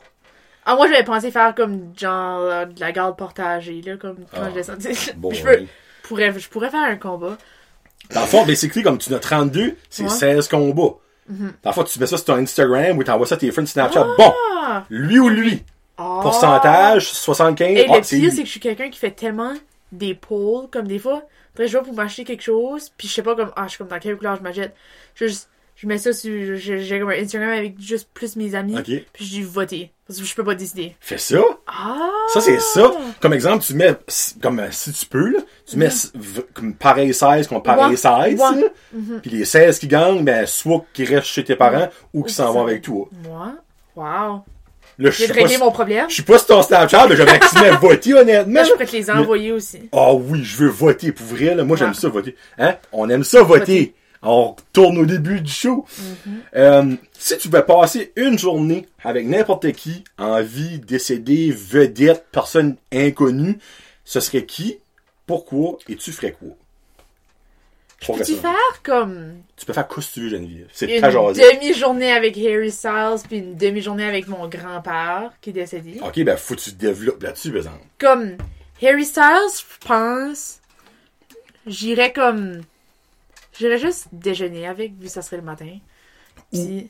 Ah, moi, j'avais pensé faire comme genre euh, de la garde partagée, là, comme quand Ah, je descendais. Bon, je, peux- pourrais, je pourrais faire un combat. Dans le fond, basically, comme tu as 32, c'est Ouais. 16 combats. Dans le fond, tu mets ça sur ton Instagram ou t'envoies ça à tes friends Snapchat. Bon, Ah! lui ou lui. Ah! Pourcentage, 75. Et le pire, c'est que je suis quelqu'un qui fait tellement des polls, comme des fois, après, je vais pour m'acheter quelque chose, puis je sais pas comme, ah, je suis comme dans quelle couleur je m'achète. Je, juste- je mets ça sur, j'ai comme un Instagram avec juste plus mes amis, Ok. puis je dis voter, parce que je peux pas décider. Fais ça. Ah! Ça, c'est ça. Comme exemple, tu mets, comme si tu peux, là, tu mets v- comme pareil 16 contre pareil Mhm. Ouais. 16. Ouais. là. Mhm. Puis les 16 qui gagnent, ben, soit qui restent chez tes parents ou qui s'en vont avec toi. Moi? Wow. Là, je J'ai réglé pas, mon problème? je suis pas sur ton Snapchat, mais je vais maximum voter, honnêtement. Là, je pourrais te les envoyer aussi. Ah oui, je veux voter pour vrai, là. Moi, j'aime Ouais. ça, voter. Hein? On aime ça, voter. Voter. On retourne au début du show. Euh, si tu pouvais passer une journée avec n'importe qui, en vie, décédé, vedette, personne inconnue, ce serait qui, pourquoi, et tu ferais quoi? Peux-tu ça? faire comme Tu peux faire quoi si tu veux, Geneviève? C'est une ta jasée. demi-journée avec Harry Styles, puis une demi-journée avec mon grand-père qui est décédé? Ok, ben, faut que tu développes là-dessus, par exemple. Comme Harry Styles, je pense, j'irais comme. J'irais juste déjeuner avec, vu que ça serait le matin. Puis.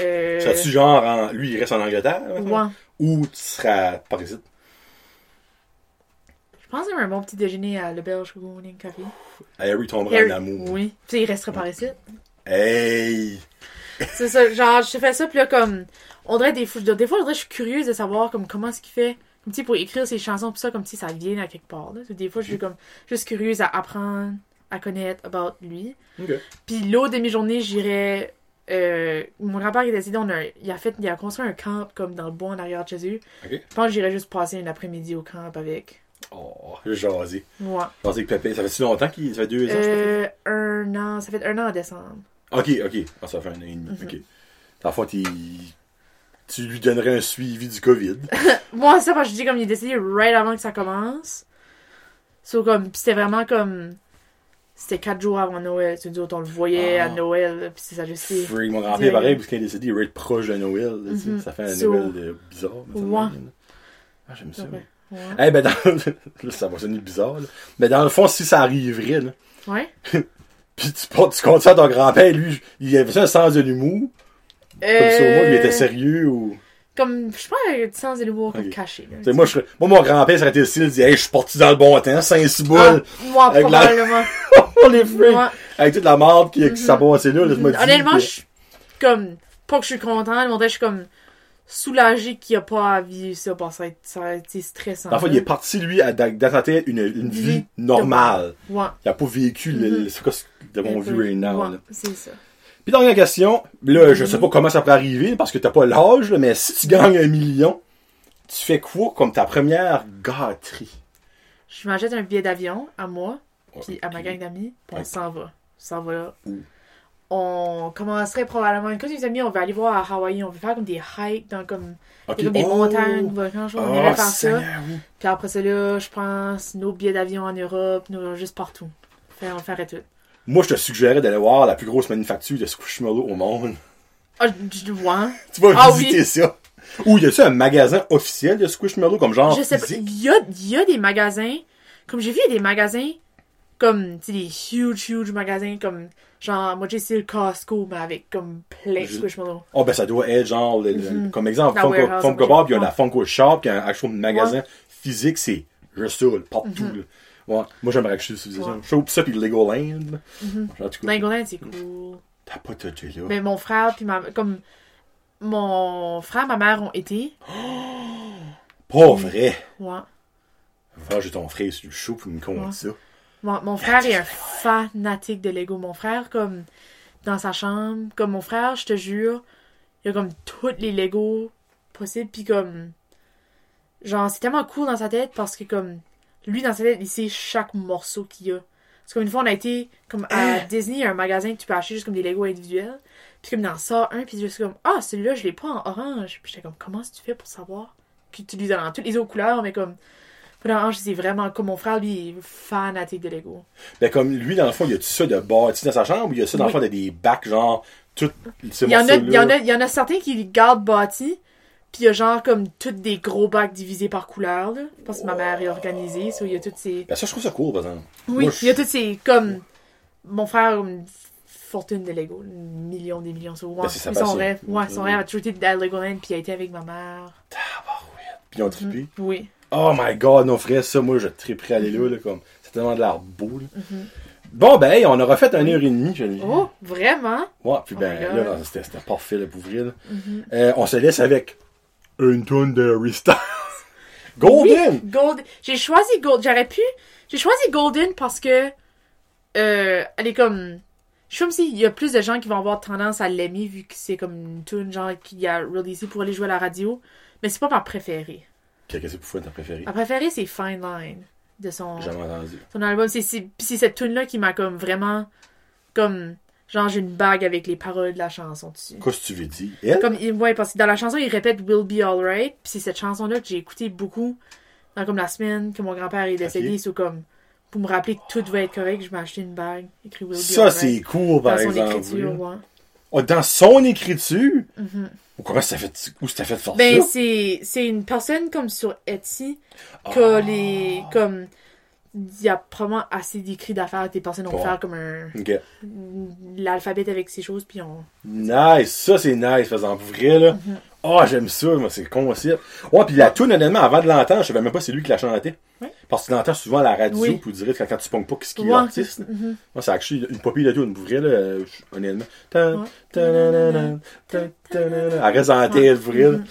Euh, Serais-tu genre, en- lui, il reste en Angleterre? ouais. Ou tu seras par ici? Je pense qu'il y a un bon petit déjeuner à Le Belge Morning Café. Harry tombera Harry- en amour. Oui. Puis il restera par ici. Hey! C'est ça, genre, je fais ça, puis là, comme, on dirait des fois, des fois, on dirait, je suis curieuse de savoir, comme, comment est-ce qu'il fait, comme, tu pour écrire ses chansons, puis ça, comme, si ça vient à quelque part, là. Des fois, je suis, comme, juste curieuse à apprendre, à connaître about lui. Ok. Puis l'autre demi-journée, j'irais, euh, mon grand-père est décédé, on a, il a fait, il a construit un camp, comme, dans le bois en arrière de chez eux. Ok. Je pense que j'irais juste passer un après-midi au camp avec. Oh, j'ai jasé. Moi. Jasé avec Pépé. Ça fait-tu longtemps qu'il. Ça fait deux ans, je Euh, un an, ça fait un an en décembre. Ok, ok. Ah, ça fait un an et demi. Mhm. Ok. Dans le fond, tu lui donnerais un suivi du COVID. Moi, ça, que je dis comme il est décédé right avant que ça commence. So, comme, pis c'était vraiment comme. C'était quatre jours avant Noël. Tu dis, on le voyait Ah. à Noël, pis c'est ça, juste. c'est- Freak, mon grand-père, pareil, parce qu'il est décédé, il être proche de Noël. là, sais. Mhm. Ça fait un So- Noël euh, bizarre. mais ça Ouais. Ah, j'aime ça. Ouais. ouais. Ouais. Eh ben, dans... là, ça va sonner bizarre, là. Mais dans le fond, si ça arriverait, là, Ouais. pis tu, tu comptes ça à ton grand-père, lui, il avait un sens de l'humour? Comme ça, au moins, il était Euh, sérieux ou? Comme, je sais pas, du sens de l'humour comme Ok. caché. là. Moi, je moi, mon grand-père, ça aurait été le style, il dit, hey, je suis parti dans le bon temps, Saint-Cyboule, Ah, moi, Avec la- probablement. les freaks, Moi, avec toute la marde qui, qui s'est passée là, là, je honnêtement, je suis comme. Pas que je suis contente, mais je suis comme soulagée qu'il n'y a pas à vivre ça parce que ça a été- stressant. Fond, il est parti, lui, à, dans dans sa tête, une, une vie Vie normale. Ouais. Il a pas vécu le, Mhm. le- c'est quoi ce de mon peu. right now, Ouais. C'est ça. Puis dernière question, là, je sais pas comment ça peut arriver, parce que t'as pas l'âge, mais si tu gagnes un million, tu fais quoi comme ta première gâterie? Je m'achète un billet d'avion à moi, puis à ma gang d'amis, puis on s'en va. On s'en va là. On commencerait probablement une couple des amis, on va aller voir à Hawaï, on va faire comme des hikes dans comme, Ok. il y a comme des Oh! montagnes, volcans, on Oh, irait faire ça. Oui. Puis après ça là, je pense nos billets d'avion en Europe, nos, juste partout. Faire, on ferait tout. Moi, je te suggérais d'aller voir la plus grosse manufacture de squishmallow au monde. Ah, je vois. Tu vas Ah visiter oui. ça. Ou y a-tu un magasin officiel de squishmallow comme genre Je sais pas. Il y a, il y a des magasins, comme j'ai vu, il y a des magasins comme, tu sais, des huge, huge magasins, comme, genre, moi, j'ai c'est le Costco, mais avec, comme, plein de Je- Squishmallows. Oh, ben, ça doit être genre, le- le- Mhm. comme exemple, Funko, Funko. Pop, il y a Ouais. la Funko Shop, qui a un actual magasin physique, c'est juste ça, là. Ouais. Moi, j'aimerais acheter ça. Ouais. Je trouve ça, puis Legoland, cas, Legoland, c'est cool. t'as pas touché, là. Mais mon frère, puis ma, comme, mon frère, ma mère ont été. Pas vrai. Ouais. Va, j'ai ton frère sur le show pour me compter Ouais. ça. Mon, mon frère est un fanatique de Lego. Mon frère, comme, dans sa chambre, comme mon frère, je te jure, il a comme tous les Lego possibles, puis comme, genre, c'est tellement cool dans sa tête parce que, comme, lui, dans sa tête, il sait chaque morceau qu'il y a. Parce qu'une fois, on a été, comme, à Disney, il y a un magasin que tu peux acheter juste comme des Lego individuels, puis comme, il en sort un, puis juste comme, ah, celui-là, je l'ai pas en orange. Puis j'étais comme, comment est-ce que tu fais pour savoir qu'il utilise dans toutes les autres couleurs, mais comme, l'orange, c'est vraiment, comme mon frère, lui, il est fanatique de Lego. Ben, comme lui, dans le fond, il y a tout ça de bâti dans sa chambre, ou il y a ça, dans le fond, de des bacs, genre, tout Il y, en a, il, y en a, il y en a certains qui les gardent bâtis, puis il y a genre comme toutes des gros bacs divisés par couleur, là. Parce que ma mère est organisée, so il y a toutes ces... Ben, ça, je trouve ça cool, par exemple. Oui, Moi, il y a toutes ces, comme... Mon frère a une fortune de Lego, une million, des millions, so, ouais. Ben, c'est son rêve, ouais, son rêve a toujours été à Legoland, puis il a été avec ma mère. Puis ils ont trippé. Oui. Oh my god, non, frère, ça, moi, je triperais aller là, là, comme. C'est tellement de là. Mhm. Bon, ben, hey, on aura fait une heure et demie, je Oh, vraiment? Ouais, puis Oh ben, là, c'était parfait, là, pour vrai, là. Mhm. Euh, on se laisse avec une tonne de Styles. Golden! Oui, Gold. J'ai choisi Gold. J'aurais pu. J'ai choisi Golden parce que. Euh, elle est comme. Je suis comme s'il y a plus de gens qui vont avoir tendance à l'aimer vu que c'est comme une tune genre qui a releasé pour aller jouer à la radio. Mais c'est pas ma préférée. Qu'est-ce que c'est pour ta préférée? Ma préférée c'est Fine Line de son, Jamais entendu. son album. C'est cette tune là qui m'a comme vraiment comme genre j'ai une bague avec les paroles de la chanson dessus. Qu'est-ce que tu veux dire? Elle? Comme ouais parce que dans la chanson il répète Will be alright puis c'est cette chanson là que j'ai écouté beaucoup dans comme la semaine que mon grand-père est décédé Ok. c'est comme pour me rappeler que tout va être correct je m'ai acheté une bague écrit Will be Ça, alright c'est cool, par dans son exemple. écriture ouais. Oh, dans son écriture? Mhm. Ou comment ça fait, où ça fait de faire ben c'est c'est une personne comme sur Etsy Ah. les comme il y a probablement assez d'écrits d'affaires que des personnes vont faire comme un l'alphabet avec ces choses puis on Nice, ça c'est nice, par exemple, vrai là. Mhm. Oh, j'aime ça, moi, c'est con aussi. Ouais, puis la tune honnêtement, avant de l'entendre, je savais même pas c'est lui qui la chantait. Parce que tu l'entends souvent à la radio, Oui. puis vous direz quand, quand tu ponges pas qu'est-ce qu'il est l'artiste? mhm. Moi, c'est actually une popille de tune, pour vrai, là, euh, je- honnêtement. Elle reste tête, pour vrai. là. Mhm.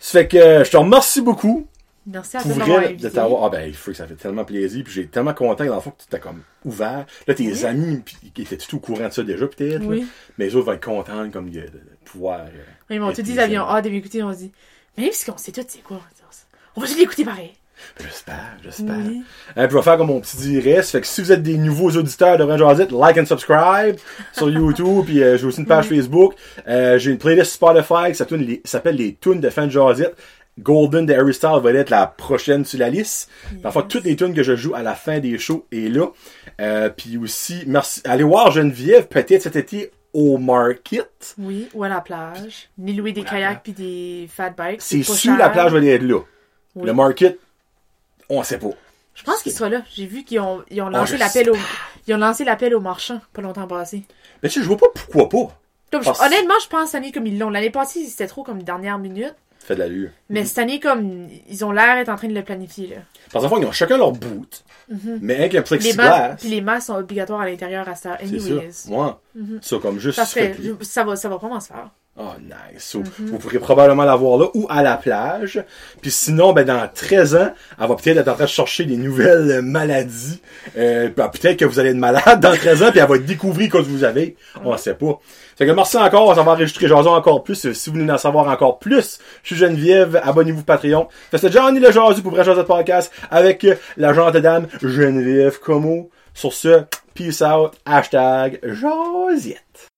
Ça fait que je te remercie beaucoup. merci à Pour vrai, de t'avoir. Ah ben, il faut que ça fait tellement plaisir. Puis j'ai tellement content dans le fond que tu t'es comme ouvert. Là, tes Oui. amis, puis, qui étaient tout au courant de ça déjà, peut-être. oui Mais les autres vont être contents comme de, pouvoir. euh, Ils m'ont Et tout dit, ils avaient ça- hâte de m'écouter, on se dit, mais même si on sait tout, c'est quoi? On va juste l'écouter pareil. J'espère, j'espère. Oui. Hein, puis on va faire comme mon petit direct. Fait que si vous êtes des nouveaux auditeurs de Range Jazit, like and subscribe sur YouTube. puis euh, j'ai aussi une page Facebook. Euh, j'ai une playlist Spotify qui s'appelle les, les tunes de Fan Jazit. Golden de Harry Styles va être la prochaine sur la liste. Parfois, toutes les tunes que je joue à la fin des shows est là. Euh, puis aussi, merci. Allez voir Geneviève, peut-être cet été au Market. Oui, ou à la plage. Ni louer des kayaks puis des fat bikes. C'est cher. la plage, va être là. Oui. Le Market, on sait pas. Je pense qu'ils soient là. J'ai vu qu'ils ont, ils ont Oh, lancé l'appel au, ils ont lancé l'appel aux marchands pas longtemps passé. Mais tu sais, je vois pas pourquoi pas. Comme, je- Parce- honnêtement, je pense cette année comme ils l'ont. L'année passée, c'était trop comme dernière minute. Fait de l'allure. Mais cette année, comme, ils ont l'air d'être en train de le planifier, là. Parce qu'en fait, ils ont chacun leur boot. Mais avec un Les plexiglas. masques, puis les masques sont obligatoires à l'intérieur à ça. C'est Anyways. ça. Ouais. Ça, comme juste. Ça serait, ça va, ça va vraiment se faire. Oh, nice. So, Vous pourrez probablement l'avoir là ou à la plage. Puis sinon, ben, dans 13 ans, elle va peut-être être en train de chercher des nouvelles maladies. Euh, ben, peut-être que vous allez être malade dans 13 ans, puis elle va découvrir que vous avez. On sait pas. Fait que merci encore. Ça va enregistrer Jason encore plus. Euh, Si vous voulez en savoir encore plus, je suis Geneviève. Abonnez-vous Patreon. C'était Johnny le Jasu pour Vrai Jason Podcast avec euh, la gentille dame Geneviève Como. Sur ce, peace out. Hashtag Josiette.